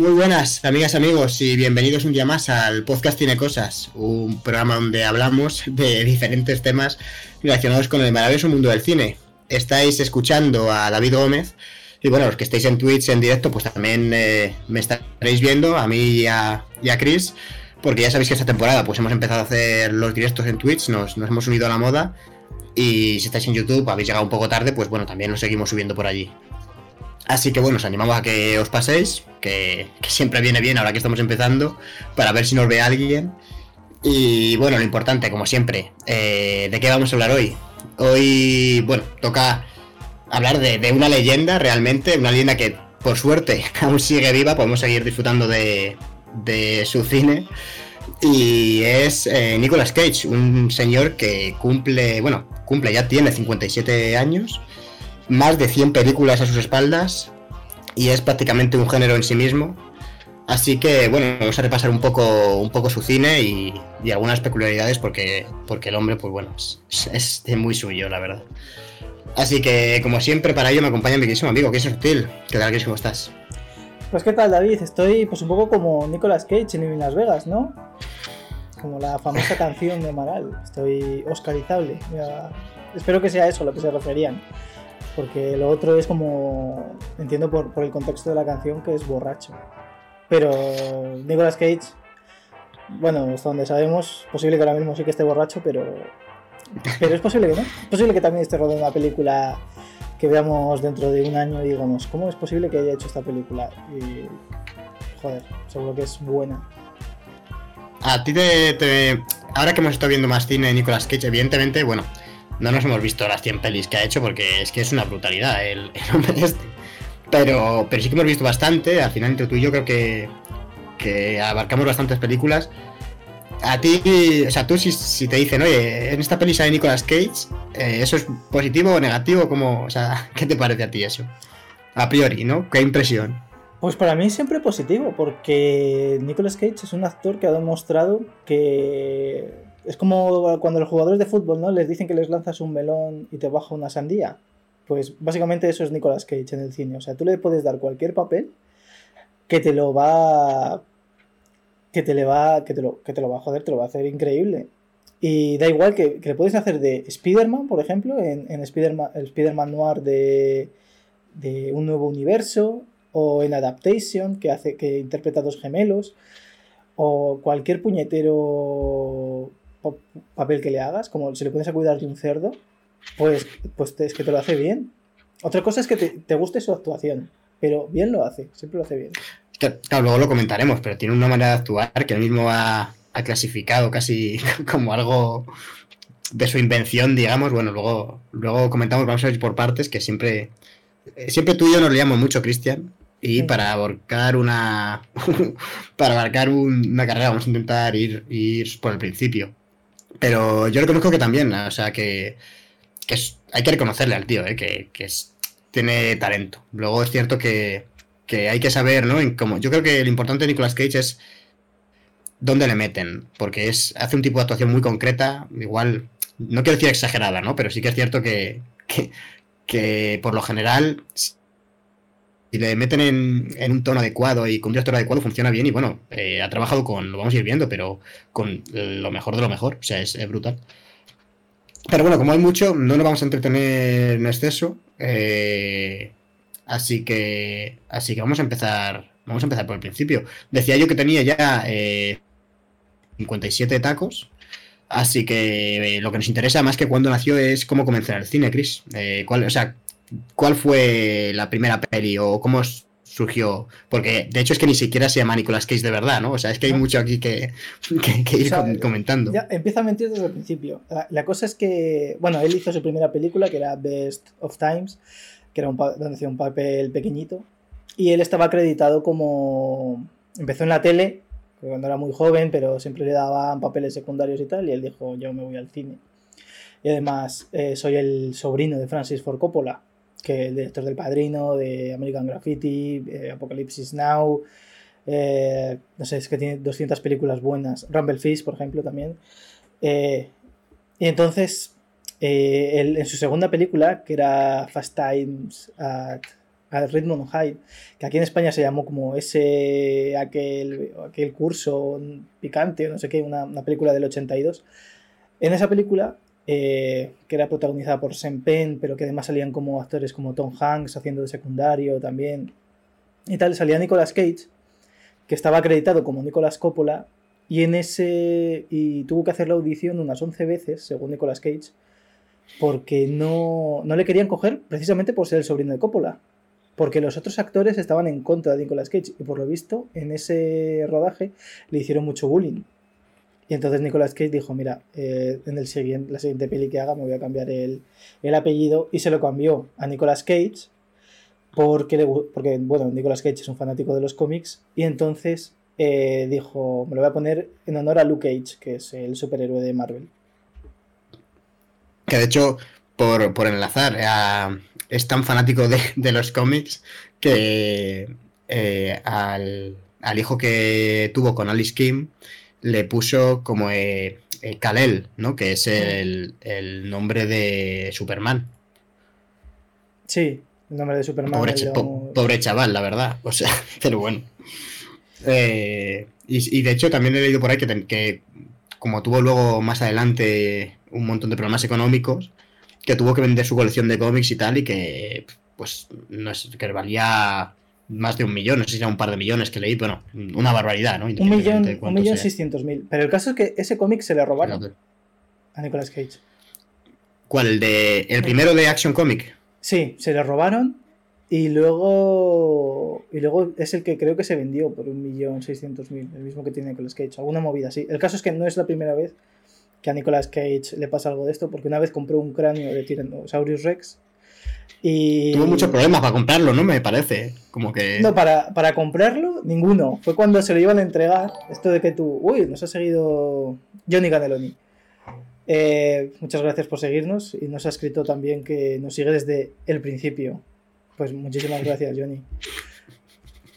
Muy buenas, amigas, amigos, y bienvenidos un día más al podcast Tiene Cosas, un programa donde hablamos de diferentes temas relacionados con el maravilloso mundo del cine. Estáis escuchando a David Gómez, y bueno, los que estáis en Twitch en directo, pues también eh, me estaréis viendo, a mí y a, Chris, porque ya sabéis que esta temporada pues hemos empezado a hacer los directos en Twitch, nos, nos hemos unido a la moda, y si estáis en YouTube, habéis llegado un poco tarde, pues bueno, también nos seguimos subiendo por allí. Así que bueno, os animamos a que os paséis, que, siempre viene bien ahora que estamos empezando, para ver si nos ve alguien. Y bueno, lo importante, como siempre, eh, ¿de qué vamos a hablar hoy? Hoy, bueno, toca hablar de, una leyenda realmente, una leyenda que por suerte aún sigue viva, podemos seguir disfrutando de, su cine. Y es eh, Nicolas Cage, un señor que cumple, bueno, cumple, ya tiene 57 años más de 100 películas a sus espaldas y es prácticamente un género en sí mismo. Así que bueno, vamos a repasar un poco, un poco su cine y, algunas peculiaridades porque, porque el hombre, pues bueno, es, muy suyo, la verdad. Así que, como siempre, para ello me acompaña mi querísimo amigo, que es Sutil. ¿Qué tal, ¿Cómo estás? Pues qué tal, David. Estoy pues un poco como Nicolas Cage en Las Vegas, ¿no? Como la famosa canción de Maral. Estoy oscarizable. espero que sea eso a lo que se referían porque lo otro es como, entiendo por, el contexto de la canción que es borracho. Pero Nicolas Cage, bueno, hasta donde sabemos, posible que ahora mismo sí que esté borracho, pero, pero es posible que no. Es posible que también esté rodando una película que veamos dentro de un año y digamos, ¿cómo es posible que haya hecho esta película? Y, joder, seguro que es buena. A ti te, Ahora que hemos estado viendo más cine de Nicolas Cage, evidentemente, bueno, no nos hemos visto las 100 pelis que ha hecho porque es que es una brutalidad el, hombre este. Pero, pero sí que hemos visto bastante. Al final, entre tú y yo, creo que, que abarcamos bastantes películas. A ti, o sea, tú si, te dicen, oye, en esta peli sale Nicolas Cage, eh, ¿eso es positivo o negativo? ¿Cómo, o sea, ¿qué te parece a ti eso? A priori, ¿no? ¿Qué impresión? Pues para mí siempre positivo, porque Nicolas Cage es un actor que ha demostrado que es como cuando los jugadores de fútbol, ¿no? Les dicen que les lanzas un melón y te baja una sandía. Pues básicamente eso es Nicolas Cage en el cine. O sea, tú le puedes dar cualquier papel que te lo va. que te le va. que te lo, que te lo va a joder, te lo va a hacer increíble. Y da igual que, le puedes hacer de Spider-Man, por ejemplo, en, en Spider-Man, el Spider-Man Noir de, de un nuevo universo, o en Adaptation, que hace que interpreta dos gemelos, o cualquier puñetero papel que le hagas, como si le pones a cuidar de un cerdo, pues, pues es que te lo hace bien. Otra cosa es que te, guste su actuación, pero bien lo hace, siempre lo hace bien. Claro, luego lo comentaremos, pero tiene una manera de actuar que él mismo ha, clasificado casi como algo de su invención, digamos. Bueno, luego, luego comentamos, vamos a ir por partes, que siempre, siempre tú y yo nos leíamos mucho, Cristian. Y para abarcar una para abarcar una carrera vamos a intentar ir, ir por el principio. Pero yo reconozco que también, o sea, que, hay que reconocerle al tío, ¿eh? que, tiene talento. Luego es cierto que, hay que saber, ¿no? En cómo, yo creo que lo importante de Nicolas Cage es dónde le meten, porque es hace un tipo de actuación muy concreta, igual, no quiero decir exagerada, ¿no? Pero sí que es cierto que, que por lo general le meten en, un tono adecuado y con un director adecuado, funciona bien. Y bueno, eh, ha trabajado con, lo vamos a ir viendo, pero con lo mejor de lo mejor. O sea, es, brutal. Pero bueno, como hay mucho, no nos vamos a entretener en exceso. Eh, así que. Así que vamos a empezar. Vamos a empezar por el principio. Decía yo que tenía ya 57 eh, tacos. Así que lo que nos interesa más que cuando nació es cómo comenzar el cine, Chris. cuál, o sea, ¿Cuál fue la primera peli o cómo surgió? Porque de hecho es que ni siquiera se llama Nicolas Cage de verdad, ¿no? O sea, es que hay mucho aquí que, ir comentando. Ya empieza a mentir desde el principio. La, cosa es que, bueno, él hizo su primera película que era Best of Times, que era un, donde hacía un papel pequeñito. Y él estaba acreditado como. Empezó en la tele, cuando era muy joven, pero siempre le daban papeles secundarios y tal. Y él dijo: Yo me voy al cine. Y además, eh, soy el sobrino de Francis Ford Coppola que el director del Padrino, de American Graffiti, eh, Apocalypse Now, eh, no sé, es que tiene 200 películas buenas, Rumble Fish, por ejemplo, también. Eh, y entonces, en su segunda película, que era Fast Times at a Redmond High, que aquí en España se llamó como ese, aquel, aquel curso picante, no sé qué, una, película del 82. En esa película, eh, que era protagonizada por Sean Penn, pero que además salían como actores como Tom Hanks haciendo de secundario también, y tal, salía Nicolas Cage, que estaba acreditado como Nicolas Coppola, y en ese. y tuvo que hacer la audición unas 11 veces, según Nicolas Cage, porque no, no le querían coger precisamente por ser el sobrino de Coppola. Porque los otros actores estaban en contra de Nicolas Cage y por lo visto en ese rodaje le hicieron mucho bullying. Y entonces Nicolas Cage dijo, mira, eh, en el siguiente, la siguiente peli que haga me voy a cambiar el, el apellido y se lo cambió a Nicolas Cage porque, porque, bueno, Nicolas Cage es un fanático de los cómics y entonces eh, dijo, me lo voy a poner en honor a Luke Cage, que es el superhéroe de Marvel. Que de hecho, por, por enlazar, es tan fanático de, los cómics que eh, al, hijo que tuvo con Alice Kim le puso como eh, Kal-El, ¿no? Que es el, nombre de Superman. Sí, el nombre de Superman. Pobre, chaval, la verdad. O sea, pero bueno. Eh, y, de hecho también he leído por ahí que, que como tuvo luego más adelante un montón de problemas económicos, que tuvo que vender su colección de cómics y tal, y que pues no es que valía más de un millón, no sé si era un par de millones que leí, bueno, una barbaridad, ¿no? Un millón, un millón seiscientos mil. Pero el caso es que ese cómic se le robaron a Nicolas Cage. ¿Cuál? ¿El, de, el primero de Action Comic? Sí, se le robaron y luego y luego es el que creo que se vendió por un millón seiscientos mil, el mismo que tiene Nicolas Cage, alguna movida así. El caso es que no es la primera vez que a Nicolas Cage le pasa algo de esto, porque una vez compró un cráneo de Tyrannosaurus Rex y... Tuvo muchos problemas para comprarlo, ¿no? Me parece. Como que... No, para, para comprarlo, ninguno. Fue cuando se lo iban a entregar, esto de que tú... Uy, nos ha seguido Johnny Caneloni. Eh, muchas gracias por seguirnos y nos ha escrito también que nos sigue desde el principio. Pues muchísimas gracias, Johnny.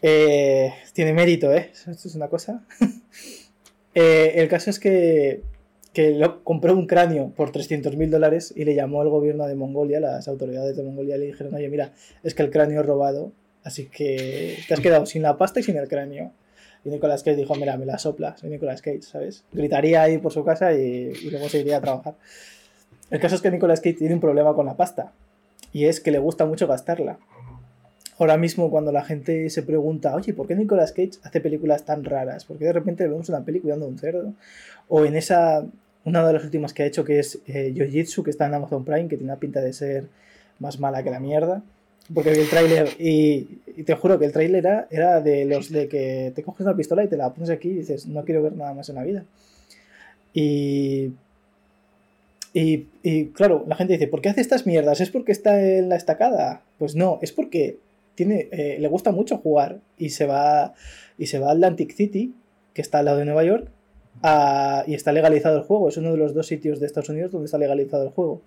Eh, tiene mérito, ¿eh? Esto es una cosa. Eh, el caso es que que compró un cráneo por 300 mil dólares y le llamó al gobierno de Mongolia, las autoridades de Mongolia le dijeron, oye, mira, es que el cráneo es robado, así que te has quedado sin la pasta y sin el cráneo. Y Nicolas Cage dijo, mira, me la sopla, soy Nicolas Cage, ¿sabes? Gritaría ahí por su casa y, luego se iría a trabajar. El caso es que Nicolas Cage tiene un problema con la pasta y es que le gusta mucho gastarla. Ahora mismo cuando la gente se pregunta, oye, ¿por qué Nicolas Cage hace películas tan raras? ¿Por qué de repente vemos una película cuidando un cerdo? O en esa una de las últimas que ha hecho que es eh, que está en Amazon Prime, que tiene una pinta de ser más mala que la mierda. Porque vi el tráiler y, te juro que el tráiler era, era, de los de que te coges una pistola y te la pones aquí y dices, no quiero ver nada más en la vida. Y, y, claro, la gente dice, ¿por qué hace estas mierdas? ¿Es porque está en la estacada? Pues no, es porque tiene, eh, le gusta mucho jugar y se va y se va a Atlantic City, que está al lado de Nueva York, y está legalizado el juego. Es uno de los dos sitios de Estados Unidos donde está legalizado el juego.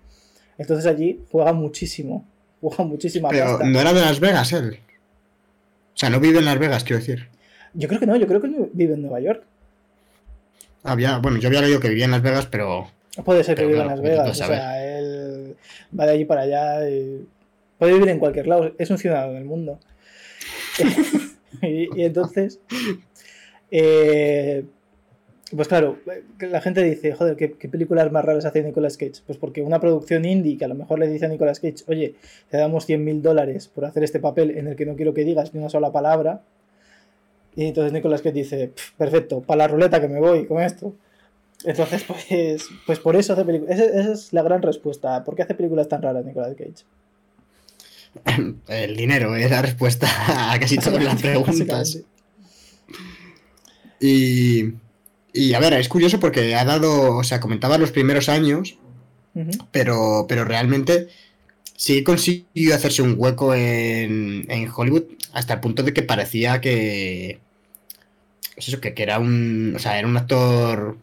Entonces allí juega muchísimo. Juega muchísima Pero no era de Las Vegas él. O sea, no vive en Las Vegas, quiero decir. Yo creo que no, yo creo que vive en Nueva York. Había, bueno, yo había leído que vivía en Las Vegas, pero. Puede ser que viva en Las Vegas. O sea, él va de allí para allá. Y... Puede vivir en cualquier lado. Es un ciudadano del mundo. y, y, entonces. Eh, pues claro, la gente dice, joder, ¿qué, películas más raras hace Nicolas Cage? Pues porque una producción indie que a lo mejor le dice a Nicolas Cage, oye, te damos 100 mil dólares por hacer este papel en el que no quiero que digas ni una sola palabra. Y entonces Nicolas Cage dice, perfecto, para la ruleta que me voy con esto. Entonces, pues, pues por eso hace películas. Esa, es la gran respuesta. ¿Por qué hace películas tan raras Nicolas Cage? El dinero es la respuesta a casi todas las preguntas. Y y a ver, es curioso porque ha dado, o sea, comentaba los primeros años, pero, pero realmente sí consiguió hacerse un hueco en, Hollywood hasta el punto de que parecía que. Pues eso, que, era un. O sea, era un actor.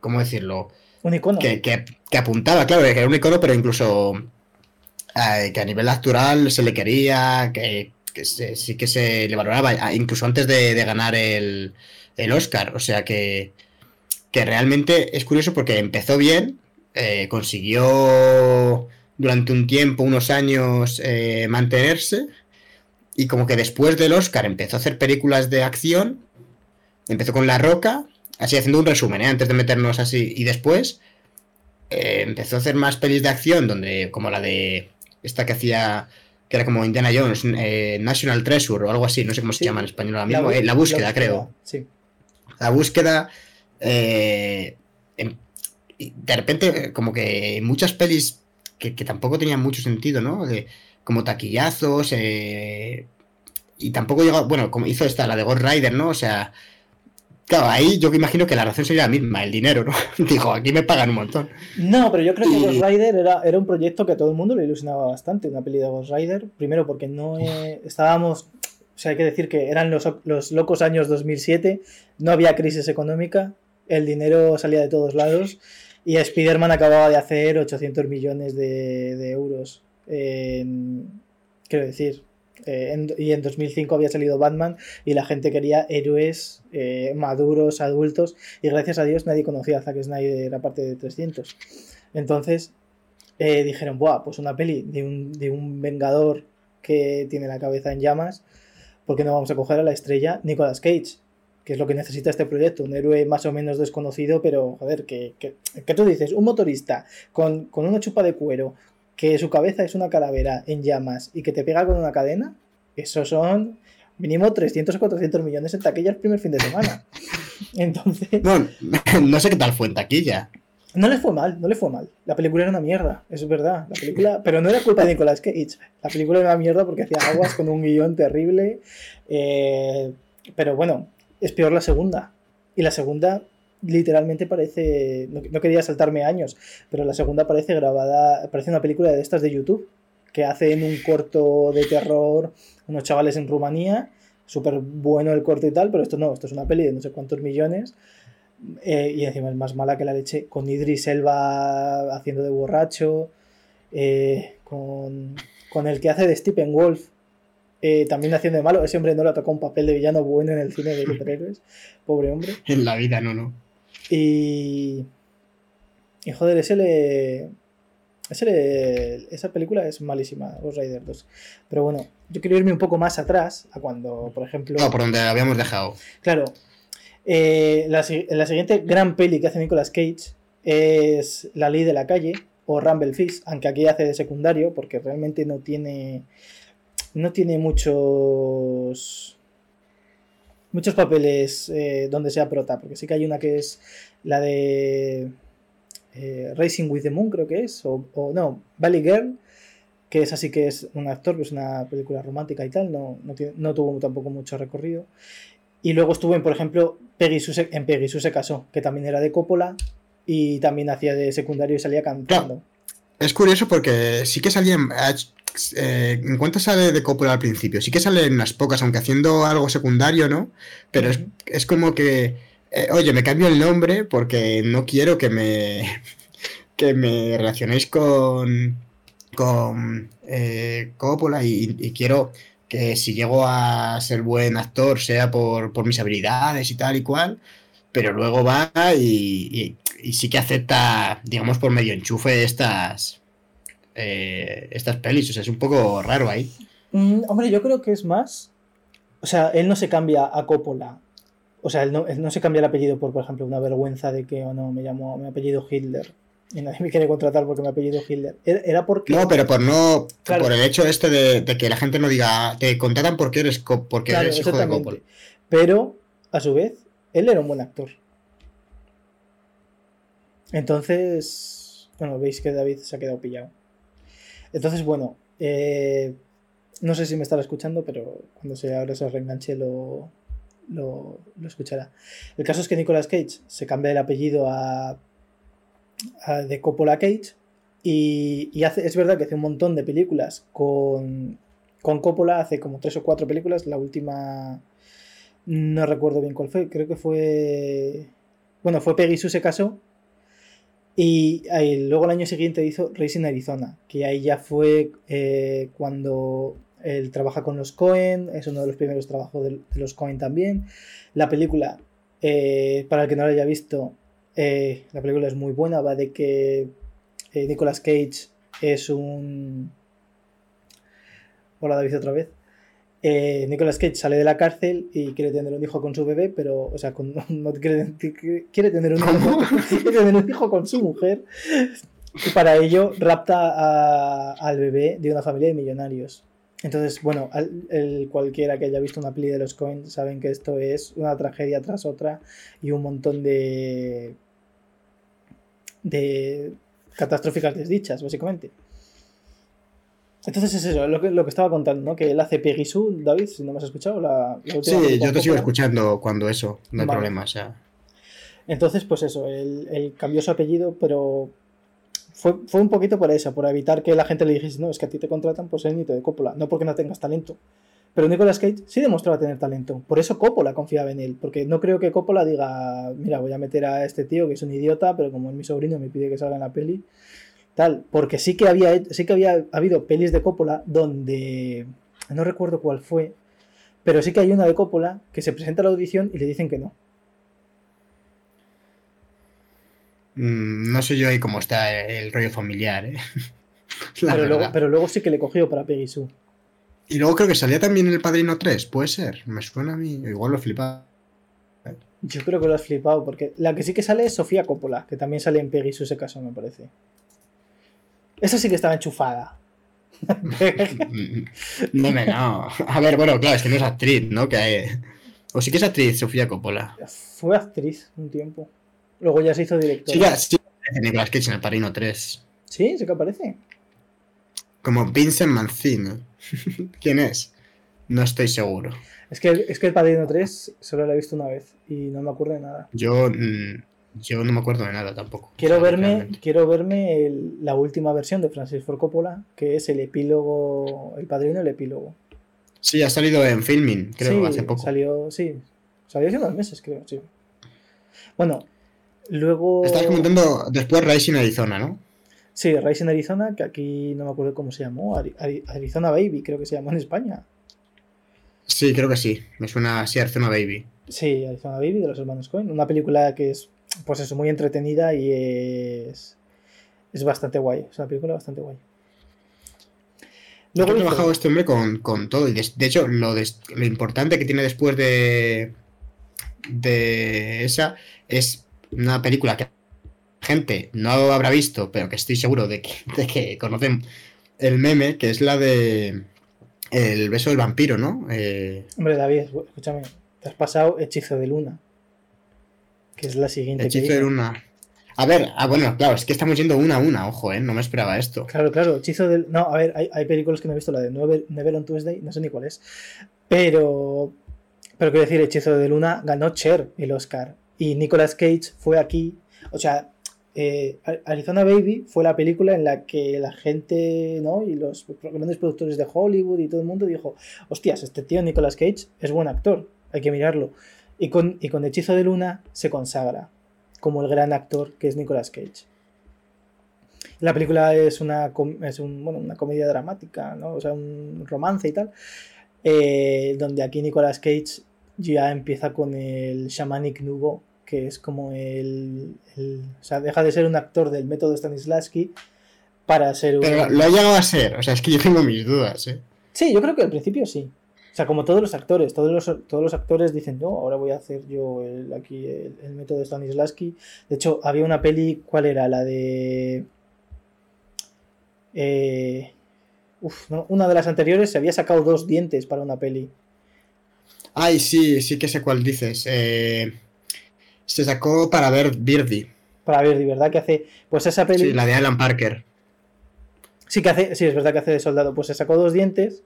¿Cómo decirlo? Un icono. Que, apuntaba, claro, que era un icono, pero incluso. Eh, que a nivel actoral se le quería, que, sí que se le valoraba, incluso antes de ganar el el Oscar. O sea que, que realmente es curioso porque empezó bien, eh, consiguió durante un tiempo, unos años, eh, mantenerse, y como que después del Oscar empezó a hacer películas de acción, empezó con La Roca, así haciendo un resumen, ¿eh? antes de meternos así, y después eh, empezó a hacer más pelis de acción, donde como la de esta que hacía, que era como Indiana Jones, eh, National Treasure o algo así, no sé cómo se llama en español ahora mismo, la, la búsqueda, creo. Sí. La búsqueda, em, de repente, como que muchas pelis que, que, tampoco tenían mucho sentido, ¿no? De, como taquillazos, y tampoco llegó, bueno, como hizo esta, la de Ghost Rider, ¿no? O sea, Claro, ahí yo imagino que la razón sería la misma, el dinero, ¿no? Dijo, aquí me pagan un montón. No, pero yo creo que Ghost Rider era, era un proyecto que a todo el mundo le ilusionaba bastante, una peli de Ghost Rider. Primero porque no estábamos, o sea, hay que decir que eran los, los locos años 2007, no había crisis económica, el dinero salía de todos lados y Spider-Man acababa de hacer 800 millones de, de euros. quiero decir, eh, y en 2005 había salido Batman y la gente quería héroes eh, maduros, adultos, y gracias a Dios nadie conocía a Zack Snyder aparte de 300. Entonces eh, dijeron, Buah, pues una peli de un, de un vengador que tiene la cabeza en llamas, ¿por qué no vamos a coger a la estrella Nicolas Cage? Que es lo que necesita este proyecto, un héroe más o menos desconocido, pero joder, que, que, que tú dices, un motorista con, con, una chupa de cuero, que su cabeza es una calavera en llamas y que te pega con una cadena, eso son mínimo 300 o 400 millones en taquilla el primer fin de semana. Entonces. No, no sé qué tal fue en taquilla. No le fue mal, no le fue mal. La película era una mierda, eso es verdad. La película, pero no era culpa de Nicolas Cage. La película era una mierda porque hacía aguas con un guion terrible. Eh, pero bueno, es peor la segunda. Y la segunda literalmente parece. No, quería saltarme años, pero la segunda parece grabada. Parece una película de estas de YouTube. Que hacen un corto de terror unos chavales en Rumanía. Súper bueno el corto y tal, pero esto no, esto es una peli de no sé cuántos millones. Eh, y encima es más mala que la leche. Con Idris Elba haciendo de borracho. Eh, con, con el que hace de Stephen Wolf, eh, también haciendo de malo. Ese hombre no le tocó un papel de villano bueno en el cine de superhéroes. Pobre hombre. En la vida, no, no. Y. Y joder, ese le. Ese le, esa película es malísima, Ghost Rider 2. Pero bueno, yo quiero irme un poco más atrás, a cuando, por ejemplo. No, por donde habíamos dejado. Claro. Eh, la, la, siguiente gran peli que hace Nicolas Cage es La Ley de la Calle o Rumble Fish, aunque aquí hace de secundario, porque realmente no tiene. No tiene muchos muchos papeles eh, donde sea prota, porque sí que hay una que es la de eh, Racing with the Moon, creo que es, o, no, Valley Girl, que es así que es un actor, que es una película romántica y tal, no, no, tuvo tampoco mucho recorrido. Y luego estuvo en, por ejemplo, Peggy Sue, en Peggy Sue se casó, que también era de Coppola y también hacía de secundario y salía cantando. Es curioso porque sí que salía eh, en cuanto sale de Coppola al principio, sí que salen unas pocas, aunque haciendo algo secundario, ¿no? Pero es, como que, eh, oye, me cambio el nombre porque no quiero que me, que me relacionéis con, con eh, Coppola y, quiero que si llego a ser buen actor sea por, por mis habilidades y tal y cual, pero luego va y, y sí que acepta, digamos, por medio enchufe estas eh, estas pelis. O sea, es un poco raro ahí. Mm, hombre, yo creo que es más. O sea, él no se cambia a Coppola. O sea, él no, se cambia el apellido por, por ejemplo, una vergüenza de que o no me llamo, mi apellido Hitler. Y nadie me quiere contratar porque mi apellido Hitler. Era porque. No, pero por no. Por el hecho este de, que la gente no diga. Te contratan porque eres, porque eres hijo de Coppola. Pero, a su vez, él era un buen actor. Entonces. Bueno, veis que David se ha quedado pillado. Entonces, bueno, eh, no sé si me estará escuchando, pero cuando se ahora se reenganche lo, lo, escuchará. El caso es que Nicolas Cage se cambia el apellido a, de Coppola Cage y, hace, es verdad que hace un montón de películas con, con Coppola, hace como tres o cuatro películas, la última no recuerdo bien cuál fue, creo que fue... Bueno, fue Peggy Sue se casó y luego el año siguiente hizo Racing Arizona, que ahí ya fue eh, cuando él trabaja con los Cohen, es uno de los primeros trabajos de, los Cohen también. La película, eh, para el que no la haya visto, eh, la película es muy buena, va de que Nicolas Cage es un... Hola David otra vez. Eh, Nicolas Cage sale de la cárcel y quiere tener un hijo con su bebé, pero, o sea, no quiere, quiere, tener un hijo, quiere tener un hijo con su mujer. Y para ello rapta al bebé de una familia de millonarios. Entonces, bueno, el, cualquiera que haya visto una peli de los coins saben que esto es una tragedia tras otra y un montón de de catastróficas desdichas, básicamente. Entonces es eso, lo que, lo que estaba contando, ¿no? Que él hace Peggy Sue, David, si no me has escuchado. La, sí, yo te sigo escuchando cuando eso, no hay problema, o sea. Entonces, pues eso, él, cambió su apellido, pero fue, un poquito por eso, por evitar que la gente le dijese, no, es que a ti te contratan por ser nieto de Coppola, no porque no tengas talento. Pero Nicolas Cage sí demostraba tener talento. Por eso Coppola confiaba en él. Porque no creo que Coppola diga, mira, voy a meter a este tío que es un idiota, pero como es mi sobrino me pide que salga en la peli, tal, porque sí que había, sí que había habido pelis de Coppola donde, no recuerdo cuál fue, pero sí que hay una de Coppola que se presenta a la audición y le dicen que no. Mm, no sé yo ahí cómo está el rollo familiar, ¿eh? pero, luego, sí que le cogió para Peggy Sue. Y luego creo que salía también El Padrino 3, puede ser. Me suena a mí, igual lo he flipado. Yo creo que lo has flipado, porque la que sí que sale es Sofía Coppola, que también sale en Peggy Sue ese caso, me parece. Esa sí que estaba enchufada. no me no. A ver, bueno, claro, es que no es actriz, ¿no? Que O sí que es actriz, Sofía Coppola. Fue actriz un tiempo. Luego ya se hizo directora. Sí, sí, aparece Nicolas Cage en El Padrino 3. Sí, sí que aparece. Como Vincent Mancini. ¿Quién es? No estoy seguro. Es que, es que El Padrino 3 solo lo he visto una vez y no me acuerdo de nada. Yo... Mm, yo no me acuerdo de nada tampoco. Quiero verme, quiero verme la última versión de Francis Ford Coppola, que es el epílogo, el padrino el epílogo. Sí, ha salido en filming, creo, hace poco. Salió, sí, salió hace unos meses, creo, sí. Bueno, luego. Estás comentando después Rising Arizona, ¿no? Sí, Rising Arizona, que aquí no me acuerdo cómo se llamó, Arizona Baby, creo que se llamó en España. Sí, creo que sí, me suena así Arizona Baby. Sí, Arizona Baby de los hermanos Cohen, una película que es pues eso, muy entretenida y es, es bastante guay. Es una película bastante guay. Luego he trabajado este hombre con, todo. Y de, hecho, lo, lo, importante que tiene después de, de esa es una película que gente no habrá visto, pero que estoy seguro de que, de que conocen el meme, que es la de El beso del vampiro, ¿no? Eh, hombre, David, escúchame, te has pasado Hechizo de Luna. Que es la siguiente. Hechizo de Luna. A ver, ah, bueno, claro, es que estamos yendo una a una, ojo, ¿eh? No me esperaba esto. Claro, claro, Hechizo del. No, a ver, hay, hay películas que no he visto, la de Never, on Tuesday, no sé ni cuál es. Pero. Pero quiero decir, Hechizo de Luna ganó Cher el Oscar. Y Nicolas Cage fue aquí. O sea, eh, Arizona Baby fue la película en la que la gente, ¿no? Y los grandes productores de Hollywood y todo el mundo dijo: Hostias, este tío Nicolas Cage es buen actor, hay que mirarlo. Y con, y con Hechizo de Luna se consagra como el gran actor que es Nicolas Cage. La película es una, es una comedia dramática, ¿no? o sea, un romance y tal, eh, donde aquí Nicolas Cage ya empieza con el Shamanic Nubo, que es como el, O sea, deja de ser un actor del método Stanislavski para ser un... Pero lo ha llegado a ser, o sea, es que yo tengo mis dudas, ¿eh? Sí, yo creo que al principio sí. O sea, como todos los actores, todos los, todos los actores dicen, no, ahora voy a hacer yo el, aquí el, método de Stanislavski. De hecho, había una peli, ¿cuál era? La de... Eh, uf, una de las anteriores se había sacado dos dientes para una peli. Ay, sí, sí que sé cuál dices. Eh, se sacó para ver Birdie. Para Birdie, ¿verdad? Que hace. Pues esa peli. Sí, la de Alan Parker. Sí, que hace. Sí, es verdad que hace de soldado. Pues se sacó dos dientes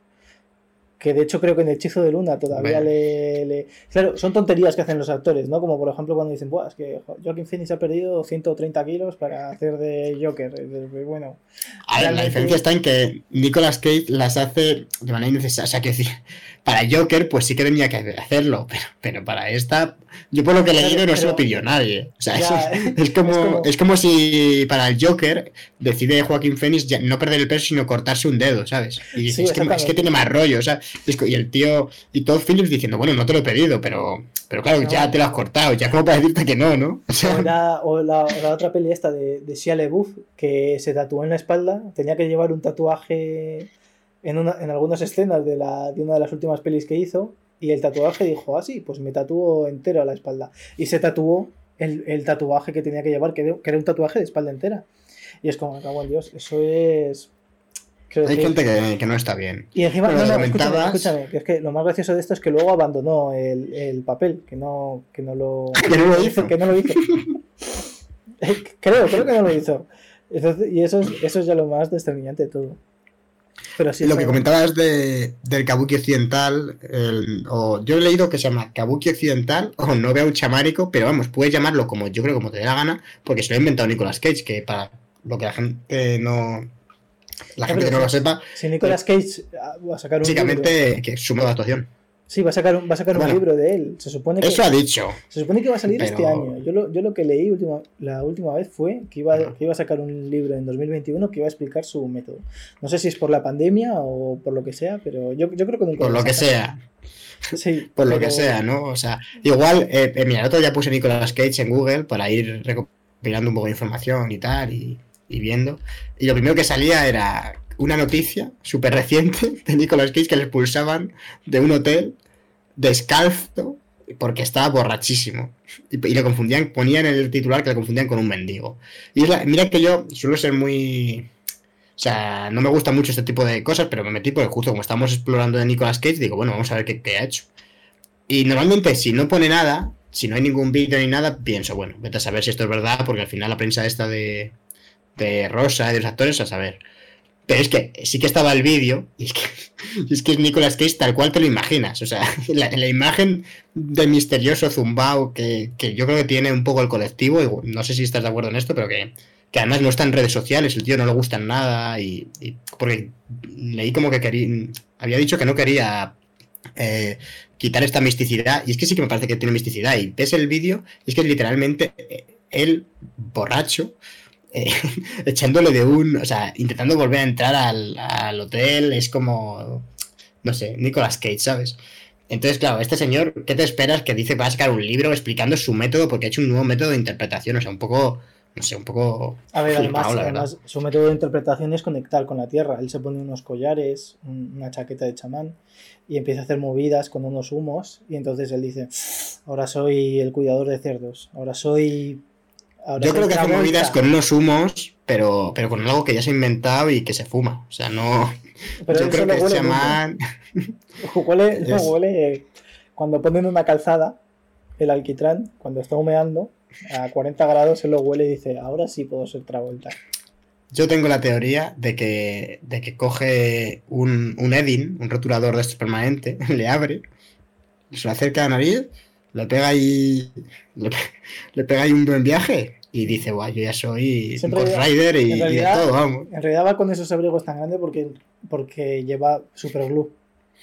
que de hecho creo que en el Hechizo de Luna todavía le, Claro, son tonterías que hacen los actores, ¿no? Como por ejemplo cuando dicen, Buah, es que Joaquin Phoenix ha perdido 130 kilos para hacer de Joker. Bueno. la diferencia está en que Nicolas Cage las hace de manera innecesaria. O sea, que decir, para Joker, pues sí que tenía que hacerlo, pero, pero para esta, yo por lo que he leído no se lo pidió nadie. O sea, es, como, es, como, si para el Joker decide Joaquín Phoenix no perder el peso, sino cortarse un dedo, ¿sabes? Y dice, es, que, es, que, tiene más rollo, o sea, y el tío, y todo Phillips diciendo, bueno, no te lo he pedido, pero, pero claro, ya te lo has cortado, ya como para decirte que no, ¿no? O, la, otra peli esta de, de Shia LeBouf, que se tatuó en la espalda, tenía que llevar un tatuaje en, una, en algunas escenas de, la, de una de las últimas pelis que hizo y el tatuaje dijo, ah, sí, pues me tatuó entero a la espalda. Y se tatuó el, el tatuaje que tenía que llevar, que, era un tatuaje de espalda entera. Y es como, me cago en Dios, eso es... Hay gente que, que, no está bien. Y encima, no, no, escúchame, escúchame, que es que lo más gracioso de esto es que luego abandonó el, el papel, que no, que no lo... que no lo hizo. Que no lo hizo. creo, creo que no lo hizo. y eso es, eso es ya lo más determinante de todo. Pero lo que comentabas de, del Kabuki occidental, o yo he leído que se llama Kabuki occidental o no veo un chamárico, pero vamos, puedes llamarlo como yo creo como te dé la gana, porque se lo ha inventado Nicolas Cage, que para lo que la gente no la gente que no lo sepa. Si Nicolas Cage va a sacar un básicamente que es su nueva actuación. Sí, va a sacar un, va a sacar un libro de él. Se supone que, eso ha dicho. Se supone que va a salir este año. Yo lo, yo lo que leí última, la última vez fue que iba, que iba a sacar un libro en 2021 que iba a explicar su método. No sé si es por la pandemia o por lo que sea, pero yo, yo creo que Por lo que sea. Sí, por lo que sea, ¿no? O sea, igual, eh, eh, mira, el otro día puse Nicolas Cage en Google para ir recopilando un poco de información y tal, y, y viendo. Y lo primero que salía era una noticia súper reciente de Nicolas Cage que le expulsaban de un hotel descalzo porque estaba borrachísimo. Y, le confundían, ponían el titular que le confundían con un mendigo. Y mira que yo suelo ser muy... O sea, no me gusta mucho este tipo de cosas, pero me metí porque justo como estamos explorando de Nicolas Cage, digo, bueno, vamos a ver qué, ha hecho. Y normalmente si no pone nada, si no hay ningún vídeo ni nada, pienso, bueno, vete a saber si esto es verdad, porque al final la prensa esta de, de Rosa y de los actores, a saber. Pero es que sí que estaba el vídeo, y es que, es que Nicolas Cage tal cual te lo imaginas. O sea, la, imagen del misterioso zumbao que, que, yo creo que tiene un poco el colectivo, y no sé si estás de acuerdo en esto, pero que, que además no está en redes sociales, el tío no le gusta nada, y, porque leí como que quería, había dicho que no quería eh, quitar esta misticidad, y es que sí que me parece que tiene misticidad, y ves el vídeo, es que literalmente el borracho eh, echándole de un, o sea, intentando volver a entrar al, hotel, es como, no sé, Nicolas Cage, ¿sabes? Entonces, claro, este señor, ¿qué te esperas? Que dice que va a sacar un libro explicando su método porque ha hecho un nuevo método de interpretación, o sea, un poco, no sé, un poco... A ver, además, su método de interpretación es conectar con la tierra. Él se pone unos collares, una chaqueta de chamán y empieza a hacer movidas con unos humos y entonces él dice, ahora soy el cuidador de cerdos, ahora soy yo creo que hace movidas con unos humos, pero, pero con algo que ya se ha inventado y que se fuma. O sea, no. Pero yo creo que se llaman. Huele, huele cuando ponen una calzada, el alquitrán, cuando está humeando, a 40 grados se lo huele y dice, ahora sí puedo ser Travolta. Yo tengo la teoría de que, de que coge un, un Edin, un rotulador de estos permanente, le abre, se lo acerca a la nariz le pega ahí. Le, pega ahí un buen viaje. Y dice, guau, yo ya soy Ghost Rider y, todo, vamos. En realidad va con esos abrigos tan grandes porque, porque lleva super glue.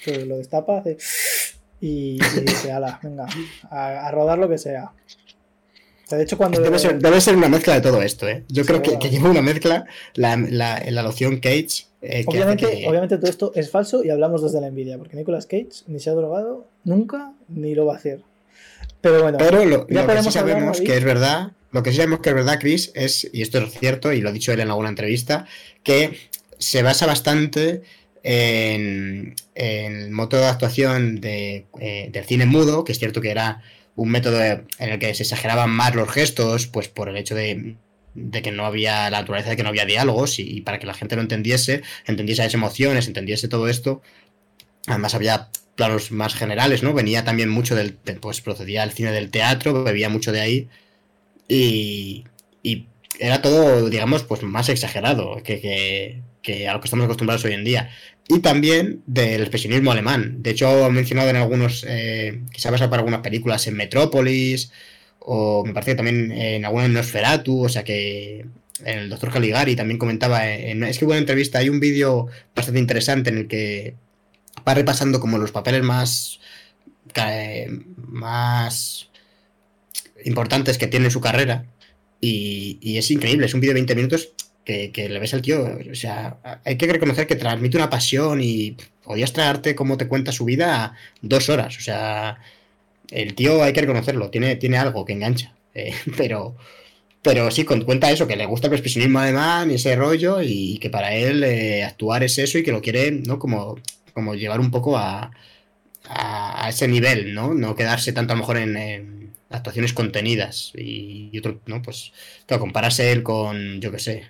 Que lo destapa, hace. Y, dice, ala, venga, a, rodar lo que sea. de hecho, cuando. Debe ser, debe ser, una mezcla de todo esto, ¿eh? Yo creo que, que, lleva una mezcla la, la, la loción Cage. Eh, obviamente, obviamente todo esto es falso y hablamos desde la envidia, porque Nicolas Cage ni se ha drogado nunca ni lo va a hacer. Pero bueno, lo, que sí sabemos que es verdad, lo que sí sabemos que es verdad, Chris, es, y esto es cierto, y lo ha dicho él en alguna entrevista, que se basa bastante en, el método de actuación de, eh, del cine mudo, que es cierto que era un método en el que se exageraban más los gestos, pues por el hecho de, que no había la naturaleza de que no había diálogos y, y, para que la gente lo entendiese, entendiese las emociones, entendiese todo esto. Además había planos más generales, ¿no? Venía también mucho del, pues procedía al cine del teatro, bebía mucho de ahí y, era todo, digamos, pues más exagerado que, a lo que estamos acostumbrados hoy en día. Y también del expresionismo alemán. De hecho, he mencionado en algunos, eh, que se ha basado para algunas películas en Metrópolis, o me parece también en alguna en Nosferatu, o sea que el doctor Caligari también comentaba, en, es que hubo una entrevista, hay un vídeo bastante interesante en el que va repasando como los papeles más, más importantes que tiene en su carrera. Y, es increíble, es un vídeo de 20 minutos que, le ves al tío. O sea, hay que reconocer que transmite una pasión y podías traerte cómo te cuenta su vida dos horas. O sea, el tío hay que reconocerlo, tiene, tiene algo que engancha. Eh, pero, Pero sí, cuenta eso, que le gusta el expresionismo alemán y ese rollo, y que para él eh, actuar es eso y que lo quiere, ¿no? Como, como llevar un poco a, a, ese nivel, ¿no? No quedarse tanto a lo mejor en, actuaciones contenidas. Y, otro, ¿no? Pues, claro, compararse él con, yo qué sé.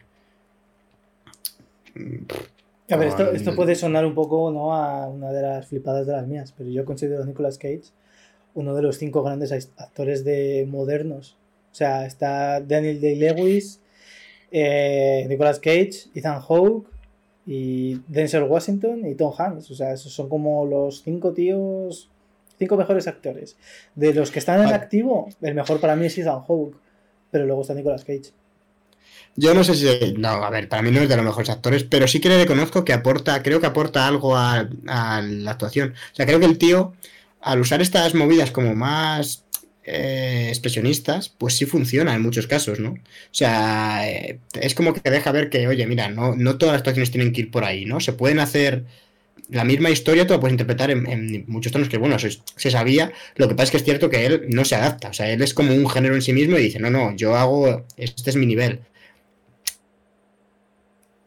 A ver, esto, esto, puede sonar un poco ¿no? a una de las flipadas de las mías, pero yo considero a Nicolas Cage uno de los cinco grandes actores de modernos. O sea, está Daniel Day-Lewis, eh, Nicolas Cage, Ethan Hawke y Denzel Washington y Tom Hanks. O sea, esos son como los cinco tíos, cinco mejores actores. De los que están en activo, el mejor para mí es Ethan Hawke, pero luego está Nicolas Cage. Yo no sé si. No, a ver, para mí no es de los mejores actores, pero sí que le reconozco que aporta, creo que aporta algo a, la actuación. O sea, creo que el tío, al usar estas movidas como más eh, expresionistas, pues sí funciona en muchos casos, ¿no? O sea, eh, es como que deja ver que, oye, mira, no, no todas las actuaciones tienen que ir por ahí, ¿no? Se pueden hacer la misma historia, tú la puedes interpretar en, muchos tonos que, bueno, se, sabía. Lo que pasa es que es cierto que él no se adapta. O sea, él es como un género en sí mismo y dice, no, no, yo hago, este es mi nivel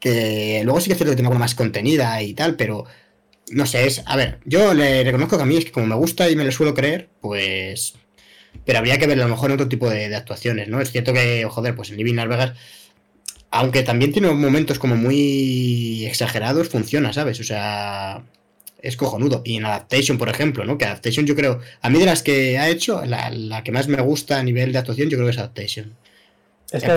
que luego sí que es cierto que alguna más contenida y tal, pero no sé, es, a ver, yo le reconozco que a mí es que como me gusta y me lo suelo creer, pues, pero habría que ver a lo mejor en otro tipo de, actuaciones, ¿no? Es cierto que, joder, pues en Living Las Vegas, aunque también tiene momentos como muy exagerados, funciona, ¿sabes? O sea, es cojonudo. Y en Adaptation, por ejemplo, ¿no? Que Adaptation yo creo, a mí de las que ha hecho, la, la que más me gusta a nivel de actuación, yo creo que es Adaptation. Es que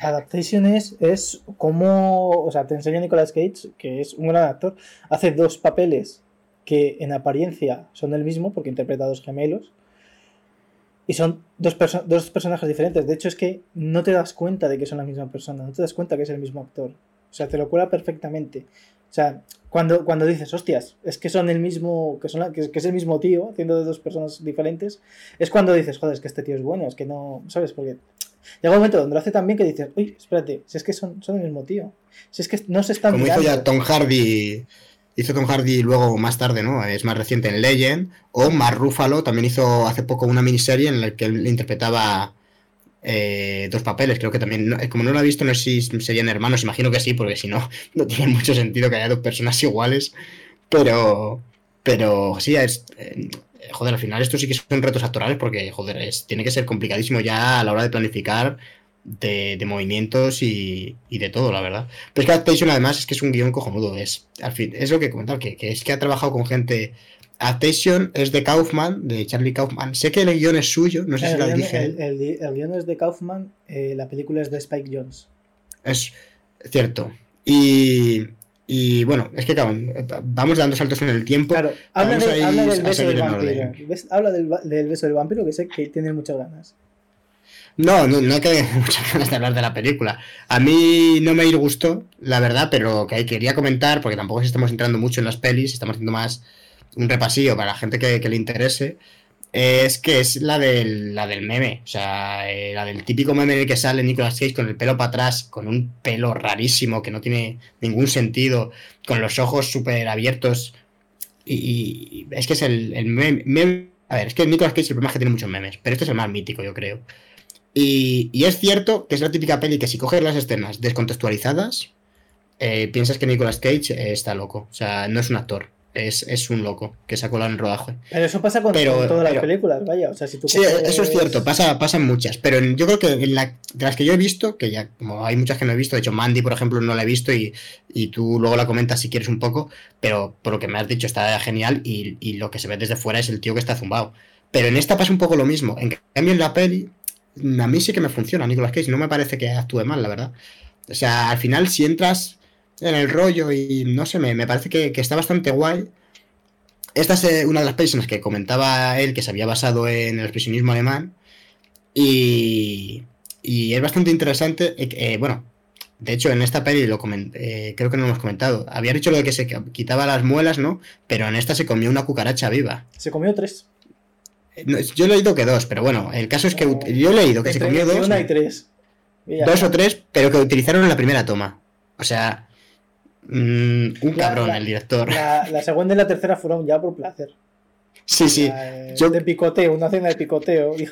Adaptation es, es como, o sea, te enseña Nicolas Cage, que es un gran actor, hace dos papeles que en apariencia son el mismo, porque interpreta a dos gemelos, y son dos, dos personajes diferentes. De hecho, es que no te das cuenta de que son la misma persona, no te das cuenta que es el mismo actor. O sea, te lo cuela perfectamente. O sea, cuando, cuando dices, hostias, es que son el mismo, que, son que, es el mismo tío, haciendo de dos personas diferentes, es cuando dices, joder, es que este tío es bueno, es que no, ¿sabes? Porque Llega un momento donde lo hace tan bien que dices, uy, espérate, si es que son, son el mismo tío. Si es que no se están Como hizo ya Tom Hardy, hizo Tom Hardy luego más tarde, ¿no? Es más reciente en Legend. O Mark Ruffalo también hizo hace poco una miniserie en la que él interpretaba eh, dos papeles. Creo que también, como no lo he visto, no sé si serían hermanos, imagino que sí, porque si no, no tiene mucho sentido que haya dos personas iguales. Pero, pero sí, es, eh, joder, al final esto sí que son retos actorales porque, joder, es, tiene que ser complicadísimo ya a la hora de planificar de, movimientos y, de todo, la verdad. Pero es que Adaptation además es que es un guion cojonudo, es, al fin, es lo que comentar, que, que es que ha trabajado con gente... Adaptation es de Kaufman, de Charlie Kaufman. Sé que el guion es suyo, no sé si lo dije. El, el, guion es de Kaufman, eh, la película es de Spike Jones. Es cierto. Y, y bueno, es que vamos dando saltos en el tiempo. Claro, habla, del beso del vampiro. Habla del, beso del vampiro, que sé que tiene muchas ganas. No, no, no que muchas ganas de hablar de la película. A mí no me gustó, la verdad, pero que quería comentar, porque tampoco estamos entrando mucho en las pelis, estamos haciendo más un repasillo para la gente que, le interese es que es la del, la del meme, o sea, eh, la del típico meme en el que sale Nicolas Cage con el pelo para atrás, con un pelo rarísimo que no tiene ningún sentido, con los ojos súper abiertos. Y, es que es el, meme, A ver, es que Nicolas Cage es el problema que tiene muchos memes, pero este es el más mítico, yo creo. Y, y es cierto que es la típica peli que si coges las escenas descontextualizadas, eh, piensas que Nicolas Cage está loco, o sea, no es un actor es, un loco que se ha colado en rodaje. Pero eso pasa con, todas las películas, vaya. O sea, si tú sí, eso es cierto, pasa, pasan muchas. Pero yo creo que en la, de las que yo he visto, que ya como hay muchas que no he visto, de hecho Mandy, por ejemplo, no la he visto y, tú luego la comentas si quieres un poco, pero por lo que me has dicho está genial y, lo que se ve desde fuera es el tío que está zumbado. Pero en esta pasa un poco lo mismo. En cambio, en la peli, a mí sí que me funciona Nicolas Cage, no me parece que actúe mal, la verdad. O sea, al final, si entras en el rollo y no sé, me, me parece que, está bastante guay. Esta es eh, una de las personas que comentaba él que se había basado en el expresionismo alemán y, y es bastante interesante. Eh, eh, bueno, de hecho, en esta peli lo comenté, creo que no lo hemos comentado. Había dicho lo de que se quitaba las muelas, ¿no? Pero en esta se comió una cucaracha viva. Se comió tres. Yo he leído que dos, pero bueno, el caso es que yo he leído que se comió dos. Una y tres. Dos o tres, pero que utilizaron en la primera toma. O sea, Mm, un cabrón el director. La, segunda y la tercera fueron ya por placer. Sí, sí. Yo... De picoteo, una cena de picoteo,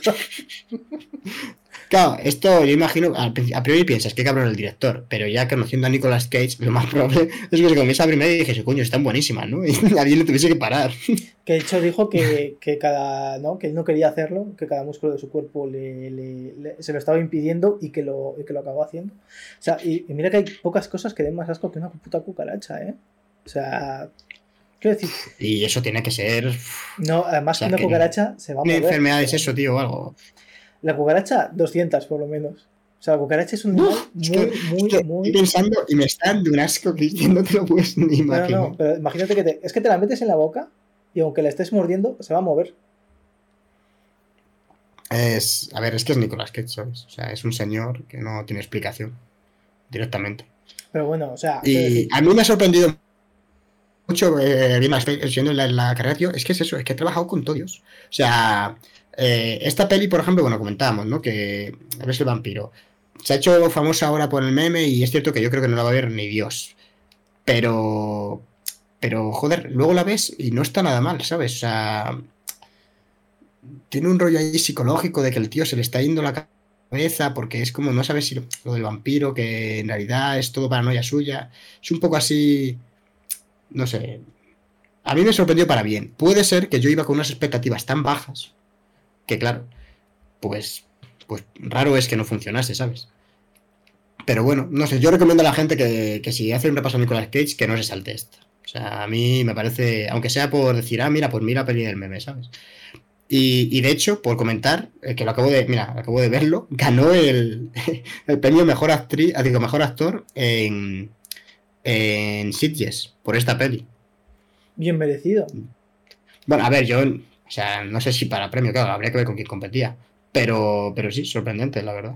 Claro, esto yo imagino, a, priori piensas que cabrón el director, pero ya conociendo a Nicolas Cage, lo más probable es que se comienza a primera y dije, coño, están buenísimas, ¿no? Y nadie le tuviese que parar. Que de hecho dijo que, cada, ¿no? que él no quería hacerlo, que cada músculo de su cuerpo le, se lo estaba impidiendo y que lo, que lo acabó haciendo. O sea, y, mira que hay pocas cosas que den más asco que una puta cucaracha, ¿eh? O sea, quiero decir. Y eso tiene que ser. No, además que una cucaracha se va a mover. ¿Qué enfermedad es eso, tío, o algo? La cucaracha, 200 por lo menos. O sea, la cucaracha es un animal muy, muy, muy. Estoy pensando y me está dando un asco que no te lo puedes ni imaginar. No, no, pero imagínate que te, es que te la metes en la boca y aunque la estés mordiendo, se va a mover. Es, a ver, es que es Nicolás Cage, ¿sabes? O sea, es un señor que no tiene explicación directamente. Pero bueno, o sea. Y a mí me ha sorprendido mucho, eh, siendo la, la carrera, tío, es que es eso, es que he trabajado con todos. O sea, eh, esta peli, por ejemplo, bueno, comentábamos, ¿no? Que si el vampiro. Se ha hecho famosa ahora por el meme y es cierto que yo creo que no la va a ver ni Dios. Pero. Pero, joder, luego la ves y no está nada mal, ¿sabes? O sea. Tiene un rollo ahí psicológico de que el tío se le está yendo la cabeza porque es como, no sabes si lo, del vampiro, que en realidad es todo paranoia suya. Es un poco así. No sé. A mí me sorprendió para bien. Puede ser que yo iba con unas expectativas tan bajas que claro, pues, pues raro es que no funcionase, ¿sabes? Pero bueno, no sé, yo recomiendo a la gente que, si hace un repaso a Nicolas Cage, que no se salte esto. O sea, a mí me parece, aunque sea por decir, ah, mira, pues mira peli del meme, ¿sabes? Y, de hecho, por comentar, eh, que lo acabo de, mira, acabo de verlo, ganó el, el premio mejor actriz, ah, digo, mejor actor en, en Sitges, por esta peli. Bien merecido. Bueno, a ver, yo o sea, no sé si para premio, claro, habría que ver con quién competía. Pero, pero sí, sorprendente, la verdad.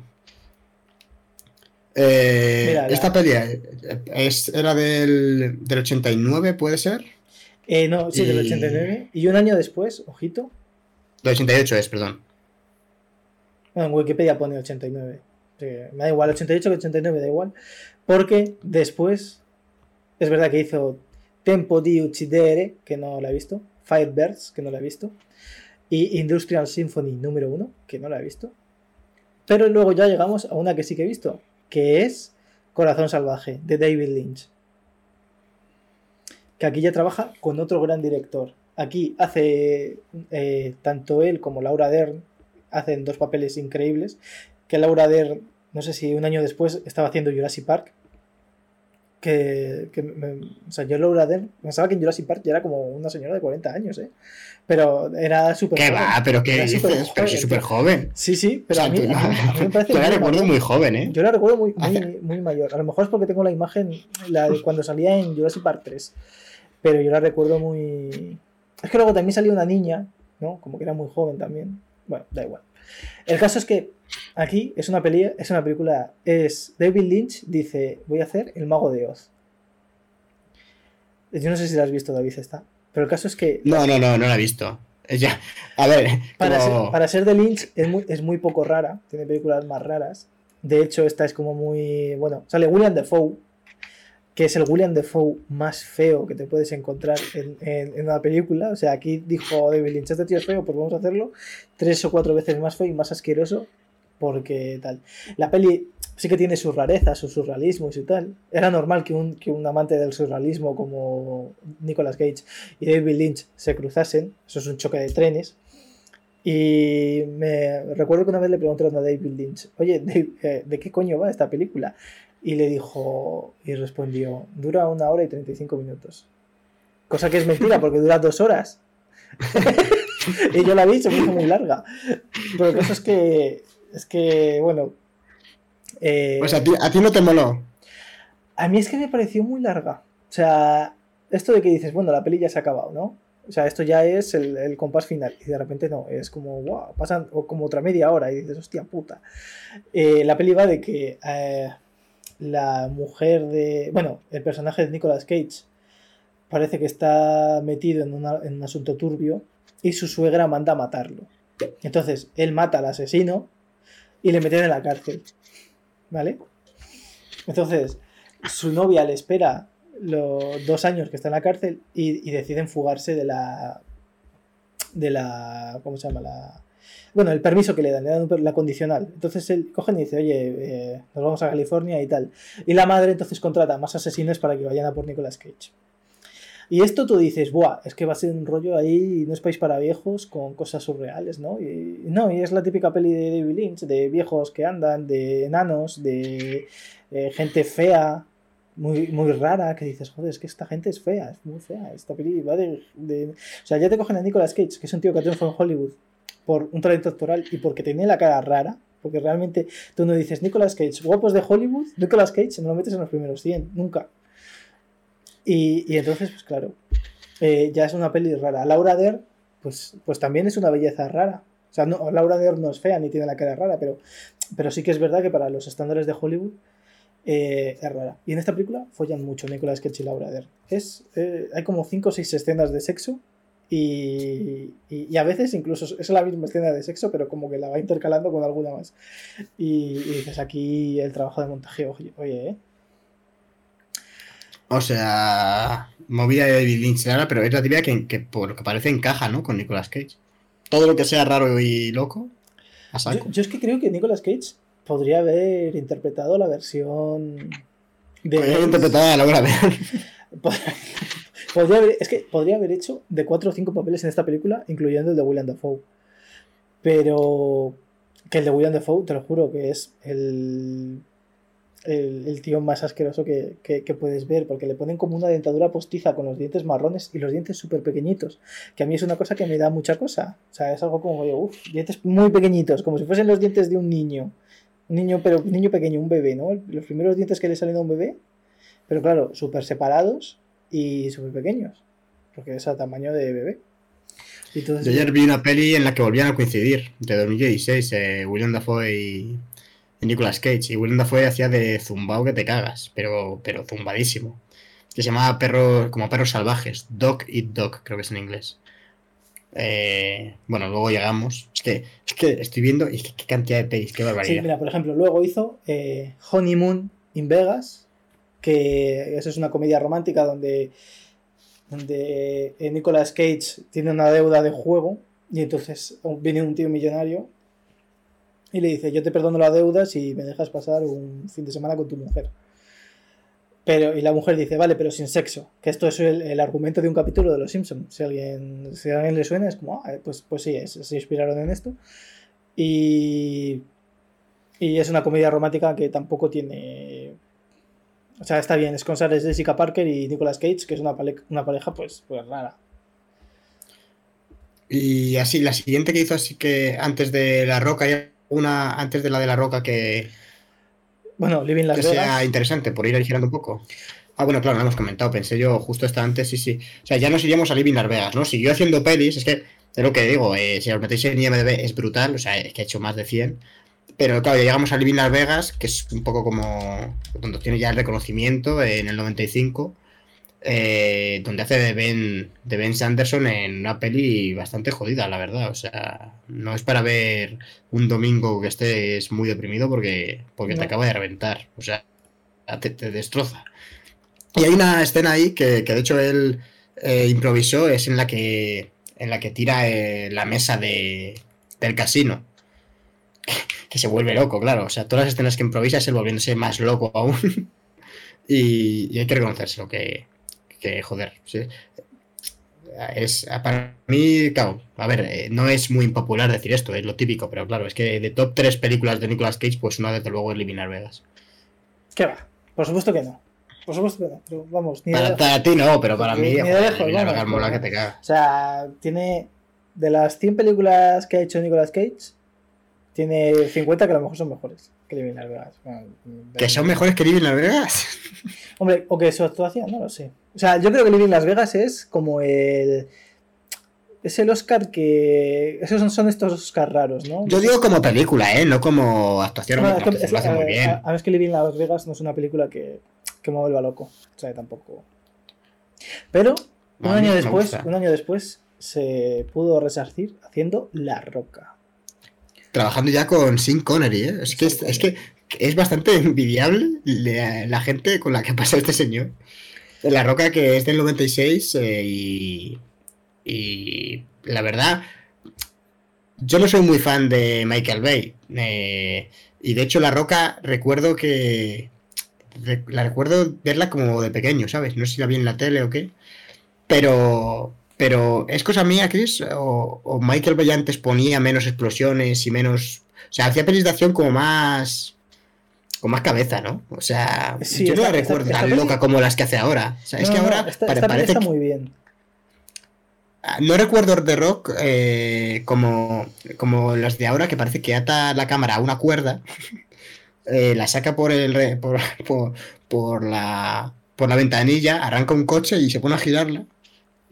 Eh, esta peli eh, es, era del, 89, ¿puede ser? Eh, no, sí, del 89. Y un año después, ojito. Del 88 es, perdón. Bueno, en Wikipedia pone 89. me da igual, 88 que 89, da igual. Porque después, es verdad que hizo Tempo di Uccidere, que no la he visto. Firebirds, que no la he visto, y Industrial Symphony número 1, que no la he visto. Pero luego ya llegamos a una que sí que he visto, que es Corazón Salvaje, de David Lynch. Que aquí ya trabaja con otro gran director. Aquí hace eh, tanto él como Laura Dern hacen dos papeles increíbles. Que Laura Dern, no sé si un año después, estaba haciendo Jurassic Park que, o sea, yo Laura Dern pensaba que en Jurassic Park ya era como una señora de 40 años, ¿eh? Pero era súper ¿Qué va? ¿Pero qué dices? pero súper joven. Sí, sí, pero a, mí, me parece... Yo la recuerdo muy joven, ¿eh? Yo la recuerdo muy, muy, mayor. A lo mejor es porque tengo la imagen la de cuando salía en Jurassic Park 3. Pero yo la recuerdo muy... Es que luego también salía una niña, ¿no? Como que era muy joven también. Bueno, da igual. El caso es que Aquí es una, peli, es una película. Es David Lynch dice: Voy a hacer El Mago de Oz. Yo no sé si la has visto, David, está. Pero el caso es que. No, no, no, no la he visto. Ya. A ver. Para, ser, de Lynch es muy, es muy poco rara. Tiene películas más raras. De hecho, esta es como muy. Bueno, sale William Defoe, que es el William Defoe más feo que te puedes encontrar en, en, una película. O sea, aquí dijo David Lynch: Este tío es feo, pues vamos a hacerlo tres o cuatro veces más feo y más asqueroso porque tal. La peli sí que tiene sus rarezas, su surrealismo y su tal. Era normal que un, que un amante del surrealismo como Nicolas Cage y David Lynch se cruzasen. Eso es un choque de trenes. Y me recuerdo que una vez le preguntaron a David Lynch, oye, eh, ¿de, qué coño va esta película? Y le dijo, y respondió, dura una hora y 35 minutos. Cosa que es mentira, porque dura dos horas. y yo la vi, se me hizo muy larga. Pero el caso es que es que, bueno. Eh, pues a ti, a ti no te moló. A mí es que me pareció muy larga. O sea, esto de que dices, bueno, la peli ya se ha acabado, ¿no? O sea, esto ya es el, compás final. Y de repente no, es como, wow, pasan como otra media hora y dices, hostia puta. Eh, la peli va de que eh, la mujer de. Bueno, el personaje de Nicolas Cage parece que está metido en, en un asunto turbio y su suegra manda a matarlo. Entonces, él mata al asesino y le meten en la cárcel. ¿Vale? Entonces, su novia le espera los dos años que está en la cárcel y, deciden fugarse de la. de la. ¿cómo se llama? La, Bueno, el permiso que le dan, le dan la condicional. Entonces él coge y dice, oye, eh, nos vamos a California y tal. Y la madre entonces contrata más asesinos para que vayan a por Nicolas Cage. Y esto tú dices, buah, es que va a ser un rollo ahí, no es país para viejos, con cosas surreales, ¿no? Y, no, y es la típica peli de David Lynch, de viejos que andan, de enanos, de eh, gente fea, muy, muy rara, que dices, joder, es que esta gente es fea, es muy fea. Esta peli va de, O sea, ya te cogen a Nicolas Cage, que es un tío que ha triunfado en Hollywood por un talento actoral y porque tenía la cara rara, porque realmente tú no dices Nicolas Cage, guapos de Hollywood, Nicolas Cage no lo metes en los primeros 100, nunca. Y, entonces, pues claro, eh, ya es una peli rara. Laura Der, pues, pues también es una belleza rara. O sea, no, Laura Der no es fea ni tiene la cara rara, pero, pero sí que es verdad que para los estándares de Hollywood eh, es rara. Y en esta película follan mucho Nicolas Cage y Laura Der. Es, eh, hay como 5 o 6 escenas de sexo y, y, a veces incluso es la misma escena de sexo, pero como que la va intercalando con alguna más. Y, y dices, aquí el trabajo de montaje, oye, oye ¿eh? O sea, movida de David Lynch, pero es la tibia que, que, por lo que parece encaja, ¿no? Con Nicolas Cage. Todo lo que sea raro y loco, Yo, es que creo que Nicolas Cage podría haber interpretado la versión de. Podría haber interpretado a Laura podría haber, es que podría haber hecho de cuatro o cinco papeles en esta película, incluyendo el de William Dafoe. Pero que el de William Dafoe, te lo juro, que es el el, tío más asqueroso que, puedes ver, porque le ponen como una dentadura postiza con los dientes marrones y los dientes súper pequeñitos, que a mí es una cosa que me da mucha cosa. O sea, es algo como, uff, dientes muy pequeñitos, como si fuesen los dientes de un niño. Un niño, pero niño pequeño, un bebé, ¿no? Los primeros dientes que le salen a un bebé, pero claro, súper separados y súper pequeños, porque es a tamaño de bebé. Yo ayer vi una peli en la que volvían a coincidir, de 2016, eh, William Dafoe y, Nicolas Cage. Y Willem Dafoe hacía de zumbao que te cagas, pero, pero zumbadísimo. Que se llamaba perro, como perros salvajes. Dog Eat Dog, creo que es en inglés. Eh, bueno, luego llegamos. Es que, es que estoy viendo y qué cantidad de pelis, qué barbaridad. Sí, mira, por ejemplo, luego hizo eh, Honeymoon in Vegas, que eso es una comedia romántica donde, donde eh, Nicolas Cage tiene una deuda de juego y entonces viene un tío millonario y le dice, yo te perdono la deuda si me dejas pasar un fin de semana con tu mujer. Pero, y la mujer dice, vale, pero sin sexo. Que esto es el, argumento de un capítulo de Los Simpsons. Si a alguien, si a alguien le suena, es como, ah, pues, pues sí, se inspiraron en esto. Y, y es una comedia romántica que tampoco tiene... O sea, está bien, es con Sarah Jessica Parker y Nicolas Cage, que es una, una pareja pues, pues rara. Y así, la siguiente que hizo así que antes de La Roca ya una antes de la de la roca que. Bueno, Living Las que sea interesante, por ir girando un poco. Ah, bueno, claro, lo hemos comentado, pensé yo justo esta antes, sí, sí. O sea, ya nos iríamos a Living Las Vegas, ¿no? Siguió haciendo pelis, es que, es lo que digo, eh, si os metéis en IMDB es brutal, o sea, es que ha hecho más de 100. Pero claro, ya llegamos a Living Las Vegas, que es un poco como. cuando tiene ya el reconocimiento en el 95. Eh, donde hace de Ben, de Ben Sanderson en una peli bastante jodida, la verdad. O sea, no es para ver un domingo que estés muy deprimido porque, porque te acaba de reventar. O sea, te, destroza. Y hay una escena ahí que, de hecho él eh, improvisó, es en la que, en la que tira eh, la mesa de, del casino. Que se vuelve loco, claro. O sea, todas las escenas que improvisa es él volviéndose más loco aún. y, y hay que reconocerse lo que, que, joder, sí. Es, para mí, claro, a ver, eh, no es muy impopular decir esto, es lo típico, pero claro, es que de top 3 películas de Nicolas Cage, pues una desde luego es Eliminar Vegas. ¿Qué va? Por supuesto que no. Por supuesto que no, pero vamos. Ni para, ti no, pero para mí, joder, mola que te caga. O sea, tiene. De las 100 películas que ha hecho Nicolas Cage, tiene 50 que a lo mejor son mejores que Vegas. ¿Que son mejores que Living Las Vegas? Hombre, o que su actuación, no lo sé. O sea, yo creo que Living Las Vegas es como el. Es el Oscar que. Esos son, estos Oscars raros, ¿no? Yo digo como película, ¿eh? No como actuación. No, es que, muy bien. A, ver, es que Living Las Vegas no es una película que, que me vuelva loco. O sea, tampoco. Pero, un año después, un año después, se pudo resarcir haciendo La Roca. Trabajando ya con Sin Connery, ¿eh? Es que es, que es bastante envidiable la gente con la que pasa este señor. La Roca que es del 96 eh, y, y la verdad, yo no soy muy fan de Michael Bay. eh, y de hecho, La Roca, recuerdo que. la recuerdo verla como de pequeño, ¿sabes? No sé si la vi en la tele o qué. Pero. Pero, ¿es cosa mía, Chris? ¿O, o Michael Bay antes ponía menos explosiones y menos. O sea, hacía pelis de acción como más. Con más cabeza, ¿no? O sea, Sí, yo no la esta- recuerdo esta tan peli- loca como las que hace ahora. O sea, es No, que no, ahora peli parece está muy bien. Ah, No recuerdo The Rock eh, como, como las de ahora, que parece que ata la cámara a una cuerda, eh, la saca por, el, re- por, por, por la, por la ventanilla, arranca un coche y se pone a girarla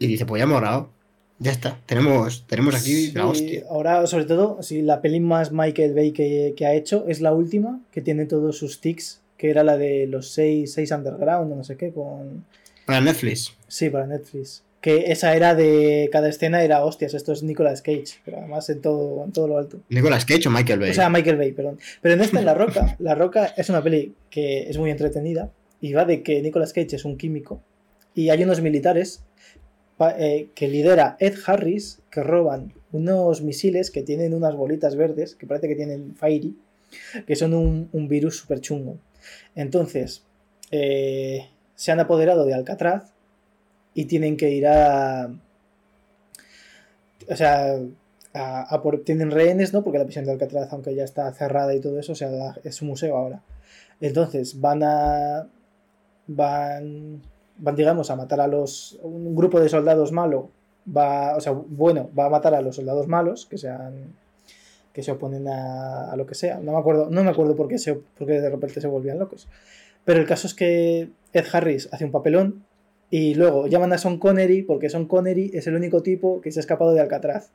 y dice, pues ya hemos grabado. Ya está, tenemos, tenemos aquí la Sí, hostia. Ahora, sobre todo, si la peli más Michael Bay que, que ha hecho es la última, que tiene todos sus tics, que era la de los 6 seis Underground o no sé qué, con... Para Netflix. Sí, para Netflix. Que esa era de... Cada escena era, hostias, esto es Nicolas Cage, pero además en todo, en todo lo alto. Nicolas Cage o Michael Bay. O sea, Michael Bay, perdón. Pero en esta, en La Roca, La Roca es una peli que es muy entretenida y va de que Nicolas Cage es un químico y hay unos militares eh, que lidera Ed Harris que roban unos misiles que tienen unas bolitas verdes que parece que tienen Fairy, que son un, virus súper chungo. Entonces, eh, se han apoderado de Alcatraz y tienen que ir a... O sea, tienen rehenes, ¿no? Porque la prisión de Alcatraz, aunque ya está cerrada y todo eso, o sea, es un museo ahora. Entonces, van a. Van. Van, digamos, a matar a los. Un grupo de soldados malo va. O sea, bueno, va a matar a los soldados malos que sean. que se oponen a, a lo que sea. No me acuerdo, no me acuerdo por qué, se, por qué de repente se volvían locos. Pero el caso es que Ed Harris hace un papelón y luego llaman a Sean Connery porque Sean Connery es el único tipo que se ha escapado de Alcatraz.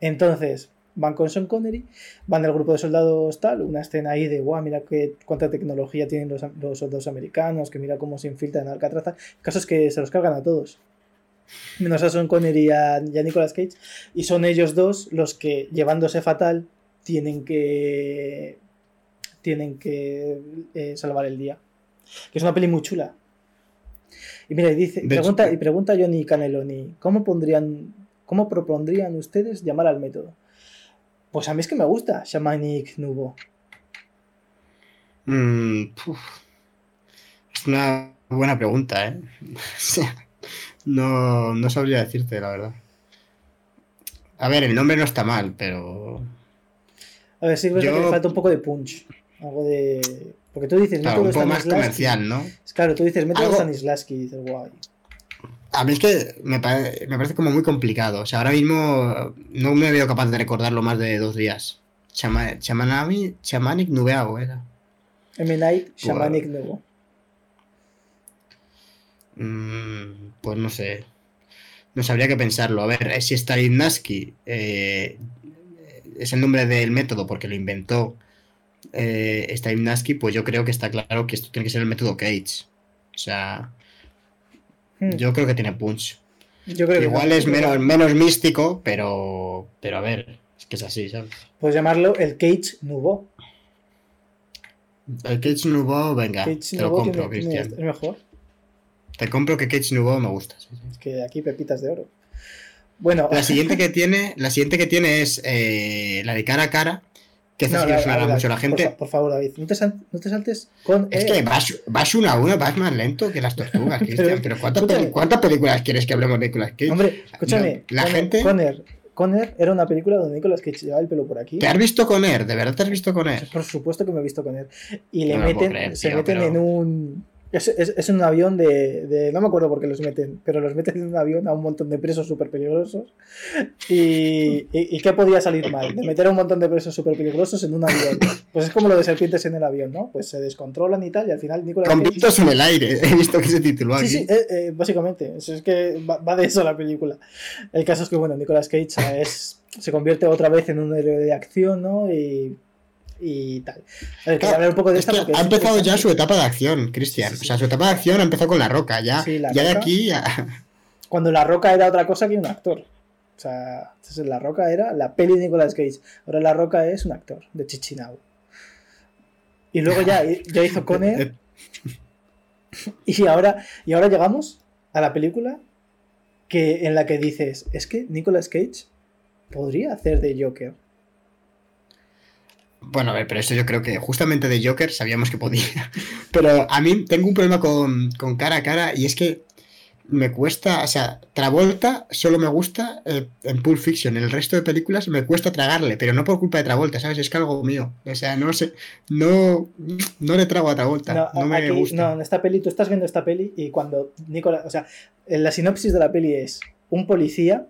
Entonces, van con Sean Connery, van del grupo de soldados tal, una escena ahí de, guau, mira qué, cuánta tecnología tienen los, los soldados americanos, que mira cómo se infiltran en Alcatraz. El caso es que se los cargan a todos. Menos a Sean Connery y a, y a Nicolas Cage. Y son ellos dos los que, llevándose fatal, tienen que tienen que eh, salvar el día. Que es una peli muy chula. Y mira, y dice, De pregunta, hecho- y pregunta Johnny Caneloni, ¿cómo pondrían, cómo propondrían ustedes llamar al método? Pues a mí es que me gusta Shamanic Nubo. Mm. Es una buena pregunta, ¿eh? No, no sabría decirte, la verdad. A ver, el nombre no está mal, pero... A ver, sí, verdad que le falta un poco de punch. Algo de. Porque tú dices, Claro, un poco más comercial, ¿no? Claro, tú dices, método Algo- Stanislavski y dices, guay. A mí es que me, pare- me parece como muy complicado. O sea, ahora mismo no me veo capaz de recordarlo más de dos días. Chama, Chamanami, Chamanic Nubeao era. Night Shamanic Nubo. Mm, pues no sé. No sabría qué pensarlo. A ver, eh, si Stanislavski eh, es el nombre del método porque lo inventó eh, pues yo creo que está claro que esto tiene que ser el método Cage. O sea, Hmm, yo creo que tiene punch. Yo creo Igual es menos, menos místico, pero, pero a ver, es que es así, ¿sabes? Puedes llamarlo el Cage Nubo. El Cage Nouveau, venga, Cage te lo Nubo compro, tiene- Cristian. es mejor. Te compro que Cage Nouveau me gusta. sí, sí. Es que aquí pepitas de oro. Bueno, La siguiente que tiene, la siguiente que tiene es eh, la de cara a cara, que no, sí sonará la- mucho a la gente. Por, favor, David, no te, sal- no te saltes con. Es eh, que vas, vas uno a uno, vas más lento que las tortugas, Cristian. Pero, ¿cuántas, peli- cuántas películas quieres que hablemos de Nicolas Cage? Hombre, escúchame. No, la Conner, gente- Conner, Conner era una película donde Nicolas Cage llevaba el pelo por aquí. ¿Te has visto con él? ¿De verdad te has visto con él? Por supuesto que me he visto con él. Y le No meten, creer, se tío, meten pero- en un. Es, es- es un avión de, de- No me acuerdo por qué los meten, pero los meten en un avión a un montón de presos súper peligrosos. Y, y, y qué podía salir mal? De meter a un montón de presos súper peligrosos en un avión. Pues es como lo de serpientes en el avión, ¿no? Pues se descontrolan y tal, y al final Nicolas Con Cage- vientos en el aire, he visto que se tituló Sí, aquí. sí, eh, eh, básicamente. Eso es que va, va de eso la película. El caso es que, bueno, Nicolas Cage es, se convierte otra vez en un héroe de acción, ¿no? Y, y tal. A ver, quería hablar un poco de Es esta que porque ha empezado ya su etapa de acción, Cristian. Sí, sí, sí. O sea, su etapa de acción ha empezado con La Roca. Ya, Sí, La ya de Roca. aquí a- Cuando La Roca era otra cosa que un actor. O sea, entonces La Roca era la peli de Nicolas Cage. Ahora La Roca es un actor de Chichinau. Y luego ya, ya hizo Conner. Y ahora, y ahora llegamos a la película que, en la que dices, es que Nicolas Cage podría hacer de Joker. Bueno, a ver, pero esto yo creo que justamente de Joker sabíamos que podía. Pero a mí tengo un problema con, con cara a cara y es que me cuesta, o sea, Travolta solo me gusta eh, en Pulp Fiction, en el resto de películas me cuesta tragarle, pero no por culpa de Travolta, ¿sabes? Es que algo mío, o sea, no sé, no, no le trago a Travolta, no, me gusta. No, en esta peli, tú estás viendo esta peli y cuando Nicolás, o sea, en la sinopsis de la peli es un policía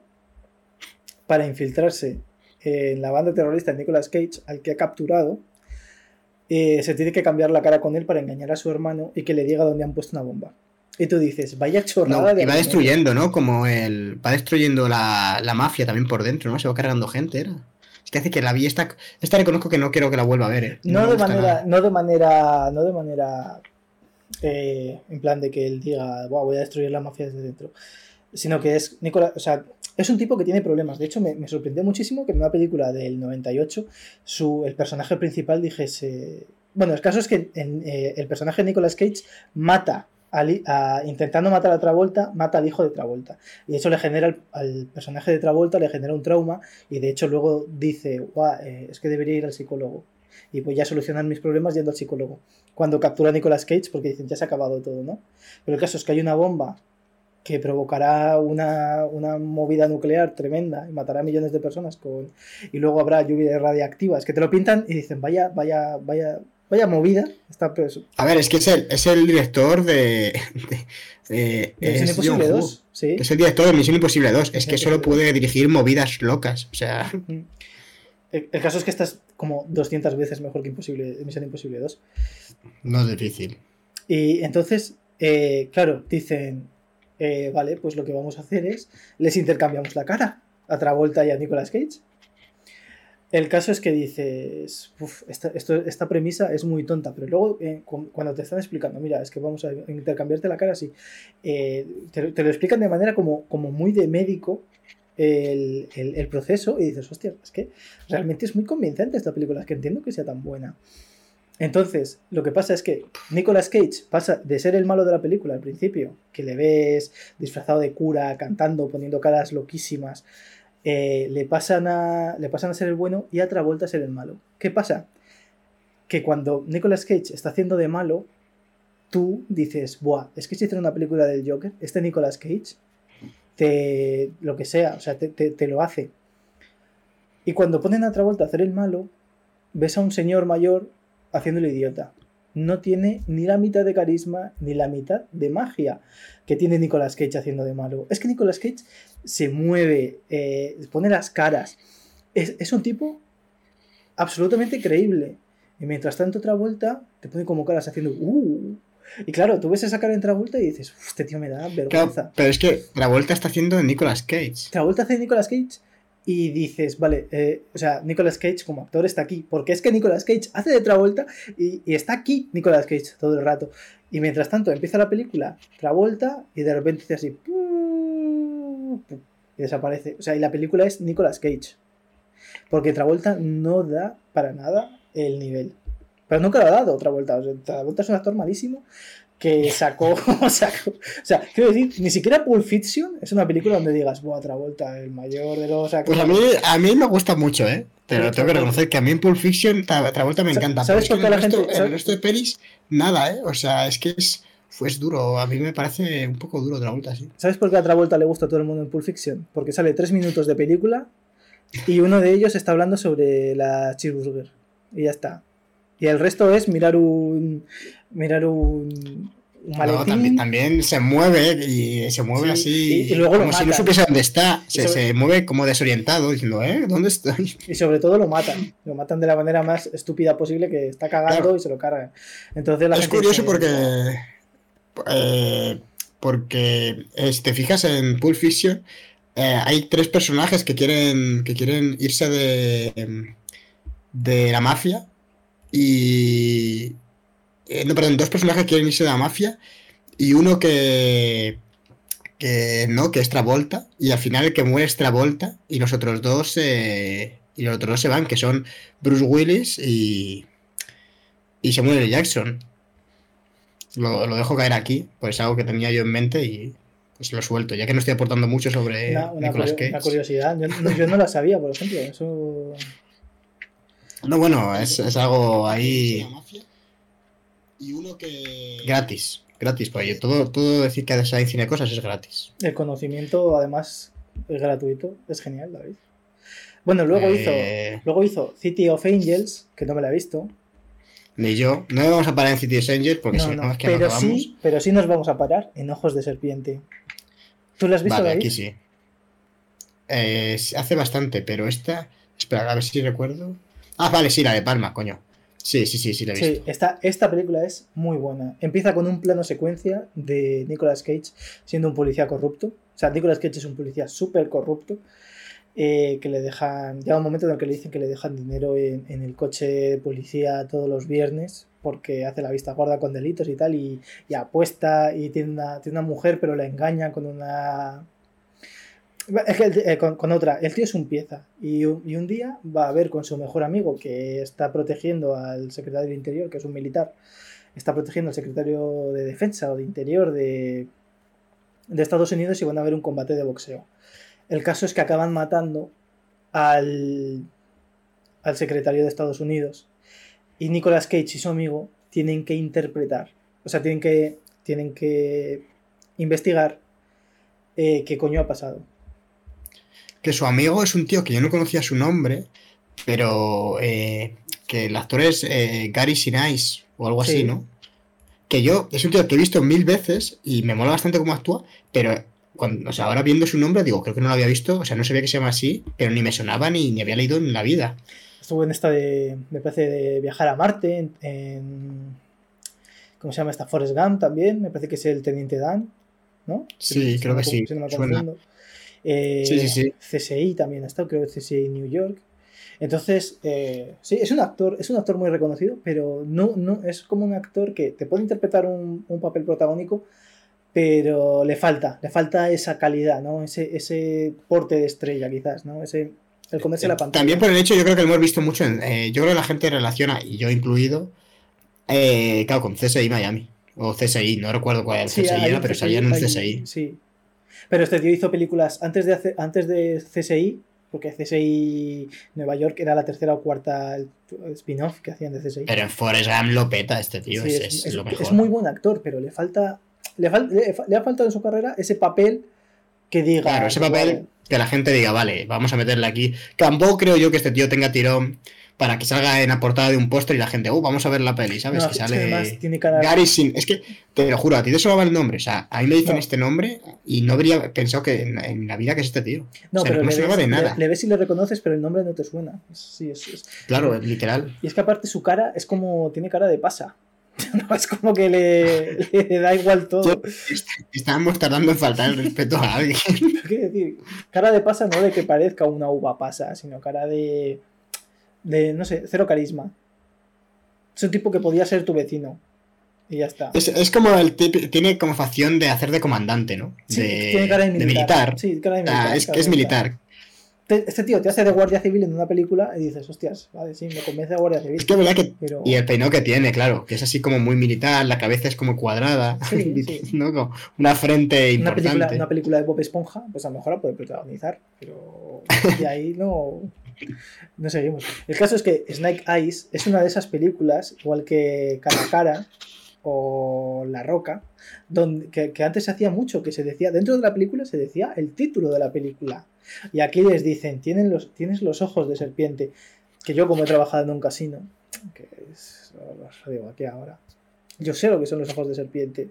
para infiltrarse en la banda terrorista de Nicolas Cage, al que ha capturado, eh, se tiene que cambiar la cara con él para engañar a su hermano y que le diga dónde han puesto una bomba. Y tú dices, vaya chorrada de. Y va destruyendo, ¿no? Como el. Va destruyendo la, mafia también por dentro, ¿no? Se va cargando gente, era. Es que hace que la vi esta. Esta reconozco que no quiero que la vuelva a ver, ¿eh? No, de manera. No de manera. No de manera. Eh, en plan de que él diga, voy a destruir la mafia desde dentro. Sino que es. Nicolás. O sea, es un tipo que tiene problemas. De hecho, me, sorprendió muchísimo que en una película del 98 su, el personaje principal dijese. Bueno, el caso es que eh, el personaje de Nicolas Cage mata intentando matar a Travolta, mata al hijo de Travolta. Y eso le genera al, personaje de Travolta, le genera un trauma y de hecho luego dice, eh, es que debería ir al psicólogo. Y pues ya solucionar mis problemas yendo al psicólogo. Cuando captura a Nicolas Cage, porque dicen, ya se ha acabado todo, ¿no? Pero el caso es que hay una bomba que provocará una, una, movida nuclear tremenda y matará a millones de personas con y luego habrá lluvias radiactivas que te lo pintan y dicen vaya vaya vaya Vaya movida. Está A ver, es que es el, es el director de. de, Misión Imposible 2. ¿sí? Es el director de Misión Imposible 2. Es que solo puede dirigir movidas locas. O sea. El, caso es que estás como 200 veces mejor que Imposible, Misión Imposible 2. No es difícil. Y entonces, eh, claro, dicen. Eh, vale, pues lo que vamos a hacer es. Les intercambiamos la cara a Travolta y a Nicolas Cage. El caso es que dices, esta, esta, premisa es muy tonta, pero luego eh, cuando te están explicando, mira, es que vamos a intercambiarte la cara así, eh, te, lo explican de manera como, como muy de médico el, proceso y dices, hostia, es que realmente es muy convincente esta película, es que entiendo que sea tan buena. Entonces, lo que pasa es que Nicolas Cage pasa de ser el malo de la película al principio, que le ves disfrazado de cura, cantando, poniendo caras loquísimas, eh, le, pasan a, le pasan a ser el bueno y a Travolta a ser el malo. ¿Qué pasa? Que cuando Nicolas Cage está haciendo de malo, tú dices, Buah, es que si hiciera una película del Joker, este Nicolas Cage, te, lo que sea, o sea, te, te lo hace. Y cuando ponen a Travolta a hacer el malo, ves a un señor mayor haciéndolo idiota no tiene ni la mitad de carisma ni la mitad de magia que tiene Nicolas Cage haciendo de malo. Es que Nicolas Cage se mueve, eh, pone las caras. Es, un tipo absolutamente creíble. Y mientras tanto, otra vuelta te pone como caras haciendo. Uh, y claro, tú ves esa cara en Travolta y dices, este tío me da vergüenza. pero es que Travolta está haciendo de Nicolas Cage. Travolta hace Nicolas Cage y dices, vale, eh, o sea, Nicolas Cage como actor está aquí, porque es que Nicolas Cage hace de Travolta y, está aquí Nicolas Cage todo el rato. Y mientras tanto empieza la película, Travolta, y de repente dice así, y desaparece. O sea, y la película es Nicolas Cage. Porque Travolta no da para nada el nivel. Pero nunca lo ha dado Travolta. O sea, Travolta es un actor malísimo, que sacó, o sea, quiero decir, ni siquiera Pulp Fiction es una película donde digas, buah, Travolta, el mayor de los actores. Pues a mí, a mí me gusta mucho, ¿eh? Pero tengo que reconocer que a mí en Pulp Fiction Travolta me encanta. ¿Sabes por qué la gente.? el resto de pelis, nada, ¿eh? O sea, es que es. Fue duro, a mí me parece un poco duro Travolta, sí. ¿Sabes por qué a Travolta le gusta a todo el mundo en Pulp Fiction? Porque sale tres minutos de película y uno de ellos está hablando sobre la cheeseburger. Y ya está. Y el resto es mirar un. Mirar un. maletín. también, se mueve y se mueve así. Y, luego como si no supiese dónde está. Se, mueve como desorientado, diciendo, ¿eh? ¿Dónde estoy? Y sobre todo lo matan. Lo matan de la manera más estúpida posible que está cagando y se lo cargan. Entonces es curioso porque. Eh, porque eh, si te fijas en Pulp Fiction, eh, hay tres personajes que quieren, que quieren irse de, de la mafia y. Eh, no, perdón, dos personajes quieren irse de la mafia. Y uno que. Que no, que es Travolta. Y al final el que muere es Travolta. Y los otros dos. y los otros dos se van, que son Bruce Willis y. Y Samuel Jackson. Lo, lo dejo caer aquí, pues es algo que tenía yo en mente y. pues lo suelto, ya que no estoy aportando mucho sobre Una, una Nicolas Cage. una curiosidad. Yo, no- yo no la sabía, por ejemplo. Eso. No, bueno, es, es algo ahí La mafia. Y uno que. gratis, gratis, porque todo, todo decir que hay cine cosas es gratis. El conocimiento, además, es gratuito. Es genial, David. Bueno, luego Eh, hizo. Luego hizo City of Angels, que no me la he visto. Ni yo. No vamos a parar en City Angels porque No, si no, no, es que no pero sí, pero sí nos vamos a parar en Ojos de Serpiente. ¿Tú la has visto, Vale, David? aquí sí. Eh, sí, hace bastante, pero esta. Espera, a ver si recuerdo. Ah, vale, sí, la de Palma, coño. Sí, sí, sí, sí, la he visto. Sí, esta, esta película es muy buena. Empieza con un plano secuencia de Nicolas Cage siendo un policía corrupto. O sea, Nicolas Cage es un policía súper corrupto. eh, que le dejan. Llega un momento en el que le dicen que le dejan dinero en, en el coche de policía todos los viernes porque hace la vista gorda con delitos y tal. Y, y apuesta y tiene una, tiene una mujer, pero la engaña con una. Es que eh, con, con otra, el tío es un pieza y un, y un día va a ver con su mejor amigo que está protegiendo al secretario de Interior, que es un militar, está protegiendo al secretario de Defensa o de Interior de, de Estados Unidos y van a ver un combate de boxeo. El caso es que acaban matando al, al secretario de Estados Unidos y Nicolas Cage y su amigo tienen que interpretar, o sea, tienen que, tienen que investigar eh, qué coño ha pasado. Que su amigo es un tío que yo no conocía su nombre, pero eh, que el actor es eh, Gary Sinise o algo Sí. así, ¿no? Que yo, es un tío que he visto mil veces y me mola bastante cómo actúa, pero cuando, o sea, ahora viendo su nombre digo, creo que no lo había visto, o sea, no sabía que se llama así, pero ni me sonaba ni, ni había leído en la vida. Estuvo en esta de, me parece, de viajar a Marte, en, en- ¿cómo se llama esta? Forrest Gump también, me parece que es el Teniente Dan, ¿no? Sí, creo que sí, suena. Eh, Sí, sí, sí. CSI también ha estado, creo que CSI New York. Entonces, eh, sí, es un actor, es un actor muy reconocido, pero no, no, es como un actor que te puede interpretar un, un papel protagónico, pero le falta, le falta esa calidad, ¿no? Ese, ese porte de estrella, quizás, ¿no? Ese, el comerse la pantalla. Eh, También por el hecho, yo creo que lo hemos visto mucho, en, eh, yo creo que la gente relaciona, y yo incluido, eh, claro, con CSI Miami, o CSI, no recuerdo cuál era el Sí, CSI era, pero salía en un CSI. Sí. Pero este tío hizo películas antes de, antes de CSI, porque CSI Nueva York era la tercera o cuarta spin-off que hacían de CSI. Pero en Forrest Gump lo peta este tío, Sí, es, es, es es- lo mejor. es muy buen actor, pero le falta. Le, fal- le fa- le ha faltado en su carrera ese papel que diga. Claro, ese papel vale. que la gente diga, vale, vamos a meterle aquí. Tampoco creo yo que este tío tenga tirón para que salga en la portada de un póster y la gente, uh, vamos a ver la peli, ¿sabes? No, que es que sale además tiene cara- Gary Sin. Es que, te lo juro, a ti te sonaba el nombre. O sea, a mí me dicen No. este nombre y no habría pensado que en, en la vida que es este tío. No, o sea, pero no le ves, de nada. le- le ves y le reconoces, pero el nombre no te suena. Sí, es- es- Claro, literal. Y es que aparte su cara es como. Tiene cara de pasa. No, es como que le, le da igual todo. Estábamos tardando en faltar el respeto a alguien. Quiero decir, cara de pasa no de que parezca una uva pasa, sino cara de. De, no sé, cero carisma. Es un tipo que podía ser tu vecino. Y ya está. Es, es como el tip- tiene como facción de hacer de comandante, ¿no? Sí, de, tiene cara de de militar. militar. Sí, cara de Ah, militar. es cara que es militar. Te- Este tío te hace de guardia civil en una película y dices, hostias, vale, sí, me convence de guardia civil. Es que verdad que. Pero... Y el peinado que tiene, claro, que es así como muy militar, la cabeza es como cuadrada, Sí, sí. ¿no? Como una frente una película, importante. una película de Bob Esponja, pues a lo mejor la puede protagonizar, pero de ahí no, no seguimos. El caso es que Snake Eyes es una de esas películas, igual que Cara a Cara o La Roca, donde, que, antes se hacía mucho, que se decía, dentro de la película se decía el título de la película. Y aquí les dicen, Tienen los, tienes los ojos de serpiente, que yo como he trabajado en un casino, que es, os lo digo aquí ahora, yo sé lo que son los ojos de serpiente.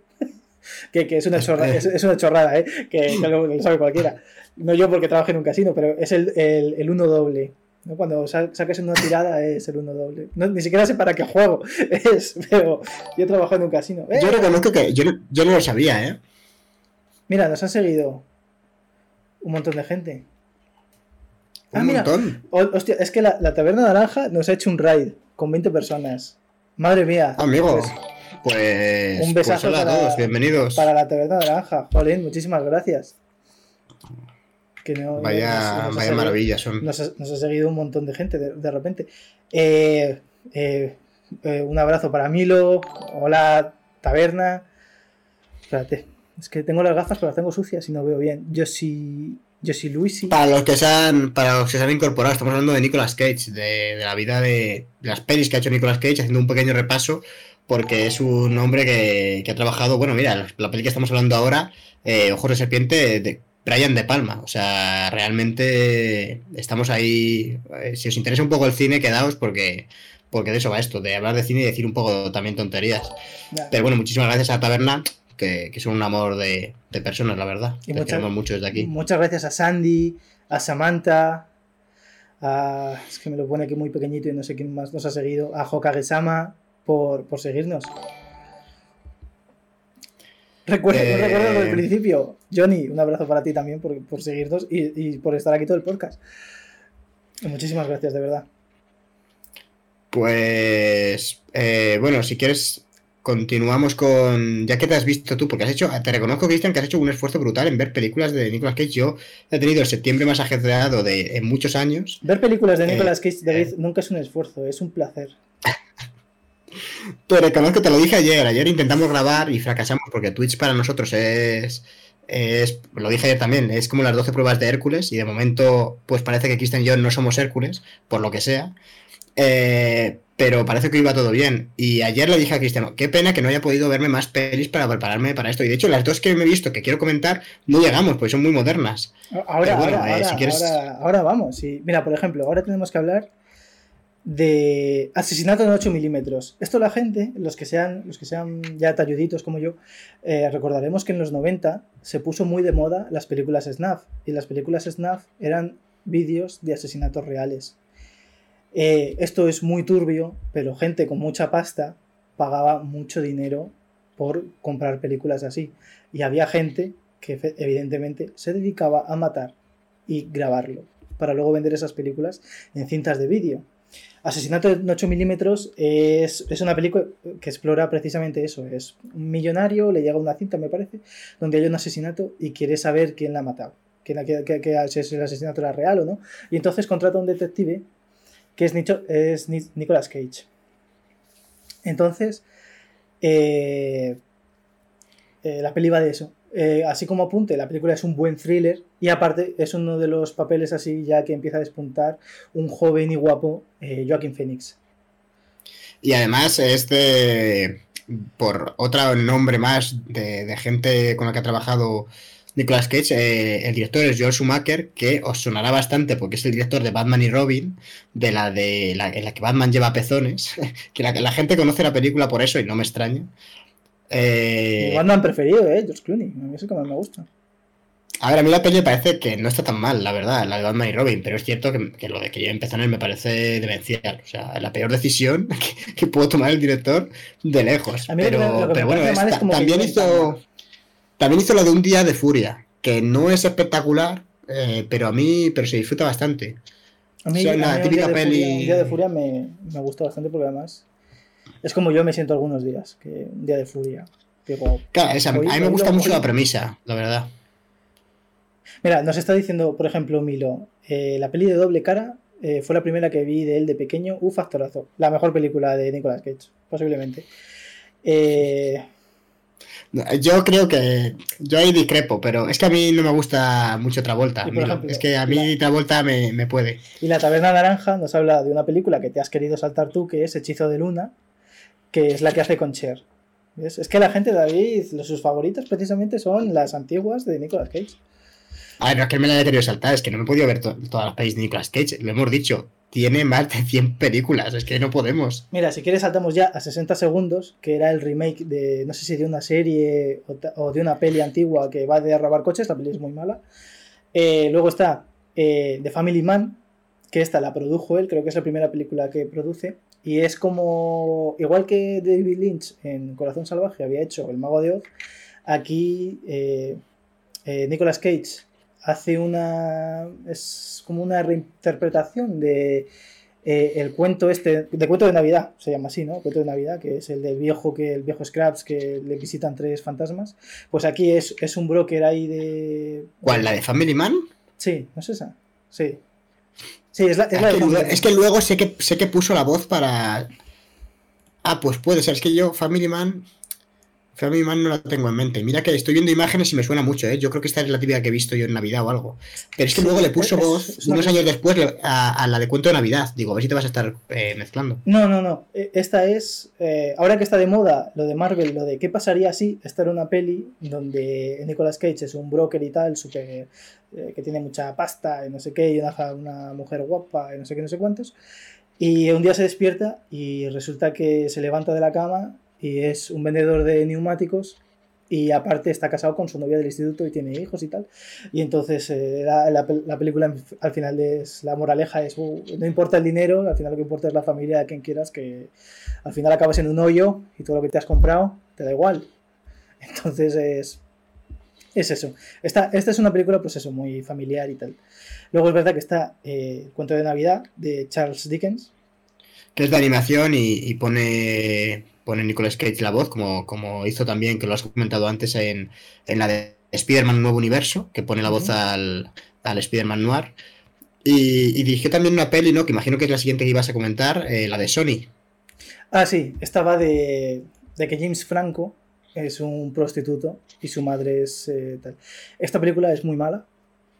Que, que es, una chorrada, es, es una chorrada, ¿eh? que, que lo, lo sabe cualquiera. No yo porque trabajo en un casino, pero es el, el, el uno doble. ¿no? Cuando sa- saques una tirada es el uno doble. No, ni siquiera sé para qué juego es, pero yo trabajo en un casino. ¡Eh! Yo reconozco que yo, no- yo no lo sabía, ¿eh? Mira, nos han seguido un montón de gente. Un Ah, montón. Hostia, es que la, la Taberna Naranja nos ha hecho un raid con 20 personas. Madre mía. Amigo, Pues, pues. un besazo pues hola para- a todos, bienvenidos. para la Taberna Naranja. Jolín, muchísimas gracias. Que no- Vaya, nos- vaya seguido- maravilla son. Nos ha, nos ha seguido un montón de gente de, de repente. Eh, eh, eh, un abrazo para Milo. Hola, Taberna. Espérate, Es que tengo las gafas, pero las tengo sucias y no veo bien. Yo sí. Yo sí, Luisi. Para los que se han, para los que se han incorporado, estamos hablando de Nicolas Cage, de, de la vida de, de las pelis que ha hecho Nicolas Cage, haciendo un pequeño repaso, porque es un hombre que, que ha trabajado, bueno, mira, la, la peli que estamos hablando ahora, eh, Ojos de Serpiente, de Brian De Palma. O sea, realmente estamos ahí. eh, si os interesa un poco el cine, quedaos porque, porque de eso va esto, de hablar de cine y decir un poco también tonterías. Ya. Pero bueno, muchísimas gracias a Taberna, que, que son un amor de, de personas, la verdad. Y Te muchas- queremos mucho desde aquí. Muchas gracias a Sandy, a Samantha, a. Es que me lo pone aquí muy pequeñito y no sé quién más nos ha seguido. A Hokage-sama por, por seguirnos. Recuerdo, Eh, recuerdo desde el principio. Johnny, un abrazo para ti también por, por seguirnos y, y por estar aquí todo el podcast. Muchísimas gracias, de verdad. Pues, eh, bueno, si quieres, continuamos con. Ya que te has visto tú, porque has hecho. Te reconozco, Cristian, que has hecho un esfuerzo brutal en ver películas de Nicolas Cage. Yo he tenido el septiembre más ajetreado de en muchos años. Ver películas de Eh, Nicolas Cage, David, eh. nunca es un esfuerzo, es un placer. Te reconozco, te lo dije ayer. Ayer intentamos grabar y fracasamos porque Twitch para nosotros es. Es, lo dije ayer también, es como las 12 pruebas de Hércules y de momento pues parece que Cristian y yo no somos Hércules, por lo que sea. Eh, pero parece que iba todo bien. Y ayer le dije a Cristiano, qué pena que no haya podido verme más pelis para prepararme para esto. Y de hecho, las dos que me he visto que quiero comentar no llegamos, pues son muy modernas. Ahora, bueno, ahora, eh, ahora, si quieres- ahora, ahora vamos. Mira, por ejemplo, ahora tenemos que hablar de asesinato en 8 milímetros. Esto la gente, los que sean, los que sean ya talluditos como yo, eh, recordaremos que en los 90 se puso muy de moda las películas snuff. Y las películas snuff eran vídeos de asesinatos reales. Eh, esto es muy turbio, pero gente con mucha pasta pagaba mucho dinero por comprar películas así. Y había gente que evidentemente se dedicaba a matar y grabarlo para luego vender esas películas en cintas de vídeo. Asesinato en 8 milímetros es, es una película que explora precisamente eso. Es un millonario, le llega una cinta, me parece, donde hay un asesinato y quiere saber quién la ha matado. si el asesinato era real o no. Y entonces contrata a un detective que es, Nicho- es Ni- Nicolas Cage. Entonces, eh, eh, la peli va de eso. Eh, así como apunte, la película es un buen thriller y aparte es uno de los papeles así ya que empieza a despuntar un joven y guapo eh, Joaquín Phoenix. Y además es de. Por otro nombre más de, de gente con la que ha trabajado Nicolas Cage, eh, el director es Joel Schumacher, que os sonará bastante porque es el director de Batman y Robin, de la de la, en la que Batman lleva pezones, que la, la gente conoce la película por eso y no me extraña. Eh, Mi Batman preferido, ¿eh? George Clooney. A mí es el que más me gusta. A ver, a mí la peli parece que no está tan mal, la verdad, la de Batman y Robin, pero es cierto que, que lo de que lleven pezones me parece demencial. O sea, la peor decisión que, que pudo tomar el director de lejos. A mí pero, me- lo que pero bueno, es también hizo. También hizo lo de un día de furia, que no es espectacular, eh, pero a mí, pero se disfruta bastante. A mí, Sí, a una mí un típica día de peli- Furia, un día de furia me, me gustó bastante porque además es como yo me siento algunos días, que un día de furia. Digo, Claro, a, mí- hoy- a mí me gusta mucho la premisa, la verdad. Mira, nos está diciendo, por ejemplo, Milo, eh, la peli de doble cara eh, fue la primera que vi de él de pequeño, un factorazo. La mejor película de Nicolas Cage, posiblemente. Eh, Yo creo que. Yo ahí discrepo, pero es que a mí no me gusta mucho Travolta. Ejemplo, es que a mí la- Travolta me, me puede. y la Taberna Naranja nos habla de una película que te has querido saltar tú, que es Hechizo de Luna, que es la que hace con Cher. ¿Ves? Es que la gente, David, sus favoritas precisamente son las antiguas de Nicolas Cage. A ver, no es que me la haya querido saltar, es que no me he podido ver to- todas las pelis de Nicolas Cage. Lo hemos dicho, tiene más de 100 películas, es que no podemos. Mira, si quieres saltamos ya a 60 segundos, que era el remake de, no sé si de una serie o de una peli antigua que va de robar coches, la peli es muy mala. Eh, luego está eh, The Family Man, que esta la produjo él, creo que es la primera película que produce, y es como, igual que David Lynch en Corazón Salvaje había hecho El Mago de Oz, aquí eh, eh, Nicolas Cage hace una, es como una reinterpretación de eh, el cuento este, de cuento de Navidad, se llama así, ¿no? Cuento de Navidad, que es el del viejo, que el viejo Scraps, que le visitan tres fantasmas. Pues aquí es, es un broker ahí de. ¿Cuál? ¿La de Family Man? Sí, ¿no es esa? Sí. Sí, es la, es Es la de que, luego, es que luego sé que, sé que puso la voz para... Ah, pues puede ser, es que yo, Family Man... Family Man no la tengo en mente. Mira que estoy viendo imágenes y me suena mucho, ¿eh? Yo creo que esta es la típica que he visto yo en Navidad o algo. Pero es que luego le puso voz unos años después a, a la de cuento de Navidad. Digo, a ver si te vas a estar eh, mezclando. No, no, no. E- Esta es. eh, ahora que está de moda lo de Marvel, lo de qué pasaría si. Esta era una peli donde Nicolas Cage es un broker y tal, súper. eh, que tiene mucha pasta y no sé qué, y una, una mujer guapa y no sé qué, no sé cuántos. Y un día se despierta y resulta que se levanta de la cama y es un vendedor de neumáticos. Y aparte está casado con su novia del instituto y tiene hijos y tal. Y entonces eh, la, la pel- la película al final es la moraleja es uh, no importa el dinero, al final lo que importa es la familia de quien quieras, que al final acabas en un hoyo y todo lo que te has comprado te da igual. Entonces es, es eso. Esta, esta es una película pues eso, muy familiar y tal. Luego es verdad que está eh, cuento de Navidad de Charles Dickens. Que es de animación y pone, pone Nicolas Cage la voz, como, como hizo también, que lo has comentado antes en, en la de Spider-Man Nuevo Universo, que pone la voz al, al Spider-Man Noir. Y, y dirigió también una peli, ¿no? Que imagino que es la siguiente que ibas a comentar, eh, la de Sony. Ah, sí, esta va de, de que James Franco es un prostituto y su madre es eh, tal. Esta película es muy mala.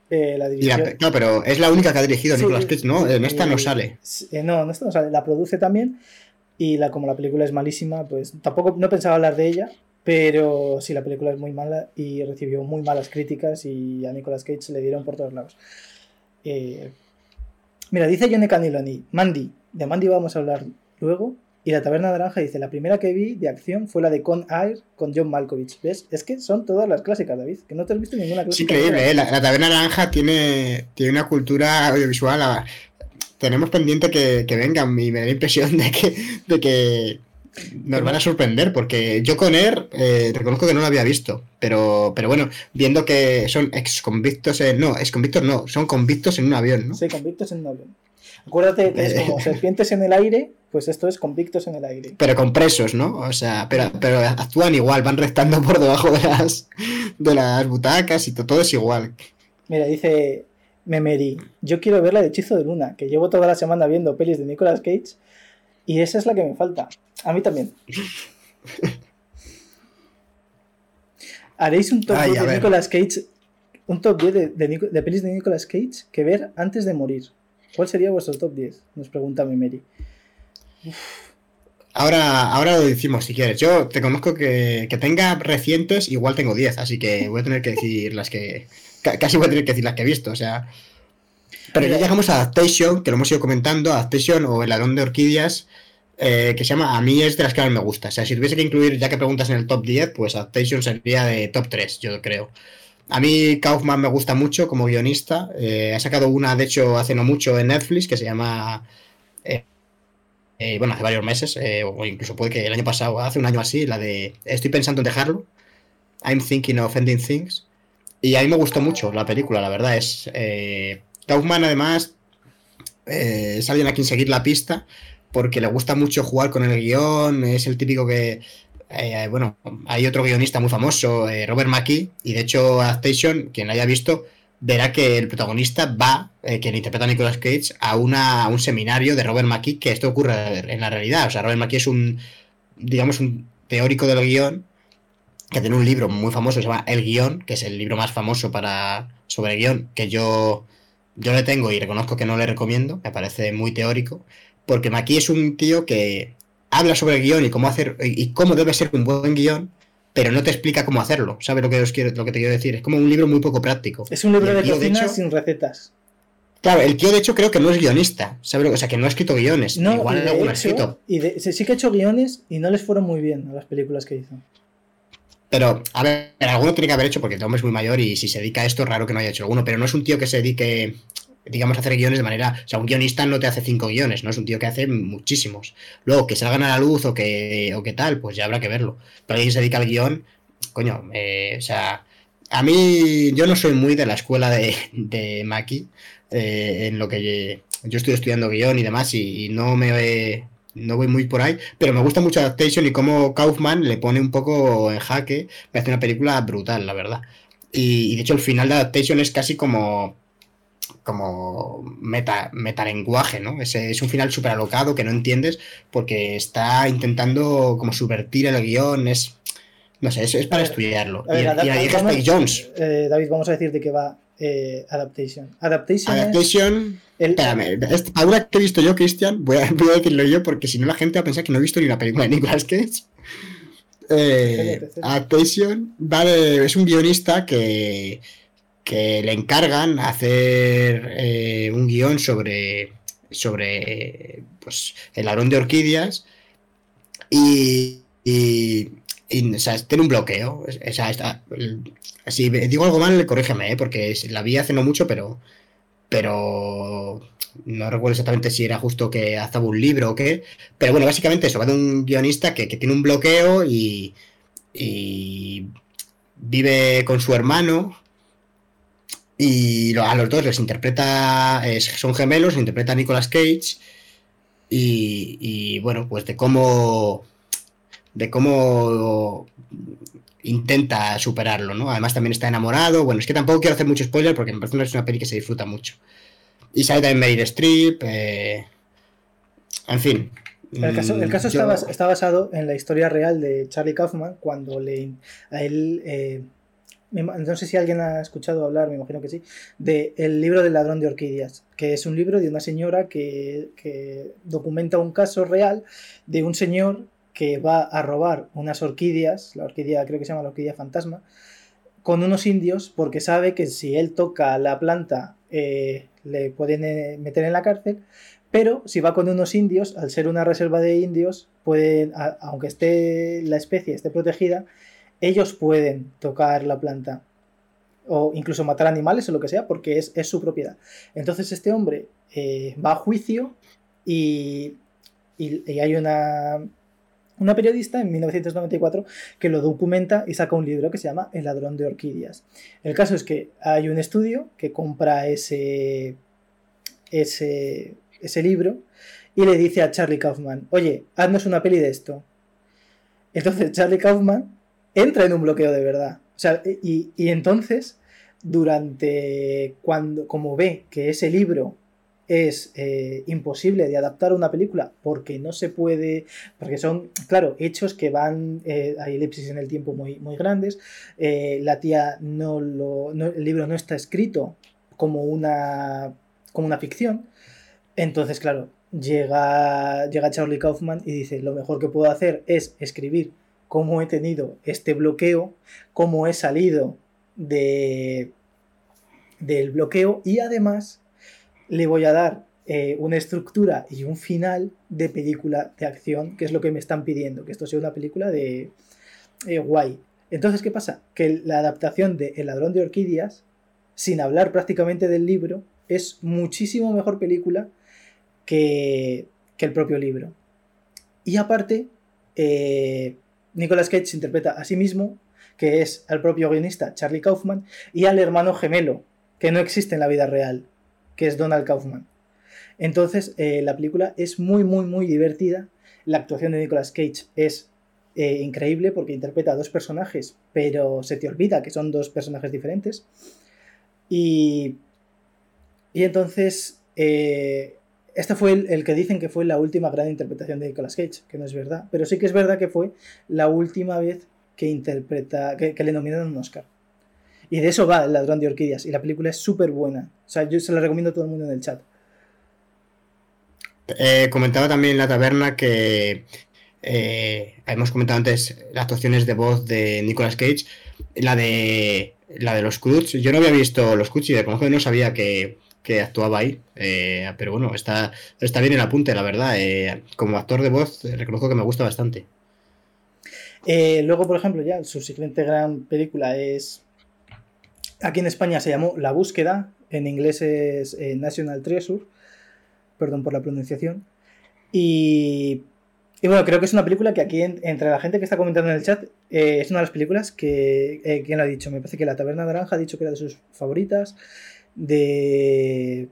Eh, la dirigió... la- no, pero es la única que ha dirigido Sí, Nicolas Cage, ¿no? En esta no eh, sale. no, en esta no sale. La produce también. Y la, como la película es malísima, pues tampoco no pensaba hablar de ella. Pero sí, la película es muy mala y recibió muy malas críticas y a Nicolas Cage le dieron por todos lados. Eh, mira, dice Johnny Caniloni, Mandy, de Mandy vamos a hablar luego. Y la Taberna Naranja dice, la primera que vi de acción fue la de Con Air con John Malkovich. ¿Ves? Es que son todas las clásicas, David. Que no te has visto ninguna clásica. increíble, ¿eh? La, la Taberna Naranja tiene, tiene una cultura audiovisual. a- tenemos pendiente que, que vengan y me da la impresión de que, de que nos van a sorprender, porque yo con Air eh, reconozco que no lo había visto, pero, pero bueno, viendo que son ex convictos en. No, ex convictos no, son convictos en un avión, ¿no? Sí, convictos en un avión. Acuérdate que es Eh. como serpientes en el aire, pues esto es convictos en el aire. Pero con presos, ¿no? O sea, pero, pero actúan igual, van restando por debajo de las, de las butacas y to- todo es igual. Mira, dice Memeri, yo quiero ver la de Hechizo de Luna, que llevo toda la semana viendo pelis de Nicolas Cage y esa es la que me falta. A mí también. Haréis un top Ay, 10 a de ver. Nicolas Cage, un top 10 de, de Nico- de pelis de Nicolas Cage que ver antes de morir. ¿Cuál sería vuestro top 10? Nos pregunta Memeri. Ahora, ahora lo decimos si quieres. Yo te conozco que, que tenga recientes, igual tengo 10, así que voy a tener que decir las que. Ca- Casi voy a tener que decir las que he visto, o sea. Pero ya llegamos a Adaptation, que lo hemos ido comentando, Adaptation o El Ladrón de Orquídeas, eh, que se llama A mí es de las que más me gusta. O sea, si tuviese que incluir, ya que preguntas en el top 10, pues Adaptation sería de top 3, yo creo. A mí Kaufman me gusta mucho como guionista. eh, ha sacado una, de hecho, hace no mucho en Netflix, que se llama eh, bueno, hace varios meses, eh, o incluso puede que el año pasado, hace un año así, la de Estoy pensando en dejarlo, I'm thinking of ending things, y a mí me gustó mucho la película, la verdad es... Eh, Kaufman además eh, es alguien a quien seguir la pista, porque le gusta mucho jugar con el guion, es el típico que... eh, bueno, hay otro guionista muy famoso, eh, Robert McKee, y de hecho Adaptation, quien la haya visto, verá que el protagonista va, quien interpreta a Nicolas Cage, a, una, a un seminario de Robert McKee, que esto ocurre en la realidad. O sea, Robert McKee es un, digamos, un teórico del guion, que tiene un libro muy famoso se llama El Guión, que es el libro más famoso para, sobre el guion, que yo, yo le tengo y reconozco que no le recomiendo, me parece muy teórico, porque McKee es un tío que habla sobre el guion y cómo hacer y cómo debe ser un buen guion, pero no te explica cómo hacerlo. ¿Sabes lo que, os quiero, lo que te quiero decir? Es como un libro muy poco práctico. Es un libro de cocina hecho- sin recetas. Claro, el tío de hecho creo que no es guionista, ¿sabes? O sea, que no ha escrito guiones. No, Igual algún ha escrito. y de- sí que ha hecho guiones y no les fueron muy bien a las películas que hizo. Pero, a ver, alguno tiene que haber hecho porque el hombre es muy mayor y si se dedica a esto es raro que no haya hecho alguno, pero no es un tío que se dedique, digamos, a hacer guiones de manera... O sea, un guionista no te hace cinco guiones, no es un tío que hace muchísimos. Luego, que salgan a la luz o que, o que tal, pues ya habrá que verlo. Pero alguien se dedica al guion, coño, eh, o sea... A mí, yo no soy muy de la escuela de, de Maki, eh, en lo que yo estoy estudiando guion y demás, y, y no me no voy muy por ahí, pero me gusta mucho Adaptation y cómo Kaufman le pone un poco en jaque, me hace una película brutal, la verdad. Y, y de hecho el final de Adaptation es casi como como meta, metalenguaje, ¿no? Es, es un final súper alocado que no entiendes porque está intentando como subvertir el guion, es No sé, es, es para estudiarlo. Ver, y, y vamos- Spike Jones. eh, David, vamos a decir de qué va eh, Adaptation. Adaptation, es el- Espérame, este- ahora que he visto yo, Cristian, voy a, voy a decirlo yo porque si no la gente va a pensar que no he visto ni una película de Nicolas Cage. Eh, Adaptation va de- es un guionista que, que le encargan hacer eh, un guion sobre, sobre pues, el ladrón de orquídeas y, y- o sea, tiene un bloqueo. Si digo algo mal, corrígeme, ¿eh? porque la vi hace no mucho, pero pero no recuerdo exactamente si era justo que hacía un libro o qué. Pero bueno, básicamente eso, va de un guionista que, tiene un bloqueo y, y vive con su hermano. Y a los dos les interpreta, son gemelos, interpreta Nicolas Cage. Y, bueno, pues de cómo, de cómo intenta superarlo, ¿no? Además también está enamorado. Bueno, es que tampoco quiero hacer mucho spoiler porque me parece que es una peli que se disfruta mucho. Y sale también Meryl Streep. eh, En fin. El caso, el caso Mm, está, yo- bas- está basado en la historia real de Charlie Kaufman cuando le, a él, eh, no sé si alguien ha escuchado hablar, me imagino que sí, de El libro del ladrón de orquídeas, que es un libro de una señora que, que documenta un caso real de un señor que va a robar unas orquídeas, la orquídea creo que se llama la orquídea fantasma, con unos indios porque sabe que si él toca la planta eh, le pueden eh, meter en la cárcel pero si va con unos indios, al ser una reserva de indios, pueden, aunque esté la especie esté protegida, ellos pueden tocar la planta o incluso matar animales o lo que sea, porque es, es su propiedad. Entonces este hombre eh, va a juicio y- y hay una, una periodista en 1994 que lo documenta y saca un libro que se llama El ladrón de orquídeas. El caso es que hay un estudio que compra ese, ese, ese libro y le dice a Charlie Kaufman, oye, haznos una peli de esto. Entonces Charlie Kaufman entra en un bloqueo de verdad. O sea, y, y entonces, durante cuando, como ve que ese libro es eh, imposible de adaptar a una película porque no se puede, porque son, claro, hechos que van, eh, hay elipsis en el tiempo muy, muy grandes, eh, la tía no lo, el libro no está escrito como una, como una ficción, entonces, claro, llega, llega Charlie Kaufman y dice, lo mejor que puedo hacer es escribir cómo he tenido este bloqueo, cómo he salido de, del bloqueo y además le voy a dar eh, una estructura y un final de película de acción, que es lo que me están pidiendo, que esto sea una película de eh, guay. Entonces, ¿qué pasa? Que la adaptación de El ladrón de orquídeas, sin hablar prácticamente del libro, es muchísimo mejor película que, que el propio libro. Y aparte, eh, Nicolas Cage interpreta a sí mismo, que es al propio guionista Charlie Kaufman, y al hermano gemelo, que no existe en la vida real, que es Donald Kaufman. Entonces, eh, la película es muy, muy, muy divertida. La actuación de Nicolas Cage es eh, increíble porque interpreta a dos personajes, pero se te olvida que son dos personajes diferentes. Y, y entonces, este fue el, el que dicen que fue la última gran interpretación de Nicolas Cage, que no es verdad, pero sí que es verdad que fue la última vez que interpreta, que le nominaron un Oscar. Y de eso va El ladrón de orquídeas. Y la película es súper buena. O sea, yo se la recomiendo a todo el mundo en el chat. Eh, comentaba también en la taberna que eh, hemos comentado antes las actuaciones de voz de Nicolas Cage, la de la de los Cruz. Yo no había visto los Cruz y de conozco no sabía que, que actuaba ahí, eh, pero bueno, está, está bien el apunte, la verdad. Eh, como actor de voz, reconozco que me gusta bastante. Luego, por ejemplo, ya su siguiente gran película es. Aquí en España se llamó La Búsqueda, en inglés es eh, National Treasure, perdón por la pronunciación. Y, y bueno, creo que es una película que aquí, en- entre la gente que está comentando en el chat, eh, es una de las películas que. eh, ¿Quién lo ha dicho? Me parece que La Taberna Naranja ha dicho que era de sus favoritas. De.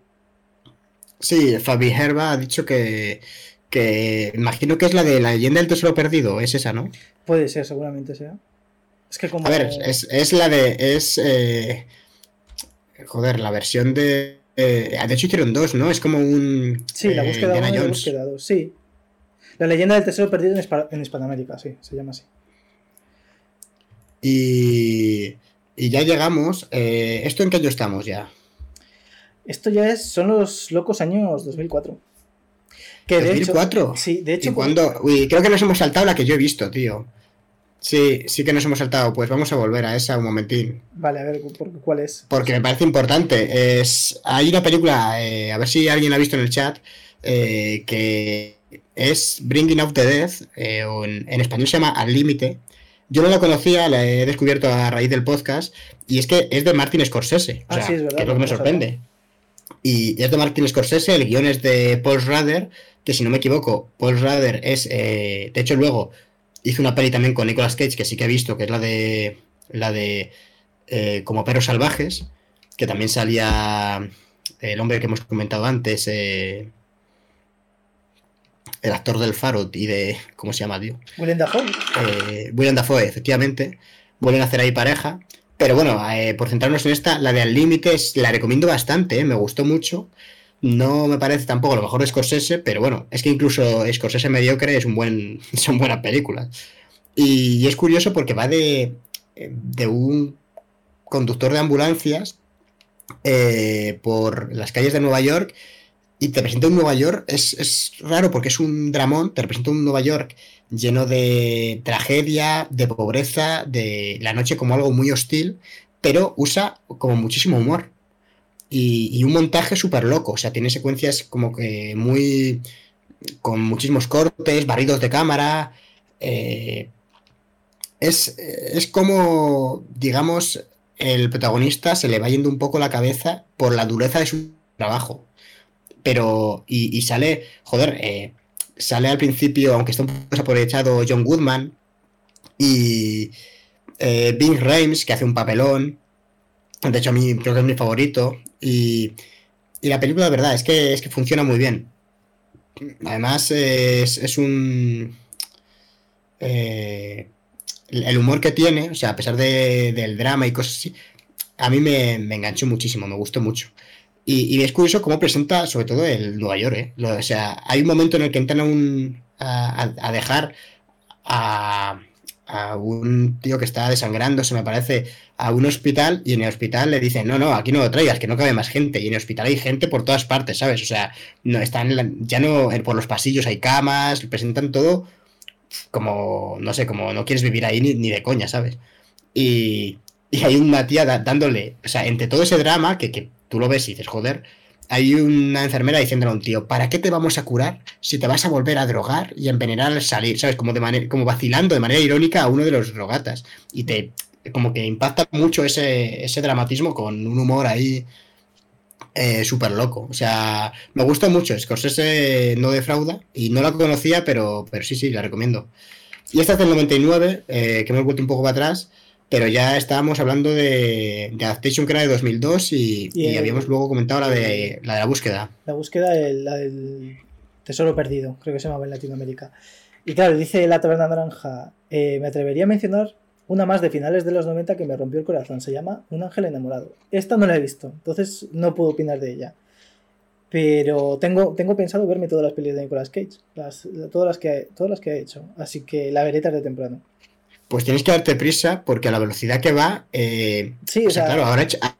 Sí, Fabi Herba ha dicho que, que imagino que es la de la leyenda del tesoro perdido, es esa, ¿no? Puede ser, seguramente sea. Es que como. A ver, es, es la de. Es. eh, joder, la versión de. eh, de hecho, hicieron dos, ¿no? Es como un. Sí, la eh, búsqueda 1 Indiana y la búsqueda 2, sí. La leyenda del tesoro perdido en, Hispa- en Hispanoamérica, sí, se llama así. Y, y ya llegamos. ¿Esto en qué año estamos ya? Esto ya es, son los locos años 2004. Que de hecho- ¿2004? sí, de hecho. ¿Y cuándo? Uy, creo que nos hemos saltado la que yo he visto, tío. Sí, sí que nos hemos saltado. Pues vamos a volver a esa un momentín. Vale, a ver, ¿por- ¿cuál es? Porque me parece importante. Es, hay una película, eh, a ver si alguien la ha visto en el chat, eh, que es Bringing Out the Death, eh, o en, en español se llama Al Límite. Yo no la conocía, la he descubierto a raíz del podcast, y es que es de Martin Scorsese, o Ah, sea, sí, es verdad, que es lo que me sorprende. Y es de Martin Scorsese, el guion es de Paul Schrader, que si no me equivoco, Paul Schrader es, de hecho luego hizo una peli también con Nicolas Cage, que sí que he visto, que es la de, la de eh, Como Perros Salvajes, que también salía el hombre que hemos comentado antes, eh, el actor del Faro y de, ¿cómo se llama, tío? William Dafoe. eh, William Dafoe, efectivamente, vuelven a hacer ahí pareja. Pero bueno, eh, por centrarnos en esta, la de Al Límite la recomiendo bastante, eh, me gustó mucho. No me parece tampoco lo mejor de Scorsese, pero bueno, es que incluso Scorsese mediocre es un buen, son buenas películas. Y, es curioso porque va de, de un conductor de ambulancias eh, por las calles de Nueva York y te presenta un Nueva York, es, es raro porque es un dramón, te presenta un Nueva York lleno de tragedia, de pobreza, de la noche como algo muy hostil, pero usa como muchísimo humor. Y, un montaje súper loco, o sea, tiene secuencias como que muy... con muchísimos cortes, barridos de cámara. eh, es, es como, digamos, el protagonista se le va yendo un poco la cabeza por la dureza de su trabajo. Pero, y, sale, joder, eh, sale al principio, aunque está un poco desaprovechado, John Goodman y eh, Bing que hace un papelón. De hecho, a mí creo que es mi favorito. Y, y la película, de verdad, es que, es que funciona muy bien. Además, es, es un. eh, el humor que tiene, o sea, a pesar de- del drama y cosas así, a mí me, me enganchó muchísimo, me gustó mucho. Y, y es curioso cómo presenta, sobre todo, el Nueva York, ¿eh? O sea, hay un momento en el que entran a, un, a- a dejar a, a un tío que está desangrándose, me parece, a un hospital y en el hospital le dicen, no, no, aquí no lo traigas, que no cabe más gente. Y en el hospital hay gente por todas partes, ¿sabes? O sea, no están, ya no, por los pasillos hay camas, presentan todo como, no sé, como no quieres vivir ahí ni, de coña, ¿sabes? Y, y hay una tía dándole, o sea, entre todo ese drama que, que tú lo ves y dices, joder, hay una enfermera diciéndole a un tío, ¿para qué te vamos a curar si te vas a volver a drogar y envenenar al salir? ¿Sabes? Como, de manera, como vacilando de manera irónica a uno de los drogatas. Y te, como que impacta mucho ese, ese dramatismo con un humor ahí eh, súper loco. O sea, me gusta mucho. Scorsese no defrauda y no la conocía, pero, pero sí, sí, la recomiendo. Y esta es del 99, eh, que hemos vuelto un poco para atrás, pero ya estábamos hablando de, de Adaptation, que era de 2002, y, Y y el- habíamos luego comentado la de la, de la búsqueda. La búsqueda del, la del tesoro perdido, creo que se llamaba en Latinoamérica. Y claro, dice la taberna naranja, eh, me atrevería a mencionar una más de finales de los 90 que me rompió el corazón. Se llama Un ángel enamorado. Esta no la he visto, entonces no puedo opinar de ella. Pero tengo, tengo pensado verme todas las películas de Nicolas Cage, las, todas, las que, todas las que ha hecho. Así que la veré tarde o temprano. Pues tienes que darte prisa porque a la velocidad que va, eh, Sí, o sea, claro, ahora ha hecho, ha,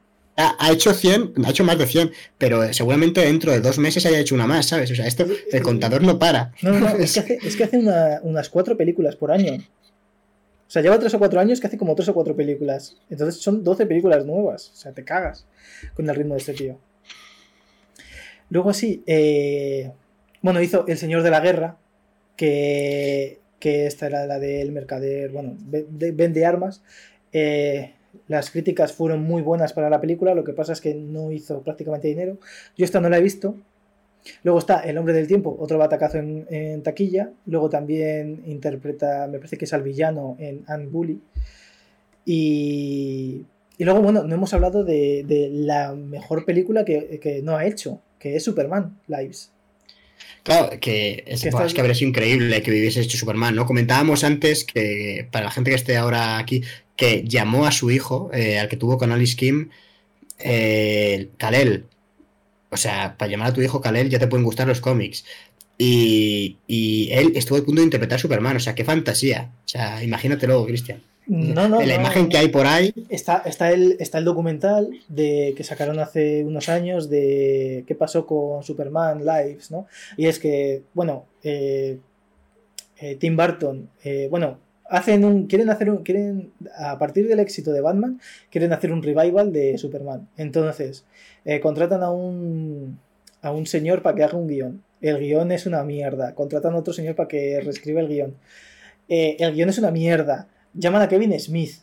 ha hecho 100, ha hecho más de 100, pero seguramente dentro de dos meses haya hecho una más, ¿sabes? O sea, esto, el contador no para. No, no, no, es que hace, es que hace una- unas cuatro películas por año. O sea, lleva tres o cuatro años que hace como tres o cuatro películas. Entonces son 12 películas nuevas. O sea, te cagas con el ritmo de este tío. Luego sí, eh, bueno, hizo El Señor de la Guerra, que, que esta era la del mercader, bueno, ve- de- vende armas. Eh, las críticas fueron muy buenas para la película, lo que pasa es que no hizo prácticamente dinero. Yo esta no la he visto, Luego está El hombre del tiempo, otro batacazo en, en taquilla. Luego también interpreta, me parece que es al villano en Anne Bully. Y, y luego, bueno, no hemos hablado de, de la mejor película que, que no ha hecho, que es Superman Lives. Claro, que es, Que es que habría sido increíble que hubiese hecho Superman, ¿no? Comentábamos antes que, para la gente que esté ahora aquí, que llamó a su hijo, eh, al que tuvo con Alice Kim, eh, Kal-El. O sea, para llamar a tu hijo Kal-El ya te pueden gustar los cómics. Y, y él estuvo a punto de interpretar Superman, o sea, qué fantasía. O sea, imagínatelo, Cristian. No, no, de la no, imagen que hay por ahí. Está, está, el, está el documental de, que sacaron hace unos años de qué pasó con Superman Lives, ¿no? Y es que, bueno, eh, eh, Tim Burton, eh, bueno, hacen un, quieren hacer un, quieren, a partir del éxito de Batman, quieren hacer un revival de Superman. Entonces, eh, contratan a un, a un señor para que haga un guion. El guion es una mierda. Contratan a otro señor para que reescriba el guion. El guion es una mierda. Llaman a Kevin Smith.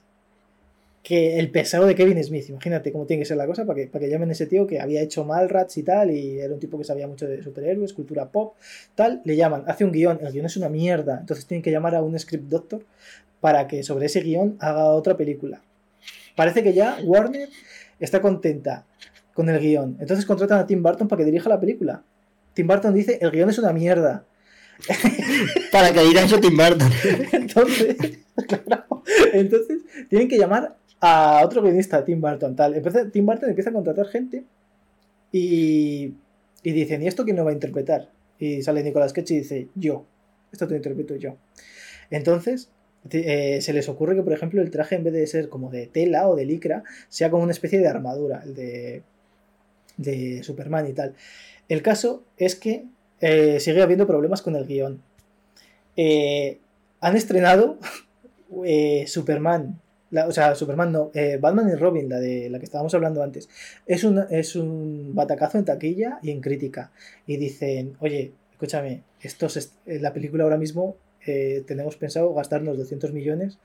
Que el pesado de Kevin Smith, imagínate cómo tiene que ser la cosa para que, para que llamen a ese tío que había hecho Malrats y tal, y era un tipo que sabía mucho de superhéroes, cultura pop, tal. Le llaman, hace un guion, el guion es una mierda, entonces tienen que llamar a un script doctor para que sobre ese guion haga otra película. Parece que ya Warner está contenta con el guion, entonces contratan a Tim Burton para que dirija la película. Tim Burton dice, el guion es una mierda. Para que diga eso Tim Burton. Entonces, entonces tienen que llamar a otro guionista, Tim Burton, tal. Empieza- Tim Burton empieza a contratar gente y, y dicen, ¿y esto quién lo va a interpretar? Y sale Nicolas Cage y dice, yo, esto te lo interpreto yo. Entonces, eh, se les ocurre que, por ejemplo, el traje en vez de ser como de tela o de licra, sea como una especie de armadura, el de, de Superman y tal. El caso es que eh, sigue habiendo problemas con el guion. Eh, han estrenado eh, Superman, o sea, Superman no, Batman y Robin, la de la que estábamos hablando antes. Es un, es un batacazo en taquilla y en crítica. Y dicen, oye, escúchame, esto es, la película ahora mismo tenemos pensado gastarnos 200 millones,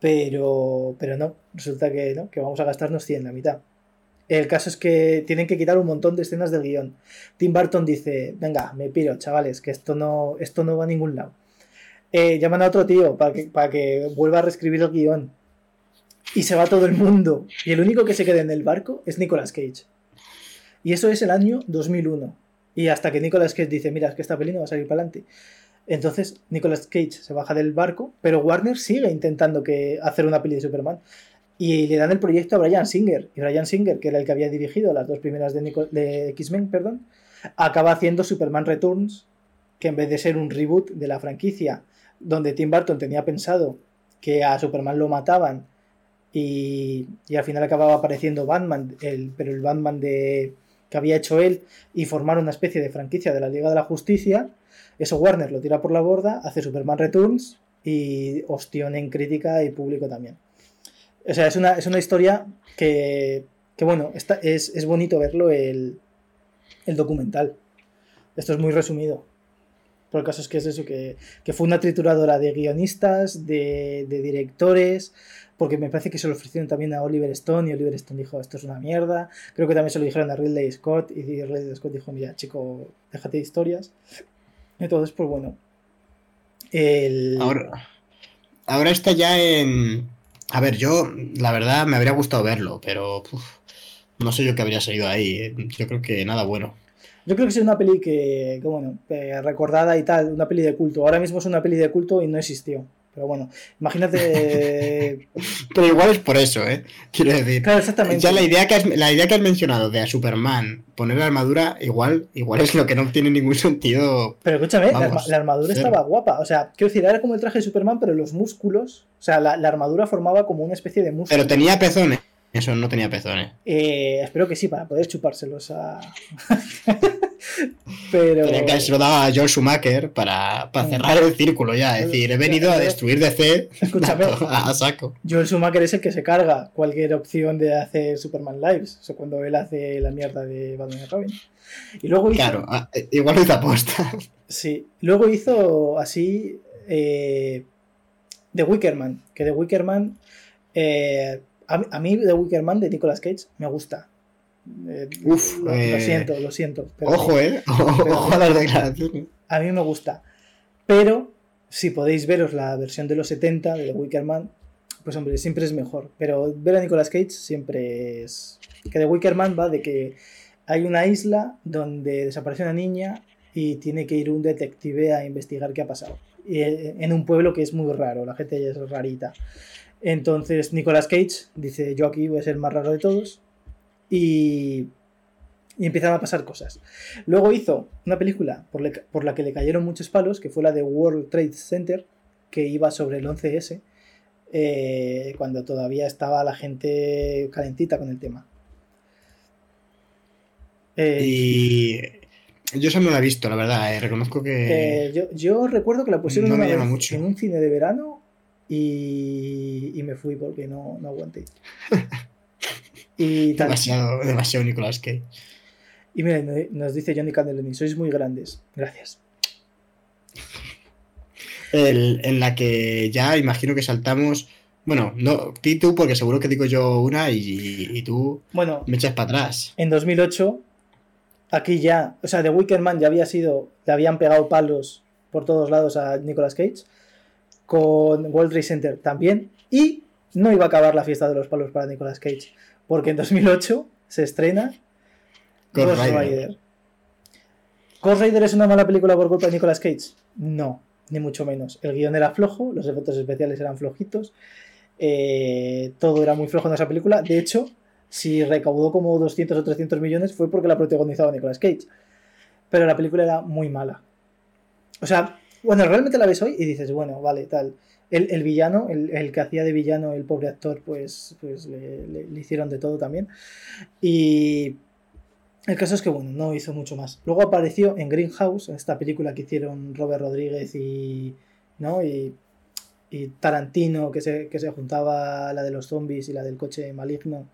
pero, pero no, resulta que no, que vamos a gastarnos 100, la mitad. El caso es que tienen que quitar un montón de escenas del guion. Tim Burton dice, venga, me piro, chavales, que esto no, esto no va a ningún lado. Eh, llaman a otro tío para que, para que vuelva a reescribir el guion. Y se va todo el mundo. Y el único que se queda en el barco es Nicolas Cage. Y eso es el año 2001. Y hasta que Nicolas Cage dice, mira, es que esta peli no va a salir para adelante. Entonces Nicolas Cage se baja del barco, pero Warner sigue intentando que hacer una peli de Superman. Y le dan el proyecto a Brian Singer. Y Brian Singer, que era el que había dirigido las dos primeras de, de X-Men, perdón, acaba haciendo Superman Returns, que en vez de ser un reboot de la franquicia, donde Tim Burton tenía pensado que a Superman lo mataban y, y al final acababa apareciendo Batman, el, pero el Batman de, que había hecho él, y formar una especie de franquicia de la Liga de la Justicia, eso Warner lo tira por la borda, hace Superman Returns y ostión en crítica y público también. O sea, es una, es una historia que, que bueno, está, es, es bonito verlo el, el documental. Esto es muy resumido. Pero el caso es que es eso, que, que fue una trituradora de guionistas, de, de directores, porque me parece que se lo ofrecieron también a Oliver Stone y Oliver Stone dijo, esto es una mierda. Creo que también se lo dijeron a Ridley Scott y Ridley Scott dijo, mira, chico, déjate de historias. Entonces, pues bueno. El... Ahora, ahora está ya en. A ver, yo, la verdad, me habría gustado verlo, pero no sé yo qué habría salido ahí. eh. Yo creo que nada bueno. Yo creo que es una peli que, que, bueno, eh, recordada y tal, una peli de culto. Ahora mismo es una peli de culto y no existió. Pero bueno, imagínate. Pero igual es por eso, ¿eh? Quiero decir. claro, exactamente. Ya la idea que has, la idea que has mencionado de a Superman poner la armadura, igual, igual es lo que no tiene ningún sentido. Pero escúchame, la, Vamos, arma- la armadura cero. estaba guapa. O sea, quiero decir, era como el traje de Superman, pero los músculos. O sea, la, la armadura formaba como una especie de músculo. Pero tenía pezones. Eso no tenía pezones. Eh, espero que sí, para poder chupárselos a. pero. Tenía que se lo daba a George Schumacher para, para Mm. cerrar el círculo ya. Es decir, he venido a destruir DC Escúchame. a, a saco. Joel Schumacher es el que se carga cualquier opción de hacer Superman Lives. O sea, cuando él hace la mierda de Batman y Robin. Y luego hizo. Claro, a- igual lo hizo aposta. Sí. Luego hizo así. Eh, The Wickerman. Que The Wickerman. eh, a, a mí The Wickerman de Nicolas Cage me gusta. Eh, Uf, lo, lo eh, siento, lo siento. pero Ojo, eh. Ojo a las declaraciones. A mí me gusta. Pero si podéis veros la versión de los 70 de The Wickerman, pues hombre, siempre es mejor. Pero ver a Nicolas Cage siempre es. Que The Wickerman va de que hay una isla donde desaparece una niña y tiene que ir un detective a investigar qué ha pasado. Y, eh, en un pueblo que es muy raro, la gente es rarita. Entonces Nicolas Cage dice: Yo aquí voy a ser el más raro de todos. Y, y empiezan a pasar cosas. Luego hizo una película por, le- por la que le cayeron muchos palos, que fue la de World Trade Center, que iba sobre el 11S. eh, cuando todavía estaba la gente calentita con el tema. Eh, y yo eso no la he visto, la verdad, eh, reconozco que... yo, yo recuerdo que la pusieron No una vez mucho. en un cine de verano y, y me fui porque no, no aguanté. y tal. demasiado, demasiado Nicolas Cage. Y mira, nos dice Johnny Candeloni, sois muy grandes. Gracias. El- en la que ya imagino que saltamos... Bueno, no, di tú porque seguro que digo yo una y, y tú Bueno, me echas para atrás. en 2008, aquí ya, o sea, The Wicker Man ya había sido, le habían pegado palos por todos lados a Nicolas Cage, con World Trade Center también, y no iba a acabar la fiesta de los palos para Nicolas Cage, porque en 2008 se estrena Ghost Ghost Rider. Rider. ¿Ghost Rider es una mala película por culpa de Nicolas Cage? No, ni mucho menos. El guion era flojo, los efectos especiales eran flojitos, eh, todo era muy flojo en esa película. De hecho, si recaudó como 200 o 300 millones fue porque la protagonizaba Nicolas Cage. Pero la película era muy mala. O sea, bueno, realmente la ves hoy y dices, bueno, vale, tal. El, el villano, el, el que hacía de villano, el pobre actor, pues, pues le, le- hicieron de todo también. Y el caso es que, bueno, no hizo mucho más. Luego apareció en Greenhouse, en esta película que hicieron Robert Rodríguez y, ¿no? y, y Tarantino, que se, que se juntaba la de los zombies y la del coche maligno.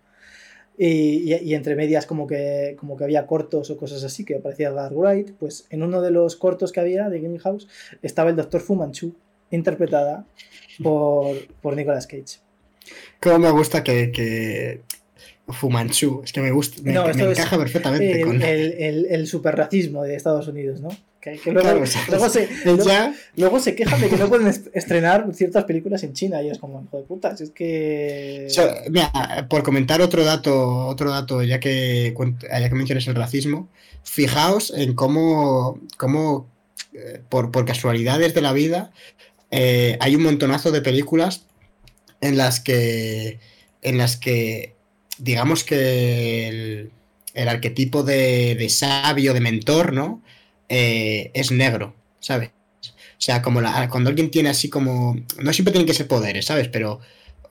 Y, y- entre medias como que, como que había cortos o cosas así, que aparecía Edgar Wright. Pues en uno de los cortos que había de Greenhouse estaba el Dr. Fu Manchu, interpretada por, por Nicolas Cage. Cómo me gusta que, que Fumanchu, es que me gusta, me, No, me encaja perfectamente El, con... el, el, el superracismo de Estados Unidos, ¿no? Que, que luego, Claro, o sea, luego se, luego- se quejan de que no pueden est- estrenar ciertas películas en China y es como, hijo de puta, si es que... o sea, mira, por comentar otro dato, otro dato, ya que, ya que mencionas el racismo, fijaos en cómo, cómo eh, por, por casualidades de la vida, eh, hay un montonazo de películas en las que, en las que, digamos que el, el arquetipo de, de sabio, de mentor, ¿no? Eh, es negro, ¿sabes? O sea, como la- cuando alguien tiene así como. No siempre tienen que ser poderes, ¿sabes? Pero.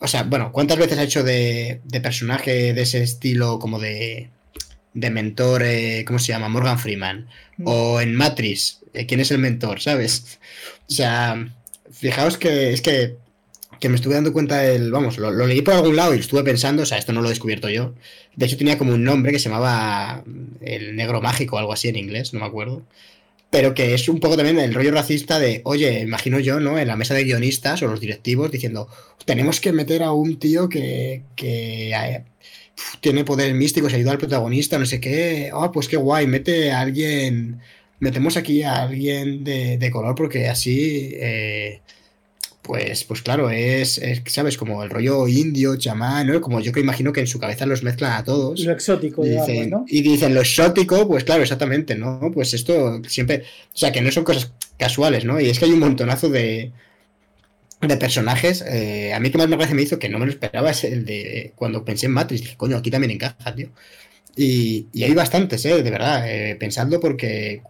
O sea, bueno, ¿cuántas veces ha hecho de, de personaje de ese estilo como de. de mentor, eh, ¿cómo se llama? Morgan Freeman. Mm. O en Matrix, eh, ¿quién es el mentor, ¿sabes? O sea, fijaos que es que, que me estuve dando cuenta del. Vamos, lo, lo leí por algún lado y estuve pensando, o sea, esto no lo he descubierto yo. De hecho, tenía como un nombre que se llamaba El Negro Mágico o algo así en inglés, no me acuerdo. Pero que es un poco también el rollo racista de, oye, imagino yo, ¿no? En la mesa de guionistas o los directivos diciendo, tenemos que meter a un tío que, que eh, uf, tiene poderes místicos ayuda al protagonista, no sé qué. Ah, pues qué guay, mete a alguien, metemos aquí a alguien de, de color porque así, eh, pues, pues claro, es, es, ¿sabes? Como el rollo indio, chamán, ¿no? Como yo que imagino que en su cabeza los mezclan a todos. Lo exótico, Y digamos, dicen, ¿no? y dicen lo exótico, pues claro, exactamente, ¿no? Pues esto siempre, o sea, que no son cosas casuales, ¿no? Y es que hay un montonazo de, de personajes. eh, a mí que más me gracia me hizo que no me lo esperaba es el de cuando pensé en Matrix, dije, coño, aquí también encaja, tío. Y, y hay bastantes, ¿eh? De verdad, eh, pensando porque,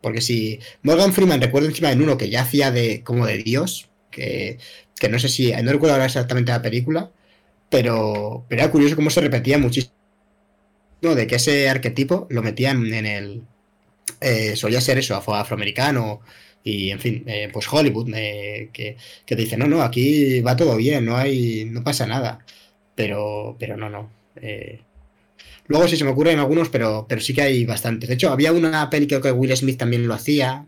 porque si Morgan Freeman recuerdo encima en uno que ya hacía de como de Dios, que, que no sé si, no recuerdo ahora exactamente la película, pero, pero era curioso cómo se repetía muchísimo no, de que ese arquetipo lo metían en el. eh, solía ser eso, afro- afroamericano y, en fin, eh, pues Hollywood, eh, que, que te dice, no, no, aquí va todo bien, no hay, no pasa nada. Pero, pero no, no. eh. Luego sí se me ocurren algunos, pero, pero sí que hay bastantes. De hecho, había una peli que creo que Will Smith también lo hacía.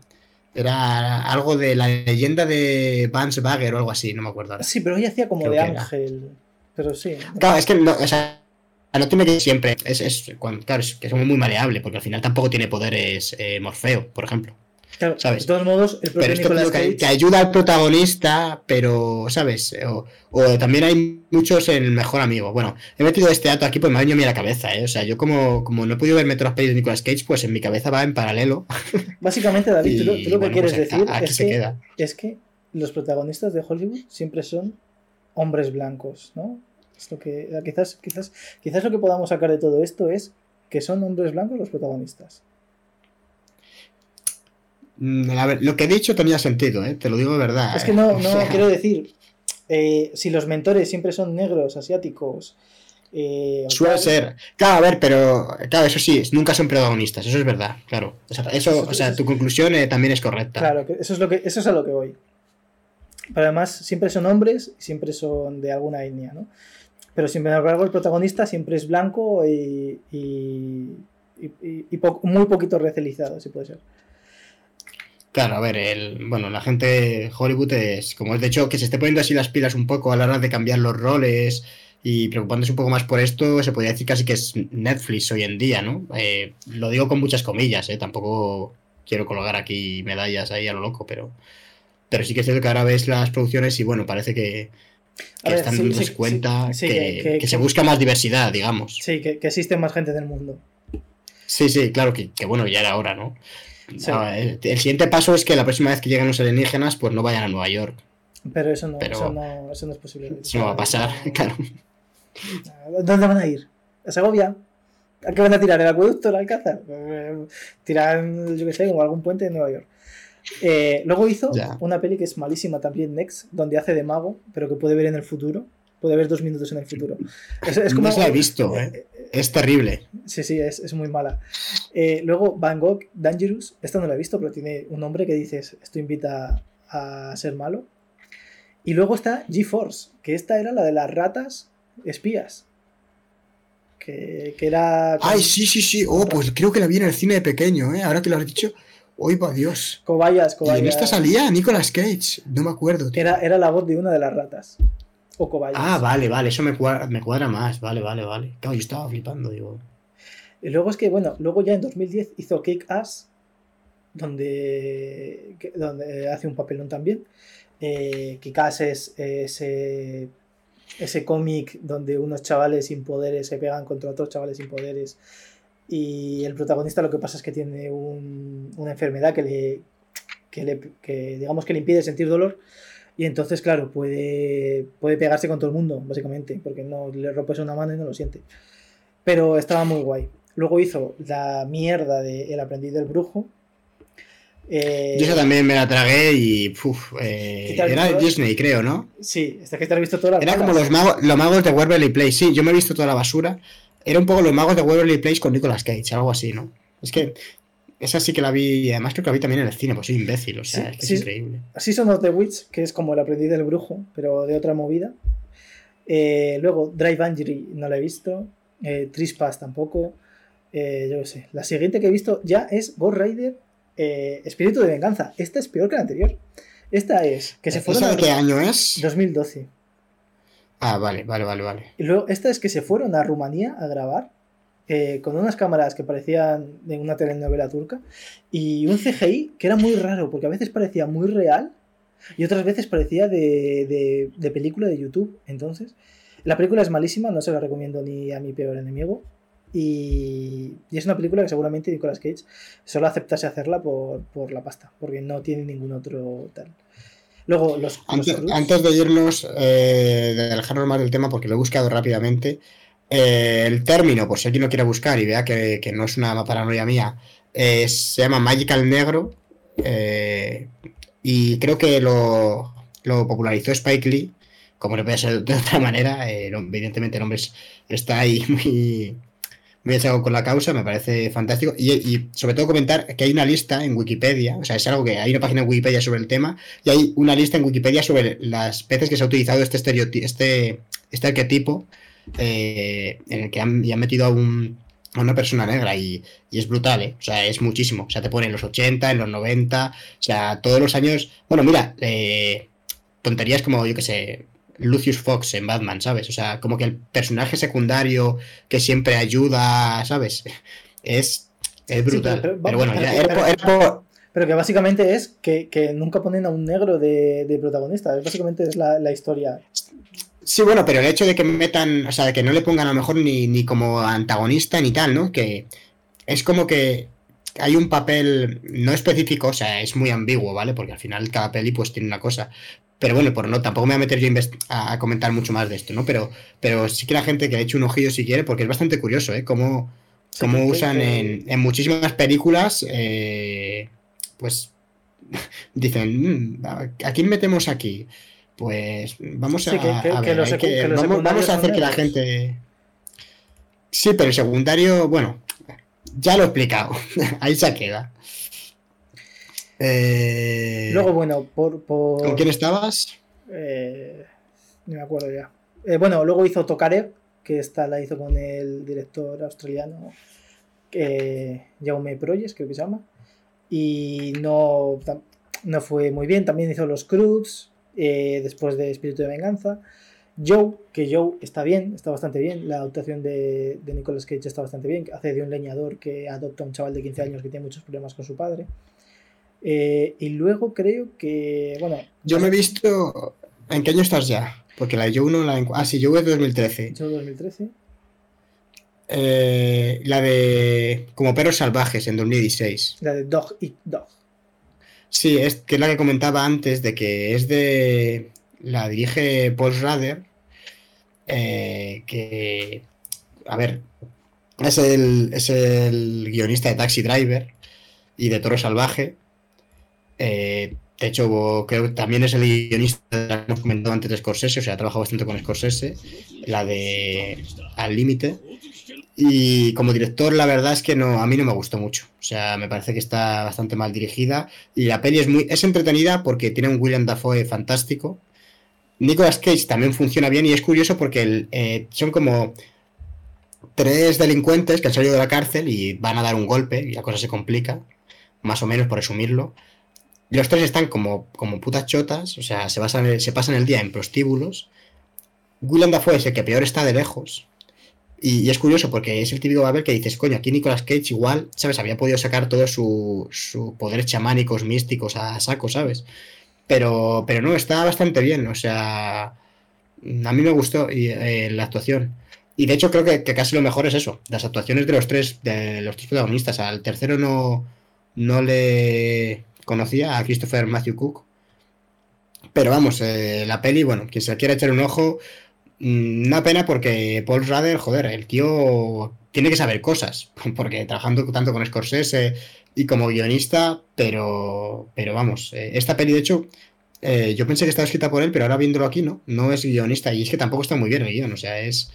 Era algo de la leyenda de Vance Bagger o algo así, no me acuerdo ahora. Sí, pero ella hacía como Creo de era. ángel. Pero sí. Claro, es que no, o sea, no tiene que siempre. Es, es, cuando- claro, es que es muy maleable, porque al final tampoco tiene poderes eh, Morfeo, por ejemplo. Claro, ¿sabes? De todos modos, el propio Pero tío que, que ayuda al protagonista, pero, ¿sabes? O, o también hay muchos en el mejor amigo. Bueno, he metido este dato aquí pues me ha venido a mí la cabeza, ¿eh? O sea, yo como, como no he podido verme todas las pelis de Nicolas Cage, pues en mi cabeza va en paralelo. Básicamente, David, tú, lo- Y, tú lo que quieres pues, decir aquí es se que, queda. es que los protagonistas de Hollywood siempre son hombres blancos, ¿no? Es lo que, quizás, quizás, quizás lo que podamos sacar de todo esto es que son hombres blancos los protagonistas. Mm, lo que he dicho tenía sentido, ¿eh? Te lo digo de verdad. Es que ¿eh? no, O no quiero decir. Eh, si los mentores siempre son negros, asiáticos. eh, Suele ser. Claro, a ver, pero. Claro, eso sí, nunca son protagonistas, eso es verdad, claro. O sea, eso, o sea tu conclusión eh, también es correcta. Claro, eso es lo que eso es a lo que voy. Pero además siempre son hombres y siempre son de alguna etnia, ¿no? Pero sin embargo el protagonista siempre es blanco y, y, y- y- y po- muy poquito racializado, si puede ser. Claro, a ver, el, bueno, la gente de Hollywood es como de hecho que se esté poniendo así las pilas un poco a la hora de cambiar los roles y preocupándose un poco más por esto, se podría decir casi que es Netflix hoy en día, ¿no? Eh, lo digo con muchas comillas, ¿eh? Tampoco quiero colgar aquí medallas ahí a lo loco, pero, pero sí que es cierto que ahora ves las producciones y bueno, parece que, A que ver, están sí, dándose sí, cuenta sí, que, que- se busca más diversidad, digamos. Sí, que, existe más gente en el mundo. Sí, sí, claro que, que bueno, ya era hora, ¿no? Sí. Ah, el, el siguiente paso es que la próxima vez que lleguen los alienígenas, pues no vayan a Nueva York. Pero eso no, Pero- eso no, eso no es posible. Eso no va a pasar, claro. ¿Dónde van a ir? ¿A Segovia? ¿A qué van a tirar? ¿El acueducto? ¿El Alcázar? Eh, Tiran, yo qué sé, como algún puente de Nueva York. Eh, luego hizo Ya. una peli que es malísima también, Next, donde hace de mago, pero que puede ver en el futuro. Puede ver dos minutos en el futuro. Es, es como, No se la he visto, ¿eh? Es terrible. Sí, sí, es, es muy mala. Eh, luego Van Gogh, Dangerous. Esta no la he visto, pero tiene un nombre que dices, esto invita a ser malo. Y luego está GeForce, que esta era la de las ratas espías. Que, que era... con Ay, sí, sí, sí. Oh, pues creo que la vi en el cine de pequeño, ¿eh? Ahora que lo has dicho. Uy, va Dios. Cobayas, ¿Y en cobayas. esta salía Nicolas Cage? No me acuerdo. tío. Era, era la voz de una de las ratas. Ah, vale, vale. Eso me cuadra, me cuadra más. Vale, vale, vale. Claro, yo estaba flipando, digo. Y luego es que, bueno, luego ya en 2010 hizo Kick Ass, donde, donde hace un papelón también. Eh, Kick Ass es ese, ese cómic donde unos chavales sin poderes se pegan contra otros chavales sin poderes. Y el protagonista lo que pasa es que tiene un- una enfermedad que le, que le que digamos que le impide sentir dolor. Y entonces, claro, puede, puede pegarse con todo el mundo, básicamente, porque no le rompes una mano y no lo siente. Pero estaba muy guay. Luego hizo la mierda de El aprendiz del brujo. Eh, Yo esa también me la tragué y. eh, ¿Qué tal, era de? Disney, creo, ¿no? Sí, esta que te has visto todas las Era como los magos, los magos de Waverly Place. Sí, yo me he visto toda la basura. Era un poco los magos de Waverly Place con Nicolas Cage, algo así, ¿no? Es que esa sí que la vi, y además creo que la vi también en el cine, pues soy imbécil, o sea, Sí, es que sí. es increíble. Así son los The Witch, que es como El aprendiz del brujo, pero de otra movida. Eh, luego, Drive Angry no la he visto. Eh, Trispas tampoco. Eh, yo qué sé. La siguiente que he visto ya es Ghost Rider eh, Espíritu de Venganza. Esta es peor que la anterior. Esta es que se fueron ¿Esa de qué año es? 2012. Ah, vale, vale, vale, vale. Y luego, esta es que se fueron a Rumanía a grabar eh, con unas cámaras que parecían de una telenovela turca y un CGI que era muy raro porque a veces parecía muy real y otras veces parecía de, de- de película de YouTube. Entonces, la película es malísima, no se la recomiendo ni a mi peor enemigo. Y, y es una película que seguramente Nicolas Cage solo aceptase hacerla por, por la pasta, porque no tiene ningún otro tal. Luego, los, Antes, antes de irnos, eh, de alejarnos más del tema, porque lo he buscado rápidamente, el término, por si alguien lo quiere buscar y vea que, que no es una paranoia mía, eh, se llama Magical Negro eh, y creo que lo, lo popularizó Spike Lee, como no puede ser de otra manera, eh, evidentemente el hombre es- está ahí muy, muy echado con la causa, me parece fantástico. Y, sobre todo comentar que hay una lista en Wikipedia, o sea, es algo que hay una página en Wikipedia sobre el tema, y hay una lista en Wikipedia sobre las veces que se ha utilizado este este, este arquetipo, eh, en el que han, y han metido a, un, a una persona negra, y, y es brutal, ¿eh? O sea, es muchísimo. O sea, te pone en los 80, en los 90, o sea, todos los años. Bueno, mira, eh, tonterías como, yo que sé, Lucius Fox en Batman, ¿sabes? O sea, como que el personaje secundario que siempre ayuda, ¿sabes? Es, es brutal. pero- pero, pero- bueno, ya era, pero- por- era por- Pero que básicamente es que, que nunca ponen a un negro de, de protagonista. Básicamente es la, la historia. Sí, bueno, pero el hecho de que metan, o sea, de que no le pongan a lo mejor ni, ni como antagonista ni tal, ¿no? Que es como que hay un papel no específico, o sea, es muy ambiguo, ¿vale? Porque al final cada peli pues tiene una cosa. Pero bueno, por no, tampoco me voy a meter yo a comentar mucho más de esto, ¿no? Pero, pero sí que la gente que le eche un ojillo si quiere, porque es bastante curioso, ¿eh? Cómo, cómo usan que- en, en muchísimas películas, eh, pues dicen, "Mm, ¿a a quién metemos aquí? Pues vamos a, vamos, a hacer que la gente... Sí, pero el secundario, bueno, ya lo he explicado. Ahí se queda. Eh, Luego, bueno, por. por ¿Con quién estabas? eh, no me acuerdo ya. Eh, bueno, luego hizo Tokarev, que esta la hizo con el director australiano Jaume Proyes, creo que se llama. Y no, no fue muy bien. También hizo Los Cruz, eh, después de Espíritu de Venganza. Joe, que Joe está bien, está bastante bien. La adaptación de, de Nicolas Cage está bastante bien. Hace de un leñador que adopta a un chaval de 15 años que tiene muchos problemas con su padre. Eh, y luego creo que, bueno, Yo me he visto... ¿En qué año estás ya? Porque la de Joe no la... Ah, sí, Joe es de 2013. Joe 2013. Eh, la de Como perros salvajes en 2016. La de Dog Eat Dog. Sí, es que es la que comentaba antes de que es de. La dirige Paul Schrader. eh, que. A ver. Es el, es el guionista de Taxi Driver y de Toro Salvaje. Eh, de hecho, creo que también es el guionista que hemos comentado antes de Scorsese, o sea, ha trabajado bastante con Scorsese, la de Al Límite. Y como director, la verdad es que no, a mí no me gustó mucho. O sea, me parece que está bastante mal dirigida. Y la peli es muy, es entretenida porque tiene un William Dafoe fantástico. Nicolas Cage también funciona bien y es curioso porque el, eh, son como tres delincuentes que han salido de la cárcel y van a dar un golpe y la cosa se complica, más o menos por resumirlo. Los tres están como, como putas chotas, o sea, se, basan, se pasan el día en prostíbulos. William Dafoe es el que peor está de lejos. Y, es curioso porque es el típico papel que dices, coño, aquí Nicolas Cage igual, ¿sabes? Había podido sacar todos sus su poderes chamánicos, místicos a saco, ¿sabes? Pero, pero no, está bastante bien, o sea, a mí me gustó eh, la actuación. Y de hecho creo que, casi lo mejor es eso, las actuaciones de los tres, de los tres protagonistas. Al tercero no, no le conocía, a Christopher Matthew Cook. Pero vamos, eh, la peli, bueno, quien se quiera echar un ojo, una pena porque Paul Rader, joder, el tío tiene que saber cosas, porque trabajando tanto con Scorsese y como guionista, pero, pero vamos, eh, esta peli de hecho, eh, yo pensé que estaba escrita por él, pero ahora viéndolo aquí, no, no es guionista y es que tampoco está muy bien el guion, o sea, es,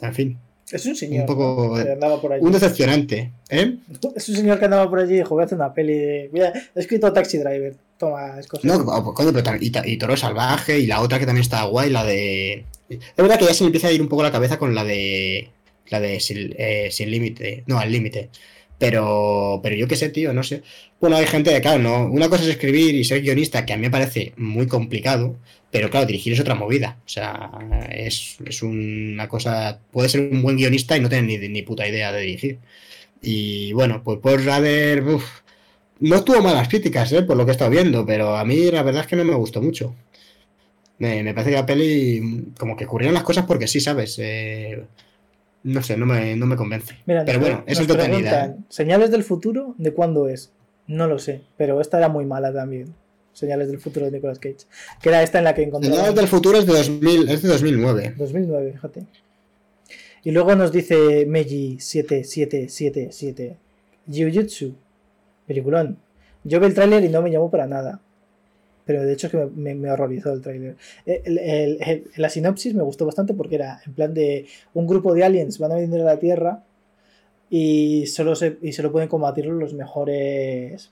en fin, Es un señor Un poco- ¿no? que andaba por allí. un decepcionante, ¿eh? Es un señor que andaba por allí y dijo, voy a hacer una peli de... Mira, he escrito Taxi Driver. Toma, es cosa. No, y, y Toro Salvaje y la otra que también está guay, la de... Es verdad que ya se me empieza a ir un poco la cabeza con la de... La de Sin, eh, Límite, no, al límite. Pero, pero yo qué sé, tío, no sé. Bueno, hay gente que, claro, no. Una cosa es escribir y ser guionista, que a mí me parece muy complicado, pero claro, dirigir es otra movida. O sea, es, es una cosa. Puede ser un buen guionista y no tener ni, ni puta idea de dirigir. Y bueno, pues Rader, uf, no tuvo malas críticas, ¿eh? por lo que he estado viendo, pero a mí la verdad es que no me gustó mucho. Me, me parece que la peli, como que ocurrieron las cosas porque sí, ¿sabes? Eh, no sé, no me, no me convence. Mira, pero bueno, es nos entretenida. ¿eh? ¿Señales del futuro? ¿De cuándo es? No lo sé, pero esta era muy mala también. Señales del futuro de Nicolas Cage. Que era esta en la que encontramos. Señales del futuro es de, 2000, es de 2009. 2009, fíjate. Y luego nos dice Meiji 7777 Jiu-Jitsu, peliculón. Yo vi el tráiler y no me llamó para nada. Pero de hecho es que me, horrorizó el tráiler. El- la sinopsis me gustó bastante porque era en plan de un grupo de aliens van a venir a la Tierra y solo se, y solo pueden combatirlo los mejores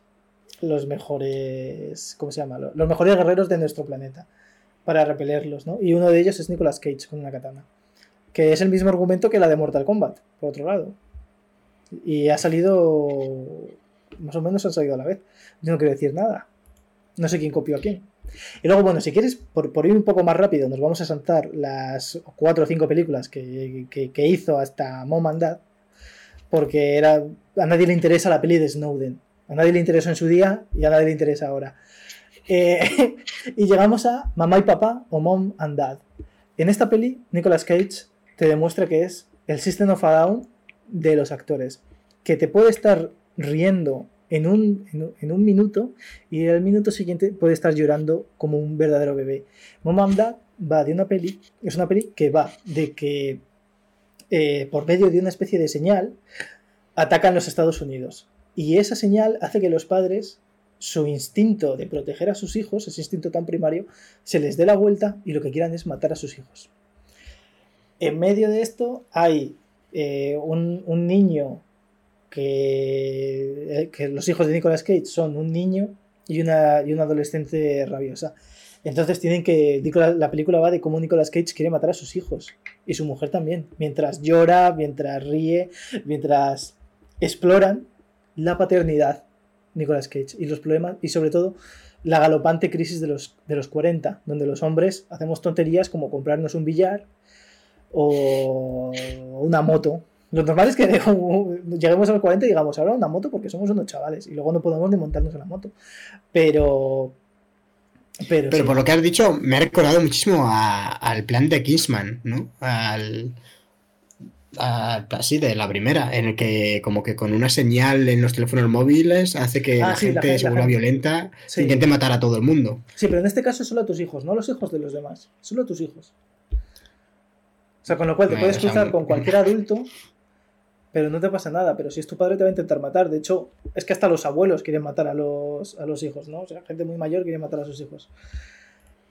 los mejores ¿cómo se llama? los mejores guerreros de nuestro planeta para repelerlos, ¿no? Y uno de ellos es Nicolas Cage con una katana. Que es el mismo argumento que la de Mortal Kombat, por otro lado. Y ha salido. Más o menos han salido a la vez. No quiero decir nada. No sé quién copió a quién. Y luego, bueno, si quieres, por, ir un poco más rápido, nos vamos a saltar las cuatro o cinco películas que hizo hasta Mom and Dad. Porque era, a nadie le interesa la peli de Snowden. A nadie le interesó en su día y a nadie le interesa ahora. Eh, y llegamos a Mamá y Papá o Mom and Dad. En esta peli, Nicolas Cage te demuestra que es el System of a Down de los actores. Que te puede estar riendo en un, en un- minuto y el minuto siguiente puede estar llorando como un verdadero bebé. Mom and va de una peli, es una peli que va de que eh, por medio de una especie de señal atacan los Estados Unidos. Y esa señal hace que los padres su instinto de proteger a sus hijos, ese instinto tan primario, se les dé la vuelta y lo que quieran es matar a sus hijos. En medio de esto hay eh, un, un, niño que, eh, que, los hijos de Nicolas Cage son un niño y una, y una adolescente rabiosa. Entonces tienen que. La película va de cómo Nicolas Cage quiere matar a sus hijos. Y su mujer también. Mientras llora, mientras ríe, mientras exploran la paternidad. Nicolas Cage. Y los problemas. Y sobre todo la galopante crisis de los, de los 40. Donde los hombres hacemos tonterías como comprarnos un billar. O una moto. Lo normal es que lleguemos a los 40 y digamos, ahora una moto porque somos unos chavales y luego no podemos ni montarnos en la moto. Pero, pero, por lo que has dicho, me ha recordado muchísimo al plan de Kingsman, ¿no? Al, así de la primera, en el que como que con una señal en los teléfonos móviles hace que ah, la, gente se vuelva violenta e intente matar a todo el mundo. Sí, pero en este caso solo a tus hijos, no a los hijos de los demás, solo a tus hijos. O sea, con lo cual te puedes cruzar con cualquier adulto pero no te pasa nada. Pero si es tu padre, te va a intentar matar. De hecho, es que hasta los abuelos quieren matar a los, a los hijos, ¿no? O sea, gente muy mayor quiere matar a sus hijos.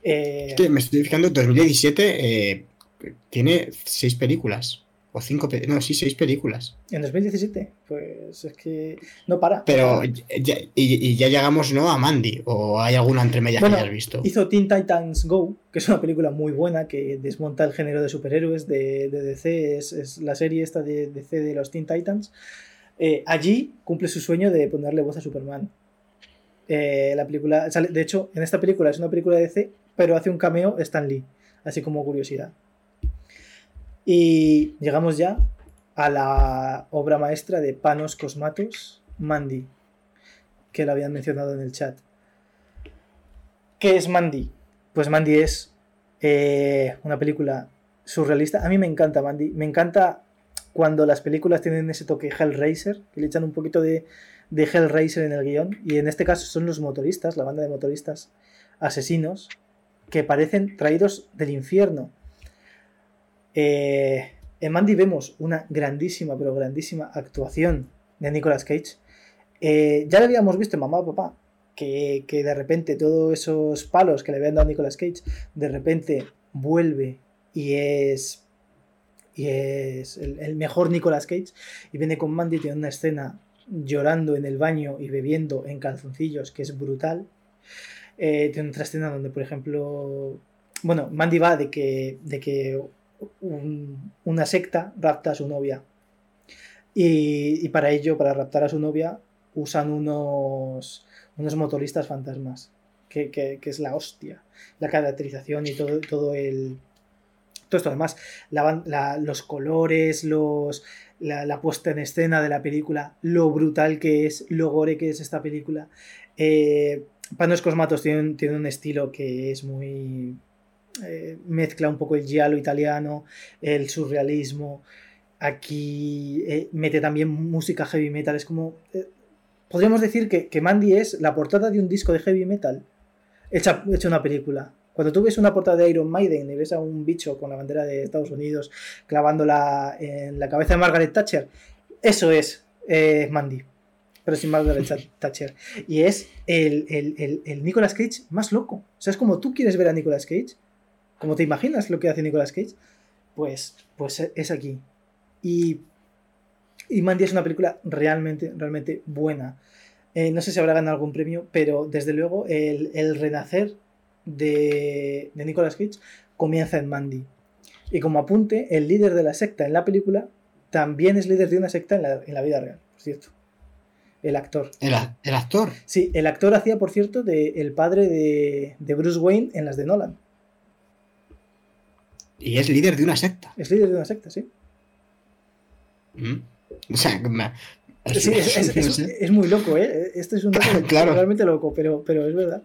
Eh... me estoy fijando, 2017 eh, tiene seis películas. O cinco, no, sí, seis películas. En 2017, pues es que no para. Pero ya, y, ya llegamos, ¿no? A Mandy, o hay alguna entre medias que hayas visto. Hizo Teen Titans Go, que es una película muy buena que desmonta el género de superhéroes de, DC, es, la serie esta de DC de los Teen Titans. Eh, allí cumple su sueño de ponerle voz a Superman. Eh, la película, de hecho, en esta película es una película de DC, pero hace un cameo Stan Lee, así como curiosidad. Y llegamos ya a la obra maestra de Panos Cosmatos, Mandy, que lo habían mencionado en el chat. ¿Qué es Mandy? Pues Mandy es eh, una película surrealista. A mí me encanta Mandy. Me encanta cuando las películas tienen ese toque Hellraiser, que le echan un poquito de, de Hellraiser en el guion. Y en este caso son los motoristas, la banda de motoristas asesinos, que parecen traídos del infierno. Eh, en Mandy vemos una grandísima, pero grandísima actuación de Nicolas Cage. Eh, ya lo habíamos visto en Mamá Papá, que, de repente todos esos palos que le habían dado a Nicolas Cage, de repente vuelve y es y es el, mejor Nicolas Cage y viene con Mandy tiene una escena llorando en el baño y bebiendo en calzoncillos que es brutal eh, tiene otra escena donde por ejemplo bueno Mandy va de que de que una secta rapta a su novia. Y, para ello, para raptar a su novia, usan unos, unos motoristas fantasmas, que, es la hostia. La caracterización y todo, todo el... Todo esto además, los colores, los, la, puesta en escena de la película, lo brutal que es, lo gore que es esta película. Eh, Panos Cosmatos tiene, tiene un estilo que es muy, eh, mezcla un poco el giallo italiano, el surrealismo. Aquí eh, mete también música heavy metal. Es como. Eh, podríamos decir que, que, Mandy es la portada de un disco de heavy metal hecha, hecha una película. Cuando tú ves una portada de Iron Maiden y ves a un bicho con la bandera de Estados Unidos clavándola en la cabeza de Margaret Thatcher, eso es Mandy pero sin Margaret Thatcher. Y es el, el, el, Nicolas Cage más loco. O sea, es como tú quieres ver a Nicolas Cage, como te imaginas lo que hace Nicolas Cage, pues, pues es aquí. Y, y Mandy es una película realmente, realmente buena. Eh, no sé si habrá ganado algún premio, pero desde luego el, renacer de, de Nicolas Cage comienza en Mandy. Y como apunte, el líder de la secta en la película también es líder de una secta en la, vida real, por cierto. El actor. ¿El, actor? Sí, el actor hacía, por cierto, de el padre de, de Bruce Wayne en las de Nolan. Y es líder de una secta. Es líder de una secta, sí. Mm. O sea, es, muy loco, ¿eh? Este es un dato realmente loco, pero, pero es verdad.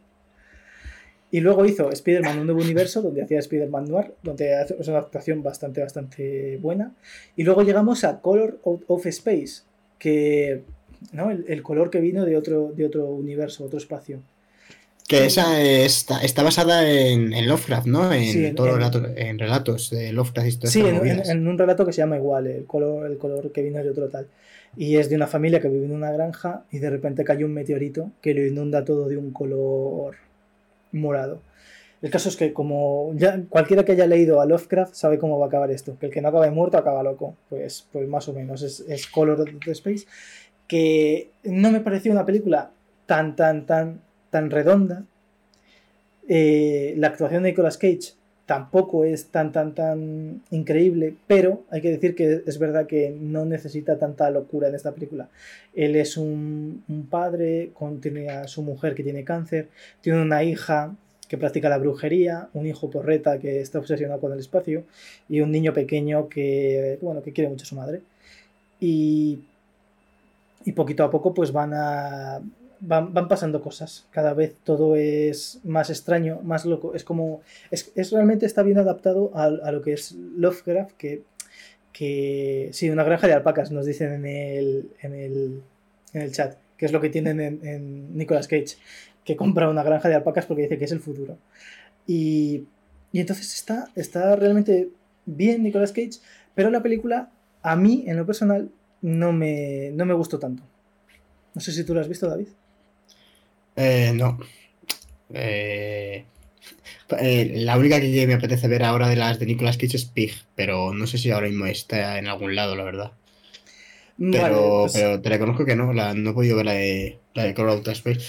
Y luego hizo Spider-Man Un Nuevo Universo, donde hacía Spider-Man Noir, donde hace una actuación bastante, bastante buena. Y luego llegamos a Color of Space, que, ¿no? El, color que vino de otro, de otro universo, otro espacio. Que esa está, está basada en, en, Lovecraft, ¿no? En, en, en relatos de Lovecraft Sí, en, un relato que se llama igual, el color, el color que vino de otro tal. Y es de una familia que vive en una granja y de repente cae un meteorito que lo inunda todo de un color morado. El caso es que como ya cualquiera que haya leído a Lovecraft sabe cómo va a acabar esto, que el que no acaba muerto acaba loco, pues, pues más o menos es, es Color of the Space, que no me pareció una película tan, tan, tan, tan redonda. Eh, la actuación de Nicolas Cage tampoco es tan, tan, tan increíble, pero hay que decir que es verdad que no necesita tanta locura en esta película. Él es un, padre, con, tiene a su mujer que tiene cáncer, tiene una hija que practica la brujería, un hijo porreta que está obsesionado con el espacio y un niño pequeño que, bueno, que quiere mucho a su madre. Y, y poquito a poco pues van a... Van, van, pasando cosas, cada vez todo es más extraño, más loco, es como, es, es realmente está bien adaptado a, a, lo que es Lovecraft, que, que sí, una granja de alpacas nos dicen en el, en el, en el chat, que es lo que tienen en, en Nicolas Cage que compra una granja de alpacas porque dice que es el futuro. Y, y entonces está, está realmente bien Nicolas Cage, pero la película, a mí, en lo personal, no me, no me gustó tanto. No sé si tú lo has visto, David. Eh, no. Eh, eh, la única que me apetece ver ahora de las de Nicolas Cage es Pig, pero no sé si ahora mismo está en algún lado, la verdad. Pero, vale, pues... pero te reconozco que no, la, no he podido ver la de, la de Call of Space.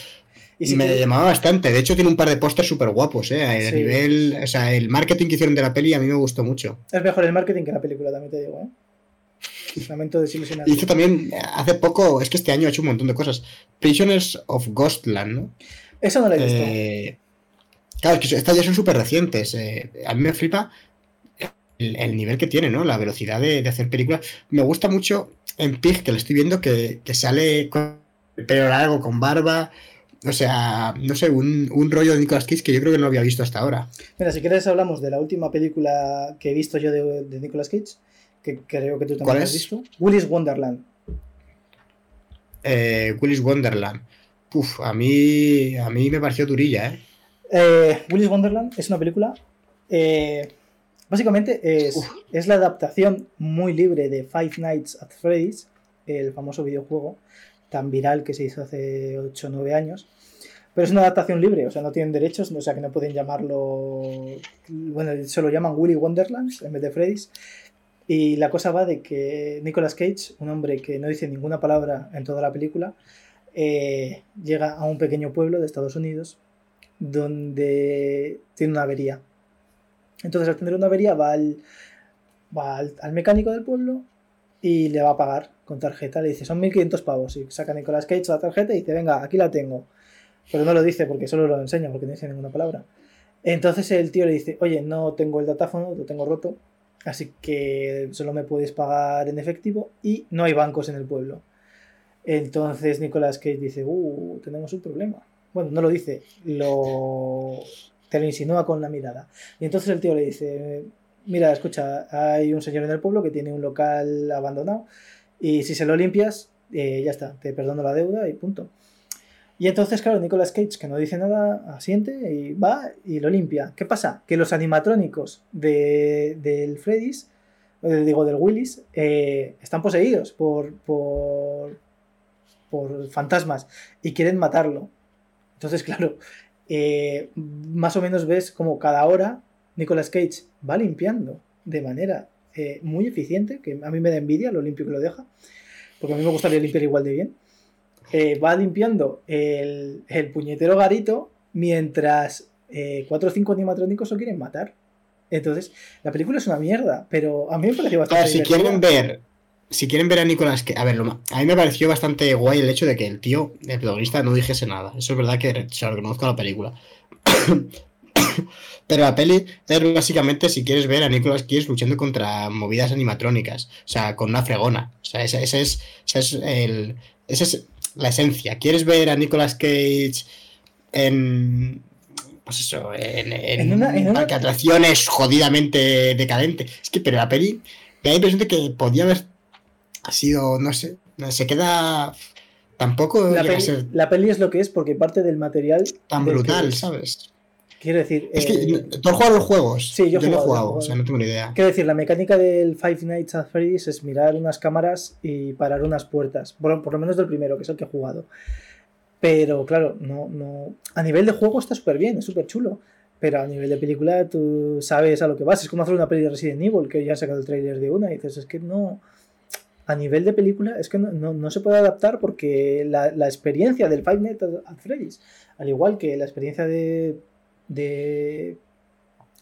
Y si me te... llamaba bastante. De hecho, tiene un par de pósters súper guapos, ¿eh? A sí. nivel. O sea, el marketing que hicieron de la peli a mí me gustó mucho. Es mejor el marketing que la película, también te digo, ¿eh? Lamento desilusionar. Hizo también, hace poco, es que este año ha hecho un montón de cosas. Prisoners of Ghostland, ¿no? Eso no lo he visto. Eh, claro, es que estas ya son súper recientes. Eh, a mí me flipa el, el, nivel que tiene, ¿no? La velocidad de, de, hacer películas. Me gusta mucho en Pig, que le estoy viendo, que, que sale con el pelo largo, con barba. O sea, no sé, un, un, rollo de Nicolas Cage que yo creo que no había visto hasta ahora. Mira, si quieres hablamos de la última película que he visto yo de, de Nicolas Cage, que creo que tú también has visto. Willis Wonderland. Eh, Willis Wonderland. Uf, a mí, a mí me pareció durilla, ¿eh? eh Willis Wonderland es una película... Eh, básicamente es, es la adaptación muy libre de Five Nights at Freddy's, el famoso videojuego tan viral que se hizo hace 8 o 9 años. Pero es una adaptación libre, o sea, no tienen derechos, o sea, que no pueden llamarlo. Bueno, se lo llaman Willy Wonderlands en vez de Freddy's. Y la cosa va de que Nicolas Cage, un hombre que no dice ninguna palabra en toda la película, eh, llega a un pequeño pueblo de Estados Unidos donde tiene una avería. Entonces, al tener una avería, va al, va al, mecánico del pueblo y le va a pagar con tarjeta. Le dice, son 1500 pavos. Y saca Nicolas Cage la tarjeta y dice, venga, aquí la tengo. Pero no lo dice porque solo lo enseña, porque no dice ninguna palabra. Entonces el tío le dice, oye, no tengo el datáfono, lo tengo roto. Así que solo me puedes pagar en efectivo y no hay bancos en el pueblo. Entonces Nicolas Cage dice, uh, tenemos un problema. Bueno, no lo dice, lo te lo insinúa con la mirada. Y entonces el tío le dice, mira, escucha, hay un señor en el pueblo que tiene un local abandonado y si se lo limpias, eh, ya está, te perdono la deuda y punto. Y entonces, claro, Nicolas Cage, que no dice nada, asiente y va y lo limpia. ¿Qué pasa? Que los animatrónicos de, del Freddy's, digo, del Willis, eh, están poseídos por, por, por fantasmas y quieren matarlo. Entonces, claro, eh, más o menos ves como cada hora Nicolas Cage va limpiando de manera eh, muy eficiente, que a mí me da envidia lo limpio que lo deja, porque a mí me gustaría limpiar igual de bien. Eh, va limpiando el, el, puñetero garito mientras eh, cuatro o cinco animatrónicos lo quieren matar. Entonces, la película es una mierda, pero a mí me pareció bastante. Claro, si quieren ver, si quieren ver a Nicolas que a ver, lo, a mí me pareció bastante guay el hecho de que el tío, el protagonista, no dijese nada. Eso es verdad que se lo reconozco a la película. Pero la peli es básicamente si quieres ver a Nicolas Cage luchando contra movidas animatrónicas, o sea, con una fregona. O sea, ese, ese es, ese es el, esa es la esencia. ¿Quieres ver a Nicolas Cage en. Pues eso, en, en, en una, en una... atracciones jodidamente decadente? Es que, pero la peli, me da impresión de que podía haber sido, no sé, se queda. Tampoco la peli, ser... la peli es lo que es porque parte del material. Tan brutal, ¿sabes? Quiero decir. Es que eh, tú has jugado los juegos. Sí, yo he no he jugado, jugado, yo o sea, no tengo ni idea. Quiero decir, la mecánica del Five Nights at Freddy's es mirar unas cámaras y parar unas puertas. Por, por lo menos del primero, que es el que he jugado. Pero claro, no, no. A nivel de juego está súper bien, es súper chulo. Pero a nivel de película tú sabes a lo que vas. Es como hacer una peli de Resident Evil, que ya han sacado el trailer de una y dices, es que no. A nivel de película es que no, no- no se puede adaptar porque la, la experiencia del Five Nights at Freddy's, al igual que la experiencia de, de,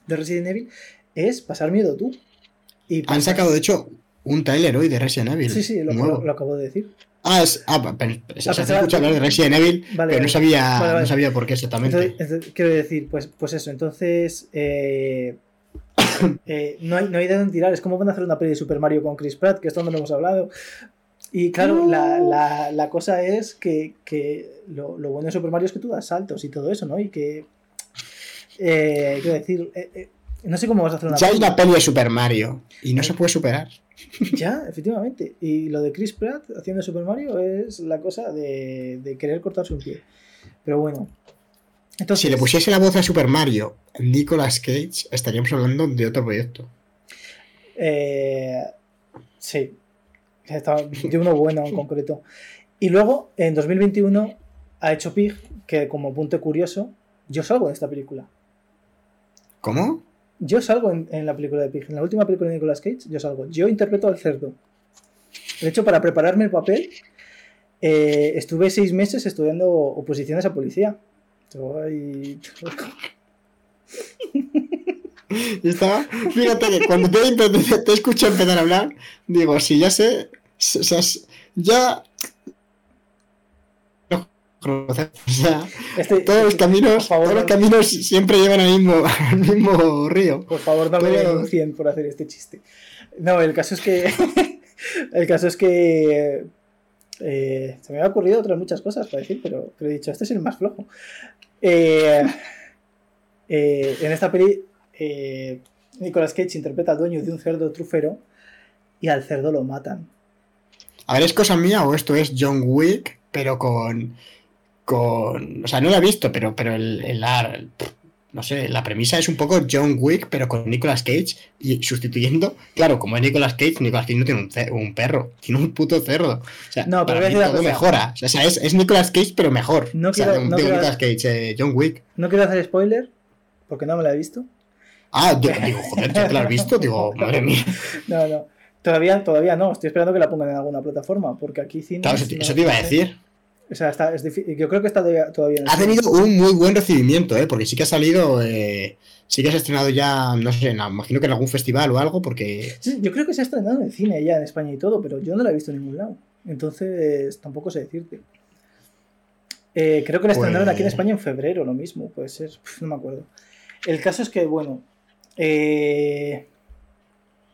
de Resident Evil, es pasar miedo tú. Y Han sacado, de hecho, un trailer hoy de Resident Evil. Sí, sí, lo, lo- lo acabo de decir. Ah, es. Ah, pero, se escucha hablar de Resident Evil, Vale, pero no sabía, Vale, vale. no sabía por qué exactamente. Entonces, entonces, quiero decir, pues, pues eso, entonces eh, eh, no, hay, no hay de dónde tirar. Es como van a hacer una peli de Super Mario con Chris Pratt, que esto no lo hemos hablado. Y claro, la, la- la cosa es que, que lo, lo bueno de Super Mario es que tú das saltos y todo eso, ¿no? Y que. Eh, quiero decir, eh, eh, no sé cómo vas a hacer una ya hay una peli de Super Mario y no se puede superar. Ya, efectivamente. Y lo de Chris Pratt haciendo Super Mario es la cosa de, de querer cortarse un pie. Pero bueno. Entonces, Si le pusiese la voz a Super Mario Nicolas Cage, estaríamos hablando de otro proyecto. Eh, sí, Estaba- de uno bueno en concreto. Y luego, en 2021, ha hecho Pig, que como punto curioso, yo salgo en esta película. ¿Cómo? Yo salgo en, en la película de Pig. En la última película de Nicolas Cage, yo salgo. Yo interpreto al cerdo. De hecho, para prepararme el papel, eh, estuve seis meses estudiando oposiciones a policía. Ay, Y estaba, fíjate que cuando te, te, te escucho empezar a hablar, digo, si ya sé, o sea, ya... no, O sea, este- todos los caminos, por favor, todos los no- caminos siempre llevan al mismo, al mismo río. Por favor, no me Pero- denuncien por hacer este chiste. No, el caso es que. el caso es que. eh, se me ha ocurrido otras muchas cosas para decir, pero, pero he dicho, este es el más flojo. Eh, eh, en esta peli, Nicolas Cage interpreta al dueño de un cerdo trufero y al cerdo lo matan. A ver, ¿es cosa mía o esto es John Wick, pero con... con o sea, no lo he visto, pero, pero el, el ar- no sé, la premisa es un poco John Wick, pero con Nicolas Cage y sustituyendo, claro, como es Nicolas Cage, Nicolas Cage no tiene un, ce- un perro, tiene un puto cerdo. O sea, No, pero para mí todo cosa. mejora. O sea, es, es Nicolas Cage, pero mejor. No o sea, quiero- digo, no quiero- Nicolas Cage, eh, John Wick. No quiero hacer spoiler, porque no me la he visto. Ah, yo- digo, joder, ¿tú te lo has visto? Digo, madre mía. No, no. Todavía, todavía no. Estoy esperando que la pongan en alguna plataforma, porque aquí cine. Claro, eso, te- eso te iba a decir. O sea, está, es yo creo que está todavía en Ha tenido un muy buen recibimiento, ¿eh? Porque sí que ha salido, eh, sí que se ha estrenado ya, no sé, no, imagino que en algún festival o algo, porque Sí, yo creo que se ha estrenado en el cine ya en España y todo, pero yo no la he visto en ningún lado. Entonces, tampoco sé decirte. Eh, creo que la estrenaron Pues- aquí en España en febrero, lo mismo, puede ser. Uf, no me acuerdo. El caso es que, bueno. eh,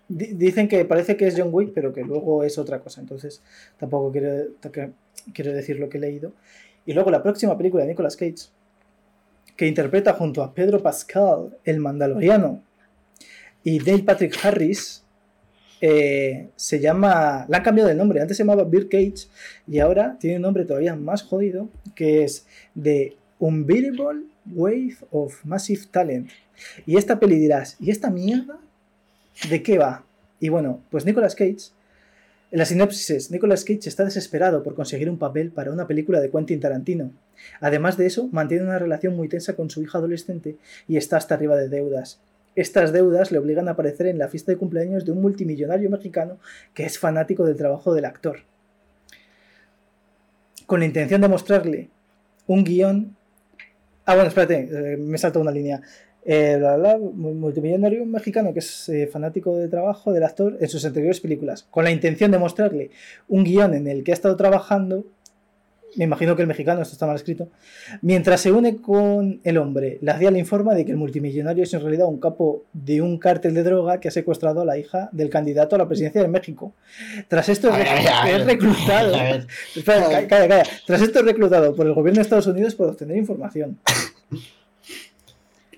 di- dicen que parece que es John Wick, pero que luego es otra cosa. Entonces, tampoco quiero, quiero decir lo que he leído. Y luego la próxima película de Nicolas Cage, que interpreta junto a Pedro Pascal, el Mandaloriano, y Neil Patrick Harris, eh, se llama. Le han cambiado de nombre. Antes se llamaba Bill Cage y ahora tiene un nombre todavía más jodido que es The Unbeatable Wave of Massive Talent. Y esta peli dirás, ¿y esta mierda? ¿De qué va? Y bueno, pues Nicolas Cage. En la sinopsis es, Nicolas Cage está desesperado por conseguir un papel para una película de Quentin Tarantino. Además de eso, mantiene una relación muy tensa con su hija adolescente y está hasta arriba de deudas. Estas deudas le obligan a aparecer en la fiesta de cumpleaños de un multimillonario mexicano que es fanático del trabajo del actor. Con la intención de mostrarle un guion. Ah, bueno, espérate, eh, me salta una línea. Eh, bla, bla, mu- multimillonario mexicano que es eh, fanático del trabajo del actor en sus anteriores películas. Con la intención de mostrarle un guion en el que ha estado trabajando. Me imagino que el mexicano, esto está mal escrito. Mientras se une con el hombre, la CIA le informa de que el multimillonario es en realidad un capo de un cártel de droga que ha secuestrado a la hija del candidato a la presidencia de México. Tras esto es, ver, reclutado. Espera, ca- calla, calla. Tras esto es reclutado por el gobierno de Estados Unidos por obtener información.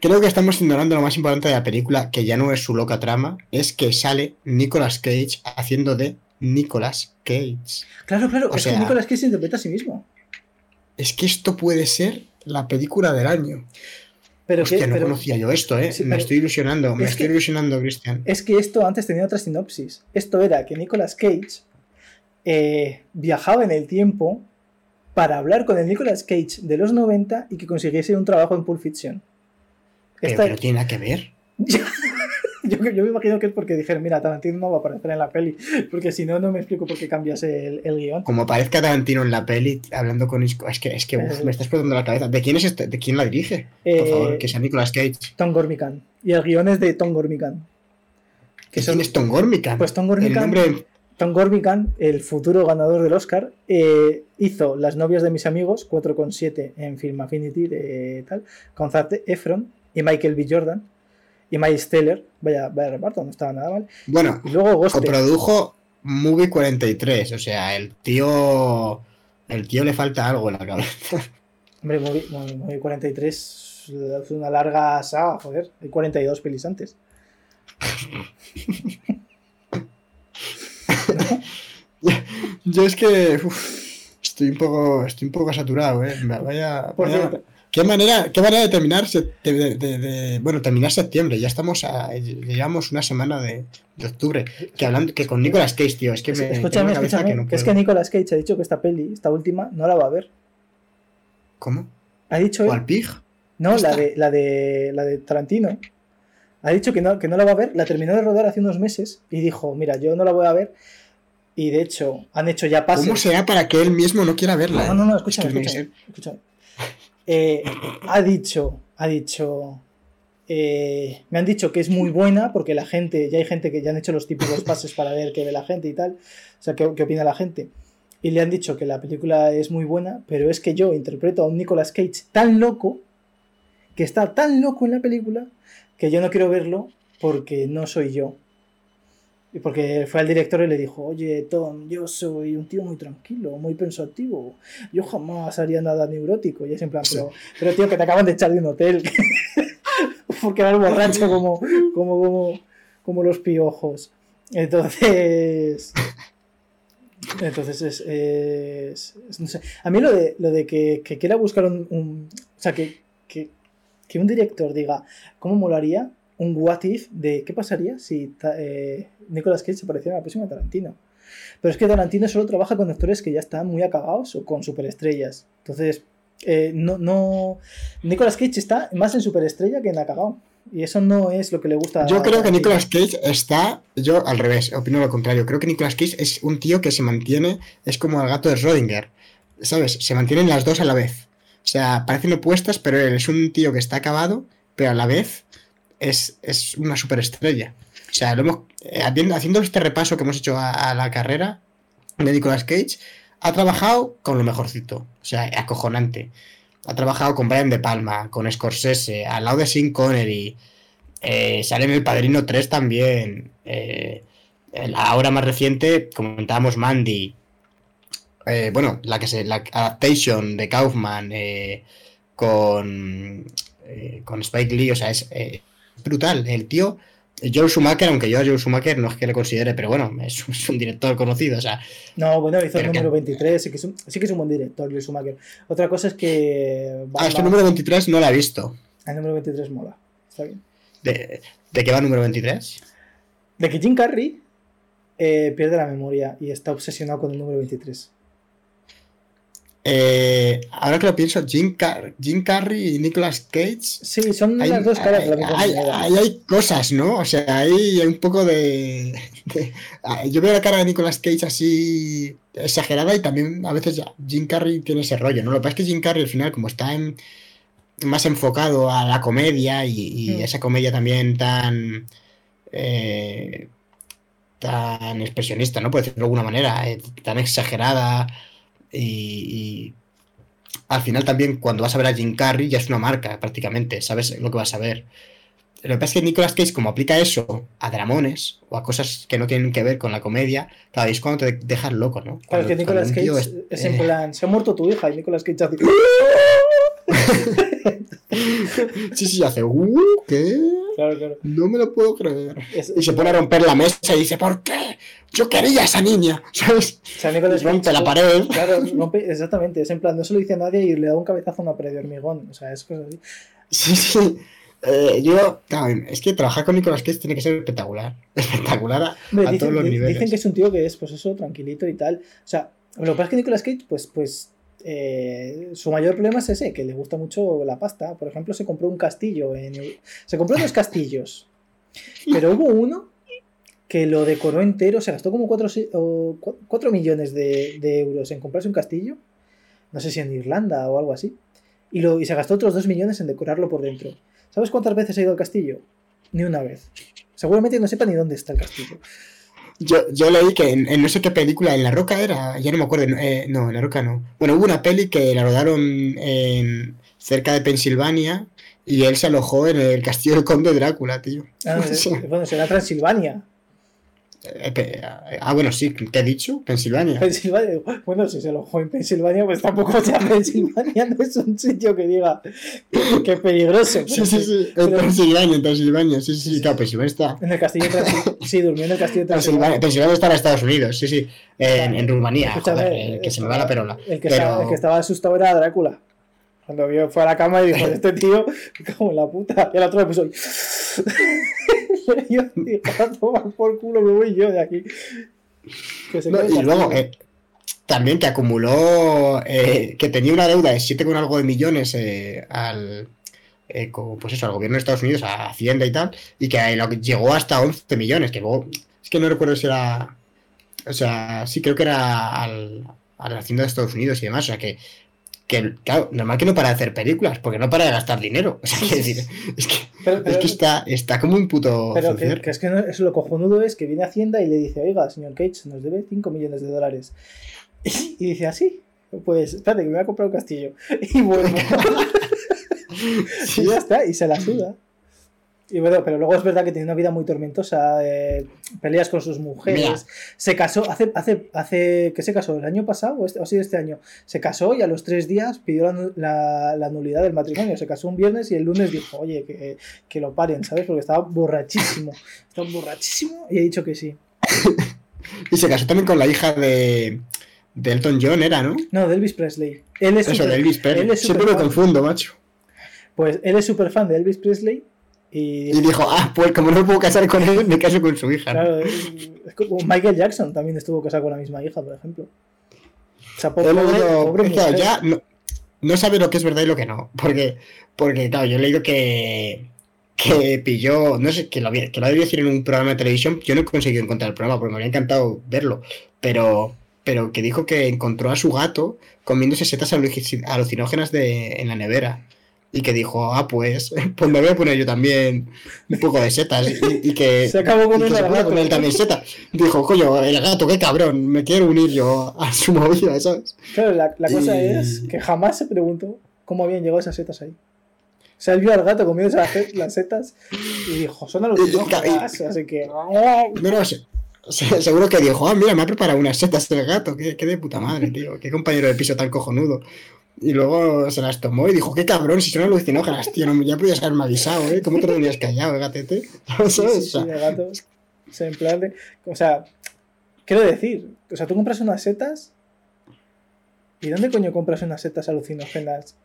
Creo que estamos ignorando lo más importante de la película, que ya no es su loca trama, es que sale Nicolas Cage haciendo de Nicolas Cage. Claro, claro, O es sea- que Nicolas Cage se interpreta a sí mismo. Es que esto puede ser la película del año. Pero Hostia, que, no pero conocía yo esto, ¿eh? Sí, me estoy ilusionando, me es estoy que- ilusionando, Cristian. es que esto antes tenía otra sinopsis. Esto era que Nicolas Cage eh, viajaba en el tiempo para hablar con el Nicolas Cage de los 90 y que consiguiese un trabajo en Pulp Fiction. Pero, Esta- pero tiene nada que ver. yo, yo me imagino que es porque dijeron, mira, Tarantino no va a aparecer en la peli, porque si no, no me explico por qué cambias el, el guion. Como parezca Tarantino en la peli hablando con Isco. Es que, es que uf, Eh. me está explotando la cabeza. ¿De quién es este? ¿De quién la dirige? Por Eh, favor, que sea Nicolas Cage. Tom Gormican. Y el guion es de Tom Gormican. Que ¿Quién es Tom Gormican? pues Tom El Gormican, nombre. Tom Gormican, el futuro ganador del Oscar, eh, hizo Las novias de mis amigos, 4,7 en Film Affinity, de tal, con Zac Efron y Michael B. Jordan y Miles Teller. Vaya, vaya reparto, no estaba nada mal. Bueno, Y luego Ghost. coprodujo Movie 43. O sea, el tío. El tío le falta algo en la cabeza. Hombre, Movie, Movie- Movie 43 es una larga saga, joder. Hay 42 pelis antes. Yo es que. uf, estoy un poco. Estoy un poco saturado, eh. Vaya. Por vaya- cierto, ¿Qué manera, qué manera de terminar, de, de- de- de- bueno, terminar septiembre? Ya estamos a, llevamos una semana de, octubre. Que hablando, que con Nicolas Cage, tío, es que me escúchame, escúchame, que no es que Nicolas Cage ha dicho que esta peli, esta última, no la va a ver. ¿Cómo? Ha dicho. No, la de, la de la de Tarantino. Ha dicho que no, que no la va a ver, la terminó de rodar hace unos meses y dijo, mira, yo no la voy a ver. Y de hecho, han hecho ya pases. ¿Cómo será para que él mismo no quiera verla? No, no, no, eh? escúchame, Es que tiene que escúchame, escúchame. Eh, ha dicho, ha dicho, eh, me han dicho que es muy buena porque la gente, ya hay gente que ya han hecho los típicos pases para ver qué ve la gente y tal, o sea, qué, qué opina la gente. Y le han dicho que la película es muy buena, pero es que yo interpreto a un Nicolas Cage tan loco, que está tan loco en la película, que yo no quiero verlo porque no soy yo. Y porque fue al director y le dijo, oye, Tom, yo soy un tío muy tranquilo, muy pensativo. Yo jamás haría nada neurótico. Y es en plan, pero, pero tío, que te acaban de echar de un hotel. porque eras borracho como, como, como, como los piojos. Entonces... Entonces es, es- es- no sé. A mí lo de, lo de que, que quiera buscar un, un- O sea, que, que, que un director diga, ¿cómo molaría un what if de qué pasaría si eh, Nicolas Cage se pareciera a la próxima Tarantino? Pero es que Tarantino solo trabaja con actores que ya están muy acabados o con superestrellas. Entonces, eh, no, no. Nicolas Cage está más en superestrella que en acabado. Y eso no es lo que le gusta. Yo creo que. Nicolas Cage está, yo al revés, opino lo contrario. Creo que Nicolas Cage es un tío que se mantiene, es como el gato de Schrödinger, ¿sabes? Se mantienen las dos a la vez. O sea, parecen opuestas, pero él es un tío que está acabado, pero a la vez es, es una superestrella. O sea, lo hemos, eh, haciendo haciendo este repaso que hemos hecho a, la carrera de Nicolas Cage, ha trabajado con lo mejorcito. O sea, acojonante. Ha trabajado con Brian De Palma, con Scorsese, al lado de Sean Connery. eh, sale en El Padrino 3 también. eh, la ahora más reciente, comentábamos Mandy. eh, bueno, la que se. La adaptation de Kaufman con. con Spike Lee. O sea, es brutal. El tío. Joel Schumacher, aunque yo a Joel Schumacher no es que le considere, pero bueno, es, es un director conocido. O sea, No, bueno, hizo el Pero que- número 23, sí que, es un, sí que es un buen director, Luis Schumacher. Otra cosa es que. ah, este número 23 no la he visto. El número 23 mola. Está bien. ¿De, de qué va el número 23? De que Jim Carrey eh, pierde la memoria y está obsesionado con el número 23. Eh, ahora que lo pienso, Jim, Car- Jim Carrey y Nicolas Cage. Sí, son Hay, las dos caras de la misma hay- hay- hay cosas, ¿no? O sea, hay un poco de, de- Yo veo la cara de Nicolas Cage así exagerada y también a veces ya Jim Carrey tiene ese rollo, ¿no? Lo que pasa es que Jim Carrey al final, como está en- más enfocado a la comedia y, y Mm. esa comedia también tan. eh, tan expresionista, ¿no? Por decirlo de alguna manera, eh, tan exagerada y, y al final también cuando vas a ver a Jim Carrey ya es una marca prácticamente, sabes lo que vas a ver. Lo que pasa es que Nicolas Cage como aplica eso a dramones o a cosas que no tienen que ver con la comedia, cada vez cuando te dejas loco, ¿no? Claro, es que Cuando- Nicolas cuando Cage es en eh, plan, se ha muerto tu hija y Nicolas Cage hace... Sí, sí, hace, "Uh, ¿qué? Claro, claro. No me lo puedo creer. Es- Y se pone a romper la mesa y dice, ¿por qué? Yo quería a esa niña, ¿sabes? o sea, Nicolas Y rompe la pared. Claro, rompe, exactamente. Es en plan, no se lo dice a nadie y le da un cabezazo a una pared de hormigón. O sea, es cosas así. Sí, sí. Eh, yo, claro, es que trabajar con Nicolas Cage tiene que ser espectacular. Espectacular a, Hombre, a dicen, todos los niveles. dicen que es un tío que es, pues eso, tranquilito y tal. O sea, lo que pasa es que Nicolas Cage, pues, pues eh, su mayor problema es ese, que le gusta mucho la pasta. Por ejemplo, se compró un castillo. En, se compró dos castillos. Pero hubo uno que lo decoró entero, se gastó como 4 millones de, de euros en comprarse un castillo. No sé si en Irlanda o algo así. Y, lo, y se gastó otros 2 millones en decorarlo por dentro. ¿Sabes cuántas veces ha ido al castillo? Ni una vez. Seguramente no sepa ni dónde está el castillo. Yo, yo leí que en, en no sé qué película, en La Roca era, ya no me acuerdo, eh, no, en La Roca no. Bueno, hubo una peli que la rodaron en, cerca de Pensilvania y él se alojó en el castillo del conde Drácula, tío. Ah. Bueno, será Transilvania. Eh, pe- ah, bueno, sí, ¿qué he dicho? Pensilvania. Pensilvania. Bueno, si se alojó en Pensilvania, pues tampoco sea Pensilvania, no es un sitio que diga que, que peligroso. Sí, sí, sí, en Pensilvania, en Pensilvania, sí, sí, sí, claro, Pensilvania está. En el castillo de Transilvania. Sí, durmió en el castillo de Transilvania. Pensilvania está en Estados Unidos, sí, sí, en, en Rumanía, joder, eh, que se me va la perola. El que, Pero- estaba, el que estaba asustado era Drácula. Cuando vio, fue a la cama y dijo, este tío, como en la puta. Y el otro le puso. Y yo dije, a tomar por culo, me voy yo de aquí. Que se No, quede el y luego, eh, también que acumuló, eh, que tenía una deuda de 7 con algo de millones eh, al, pues eso, al gobierno de Estados Unidos, a Hacienda y tal, y que que llegó hasta 11 millones, que luego, es que no recuerdo si era, o sea, sí creo que era al, a la Hacienda de Estados Unidos y demás, o sea que, que claro, normal que no para de hacer películas, porque no para de gastar dinero, o sea, quiero decir, es que, Pero- es que está, está como un puto Pero que, es que no- eso lo cojonudo es que viene Hacienda y le dice, oiga, señor Cage, nos debe 5 millones de dólares. Y dice, así, pues espérate que me voy a comprar un castillo. Y vuelvo. y ya está, y se la suda. Y bueno, pero luego es verdad que tiene una vida muy tormentosa, eh, peleas con sus mujeres. Mira. Se casó, hace, hace, hace, ¿qué se casó? ¿El año pasado o, este, o sí este año? Se casó y a los tres días pidió la, nu- la- la nulidad del matrimonio. Se casó un viernes y el lunes dijo, oye, que, que lo paren, ¿sabes? Porque estaba borrachísimo. Estaba borrachísimo y he dicho que sí. Y se casó también con la hija de, de Elton John, era, ¿no? No, de Elvis Presley. Él es Eso, súper- de Elvis Presley. él es Siempre superfan. confundo, macho. Pues él es súper fan de Elvis Presley y... Y dijo, ah, pues como no puedo casar con él, me caso con su hija. ¿no? Claro, es, es como Michael Jackson también estuvo casado con la misma hija, por ejemplo. O sea, pobre, leído- pobre es que, ya no, no sabe lo que es verdad y lo que no. Porque, porque claro, yo he leído que, que pilló, no sé, que lo, había- que lo había decir en un programa de televisión. Yo no he conseguido encontrar el programa porque me habría encantado verlo. Pero, pero que dijo que encontró a su gato comiéndose setas aluci- alucinógenas de, en la nevera. Y que dijo, ah, pues, pues me voy a poner yo también un poco de setas. Y, y que Se acabó y que comiendo se puso con él también setas. Dijo, coño, el gato, qué cabrón, me quiero unir yo a su movida, ¿sabes? Claro, la, la cosa Y- es que jamás se preguntó cómo habían llegado esas setas ahí. O sea, él vio al gato comiéndose las, se- las setas y dijo, son alucinógenas, así que... No, no, se- se- seguro que dijo, ah, mira, me ha preparado unas setas del gato, qué, qué de puta madre, tío, qué compañero de piso tan cojonudo. Y luego se las tomó y dijo, qué cabrón, si son alucinógenas, tío, no, ya podías haberme avisado, ¿eh? ¿Cómo te lo tenías callado, gatete? Sí, ¿Sabes? sí, O sí, gato. O sea, en plan de... O sea, quiero decir, o sea, tú compras unas setas ¿y dónde coño compras unas setas alucinógenas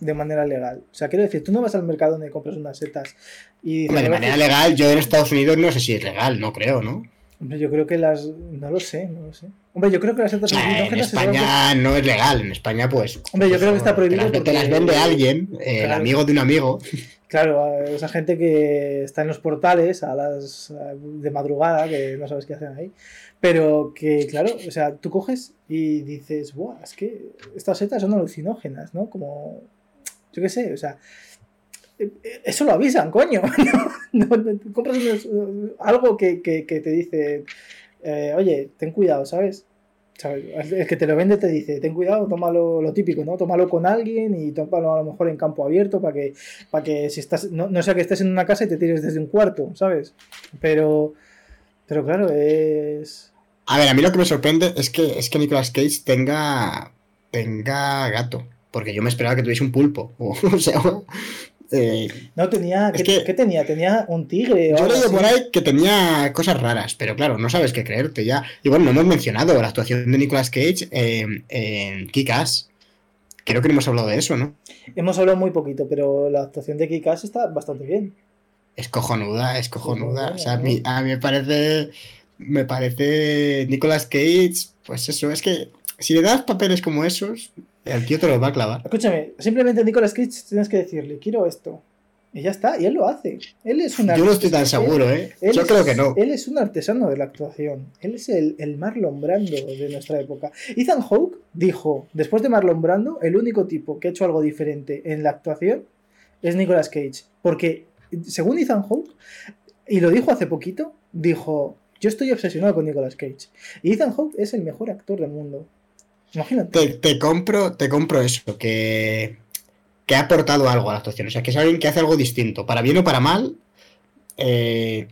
de manera legal? O sea, quiero decir, tú no vas al mercado donde compras unas setas y dices, hombre, de "A ver, manera legal, yo en Estados Unidos no sé si es legal, no creo, ¿no? Hombre, yo creo que las... No lo sé, no lo sé. Hombre, yo creo que las setas sea, en España no es legal, en España pues... Hombre, yo pues, creo que está te prohibido las- Te, porque- las vende alguien, eh, el Claro. amigo de un amigo, Claro, esa gente que está en los portales a las de madrugada, que no sabes qué hacen ahí, pero que, claro, o sea, tú coges y dices, Buah, es que estas setas son alucinógenas, ¿no? Como, yo qué sé, o sea, eso lo avisan, coño. Compras unos- algo que, que- te dice, eh, oye, ten cuidado, ¿sabes? El que te lo vende te dice, ten cuidado, tómalo lo típico, ¿no? Tómalo con alguien y tómalo a lo mejor en campo abierto para que, para que si estás, no, sea que estés en una casa y te tires desde un cuarto, ¿sabes? Pero, pero claro, es... A ver, a mí lo que me sorprende es que, es que Nicolas Cage tenga, tenga gato. Porque yo me esperaba que tuviese un pulpo. O sea, eh, No tenía, Es ¿qué, que- qué tenía? Tenía un tigre o yo así. por ahí que tenía cosas raras, pero claro, no sabes qué creerte ya. Y bueno, no hemos mencionado la actuación de Nicolas Cage en, en Kick-Ass. creo que no hemos hablado de eso, ¿no? Hemos hablado muy poquito, pero la actuación de Kikas está bastante bien. Es cojonuda, es cojonuda. Sí, O sea, a mí, a mí me parece. Me parece. Nicolas Cage, pues eso, es que si le das papeles como esos, el tío te los va a clavar. Escúchame, simplemente Nicolas Cage tienes que decirle, quiero esto. Y ya está, y él lo hace. Él es un Yo no estoy tan seguro, ¿eh? él Yo es- creo que no. Él es un artesano de la actuación. Él es el, el Marlon Brando de nuestra época. Ethan Hawke dijo, después de Marlon Brando, el único tipo que ha hecho algo diferente en la actuación es Nicolas Cage. Porque, según Ethan Hawke, y lo dijo hace poquito, dijo, yo estoy obsesionado con Nicolas Cage. Y Ethan Hawke es el mejor actor del mundo. Imagínate. Te, compro, te compro eso, que, que ha aportado algo a la actuación. O sea, que es alguien que hace algo distinto. Para bien o para mal, eh,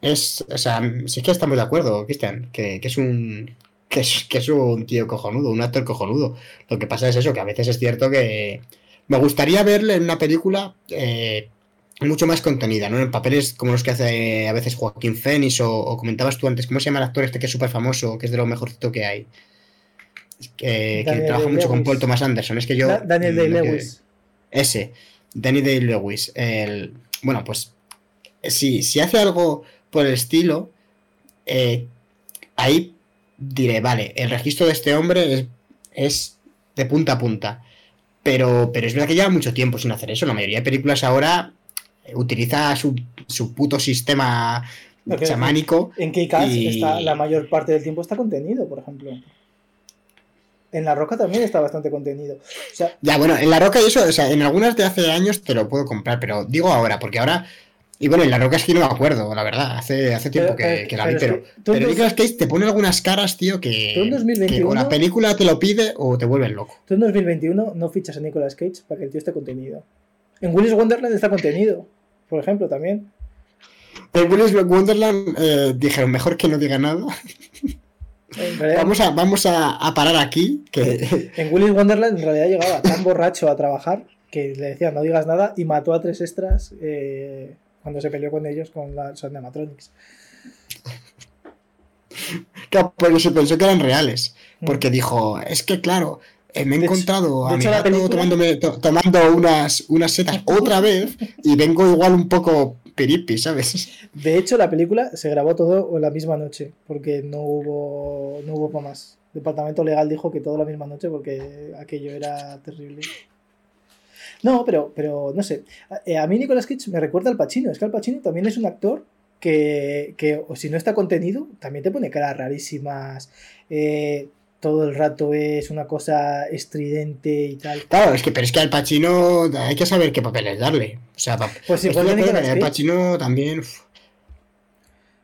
es. O sea, sí que estamos de acuerdo, Cristian, que, es un. Que es, que es un tío cojonudo, un actor cojonudo. Lo que pasa es eso, que a veces es cierto que. Me gustaría verle en una película eh, mucho más contenida, ¿no? En papeles como los que hace a veces Joaquín Phoenix o, o comentabas tú antes, ¿cómo se llama el actor este que es súper famoso, que es de lo mejorcito que hay? Que, que Daniel trabaja mucho con. Paul Thomas Anderson. Es que yo. Da- Daniel Day-Lewis. ese, Danny Day-Lewis. El, bueno, pues si, si hace algo por el estilo, eh, ahí diré, vale, el registro de este hombre es, es de punta a punta. Pero, pero es verdad que lleva mucho tiempo sin hacer eso. La mayoría de películas ahora utiliza su, su puto sistema chamánico. En Kikas Y- la mayor parte del tiempo está contenido, por ejemplo. En La Roca también está bastante contenido. O sea, Ya, bueno, en La Roca y eso, o sea, en algunas de hace años te lo puedo comprar, pero digo ahora, porque ahora. Y bueno, en La Roca es que no me acuerdo, la verdad, hace, hace tiempo Pero, que, eh, que la pero vi, es pero. que tú en Pero Nicolas Cage te pone algunas caras, tío, que, en que 2021 o la película te lo pide o te vuelven loco. tú en 2021 no fichas a Nicolas Cage para que el tío esté contenido. En Willis Wonderland está contenido, por ejemplo, también. En Willis Wonderland eh, dijeron, mejor que no diga nada. En, realidad, Vamos a, vamos a, a parar aquí, que en Willis Wonderland en realidad llegaba tan borracho a trabajar que le decían no digas nada y mató a tres extras eh, cuando se peleó con ellos con la son animatronics. Claro, porque se pensó que eran reales. Porque dijo, es que claro, eh, me he De encontrado de a mi gato tomándome, to- tomando unas, unas setas otra vez y vengo igual un poco piripi, ¿sabes? De hecho, la película se grabó todo la misma noche, porque no hubo, no hubo para más. El departamento legal dijo que todo la misma noche porque aquello era terrible. No, pero, pero no sé. A, eh, a mí Nicolas Cage me recuerda al Pacino. Es que Al Pacino también es un actor que, que o si no está contenido, también te pone caras rarísimas. eh, todo el rato es una cosa estridente y tal. Claro, es que, pero es que al Pacino hay que saber qué papeles darle. O sea, Pues igual que Nicolas al. Pacino también. uf,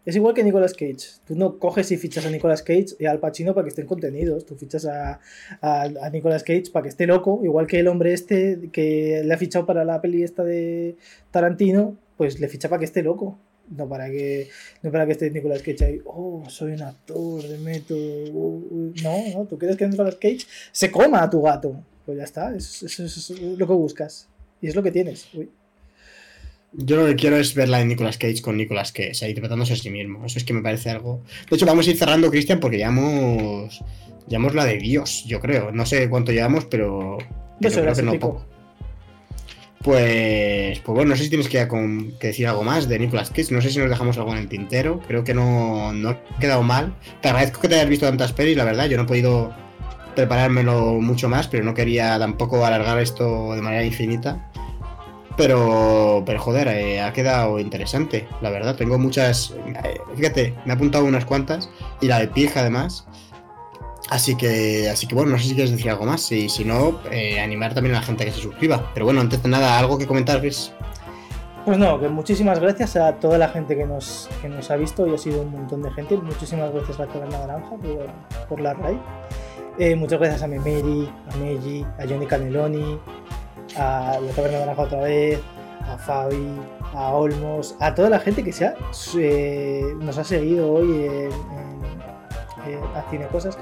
Es igual que Nicolas Cage. Tú no coges y fichas a Nicolas Cage y al Pacino para que estén contenidos. Tú fichas a, a, a Nicolas Cage para que esté loco. Igual que el hombre este que le ha fichado para la peli esta de Tarantino, pues le ficha para que esté loco. No para que, no para que esté Nicolas Cage ahí. Oh, soy un actor de método. uh, uh". No, no. Tú quieres que Nicolas Cage se coma a tu gato. Pues ya está. Eso, eso- eso es lo que buscas. Y es lo que tienes. Uy. Yo lo que quiero es ver la de Nicolas Cage con Nicolas Cage, o sea, interpretándose a sí mismo. Eso es que me parece algo. De hecho, vamos a ir cerrando, Cristian, porque llevamos. Llevamos la de Dios, yo creo. No sé cuánto llevamos, pero. Dos creo que no poco. Pues, pues bueno, no sé si tienes que, que decir algo más de Nicolas Cage. No sé si nos dejamos algo en el tintero. Creo que no, no ha quedado mal. Te agradezco que te hayas visto tantas pelis, la verdad. Yo no he podido preparármelo mucho más, pero no quería tampoco alargar esto de manera infinita. Pero, pero joder, eh, ha quedado interesante, la verdad. Tengo muchas. eh, fíjate, me he apuntado unas cuantas. Y la de Pig, además. Así que, así que bueno, no sé si quieres decir algo más. Y si no, eh, animar también a la gente a que se suscriba. Pero bueno, antes de nada, algo que comentar, Chris. Pues no, que muchísimas gracias a toda la gente que nos, que nos ha visto y ha sido un montón de gente. Muchísimas gracias a Taberna Naranja por, por la raid. Eh, muchas gracias a Memeri, a Meji, a Johnny Caneloni, a la Taberna Naranja otra vez, a Fabi, a Olmos, a toda la gente que se ha, eh, nos ha seguido hoy en, en- en- a Cinecosas.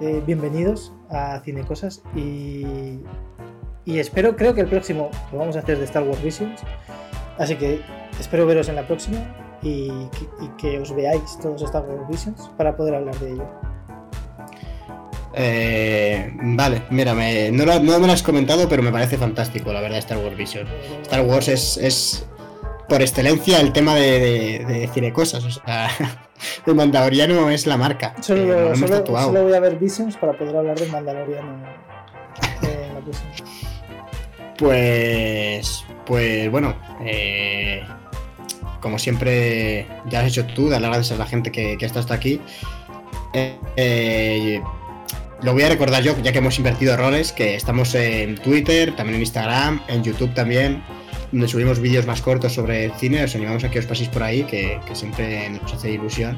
Eh, bienvenidos a Cinecosas y, y espero, creo que el próximo lo vamos a hacer de Star Wars Visions. Así que espero veros en la próxima y que, os veáis todos Star Wars Visions para poder hablar de ello. Eh, vale, mira, no, me lo has comentado, pero me parece fantástico, la verdad, Star Wars Vision. Star Wars es por excelencia el tema de, de, de cinecosas. O sea, el Mandaloriano es la marca. que Solo, solo voy a ver Visions para poder hablar del Mandaloriano eh, la. Pues, pues bueno, eh, como siempre ya has hecho tú, dar las gracias a la gente que, que está hasta aquí. Eh, eh, lo voy a recordar yo, ya que hemos invertido roles, que estamos en Twitter, también en Instagram, en YouTube también, donde subimos vídeos más cortos sobre el cine. Os animamos a que os paséis por ahí, que, que siempre nos hace ilusión.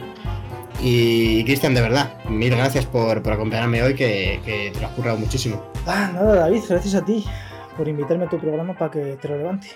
Y Cristian, de verdad, mil gracias por, por acompañarme hoy, que, que te lo has currado muchísimo. Ah, nada, David, gracias a ti por invitarme a tu programa para que te lo levante.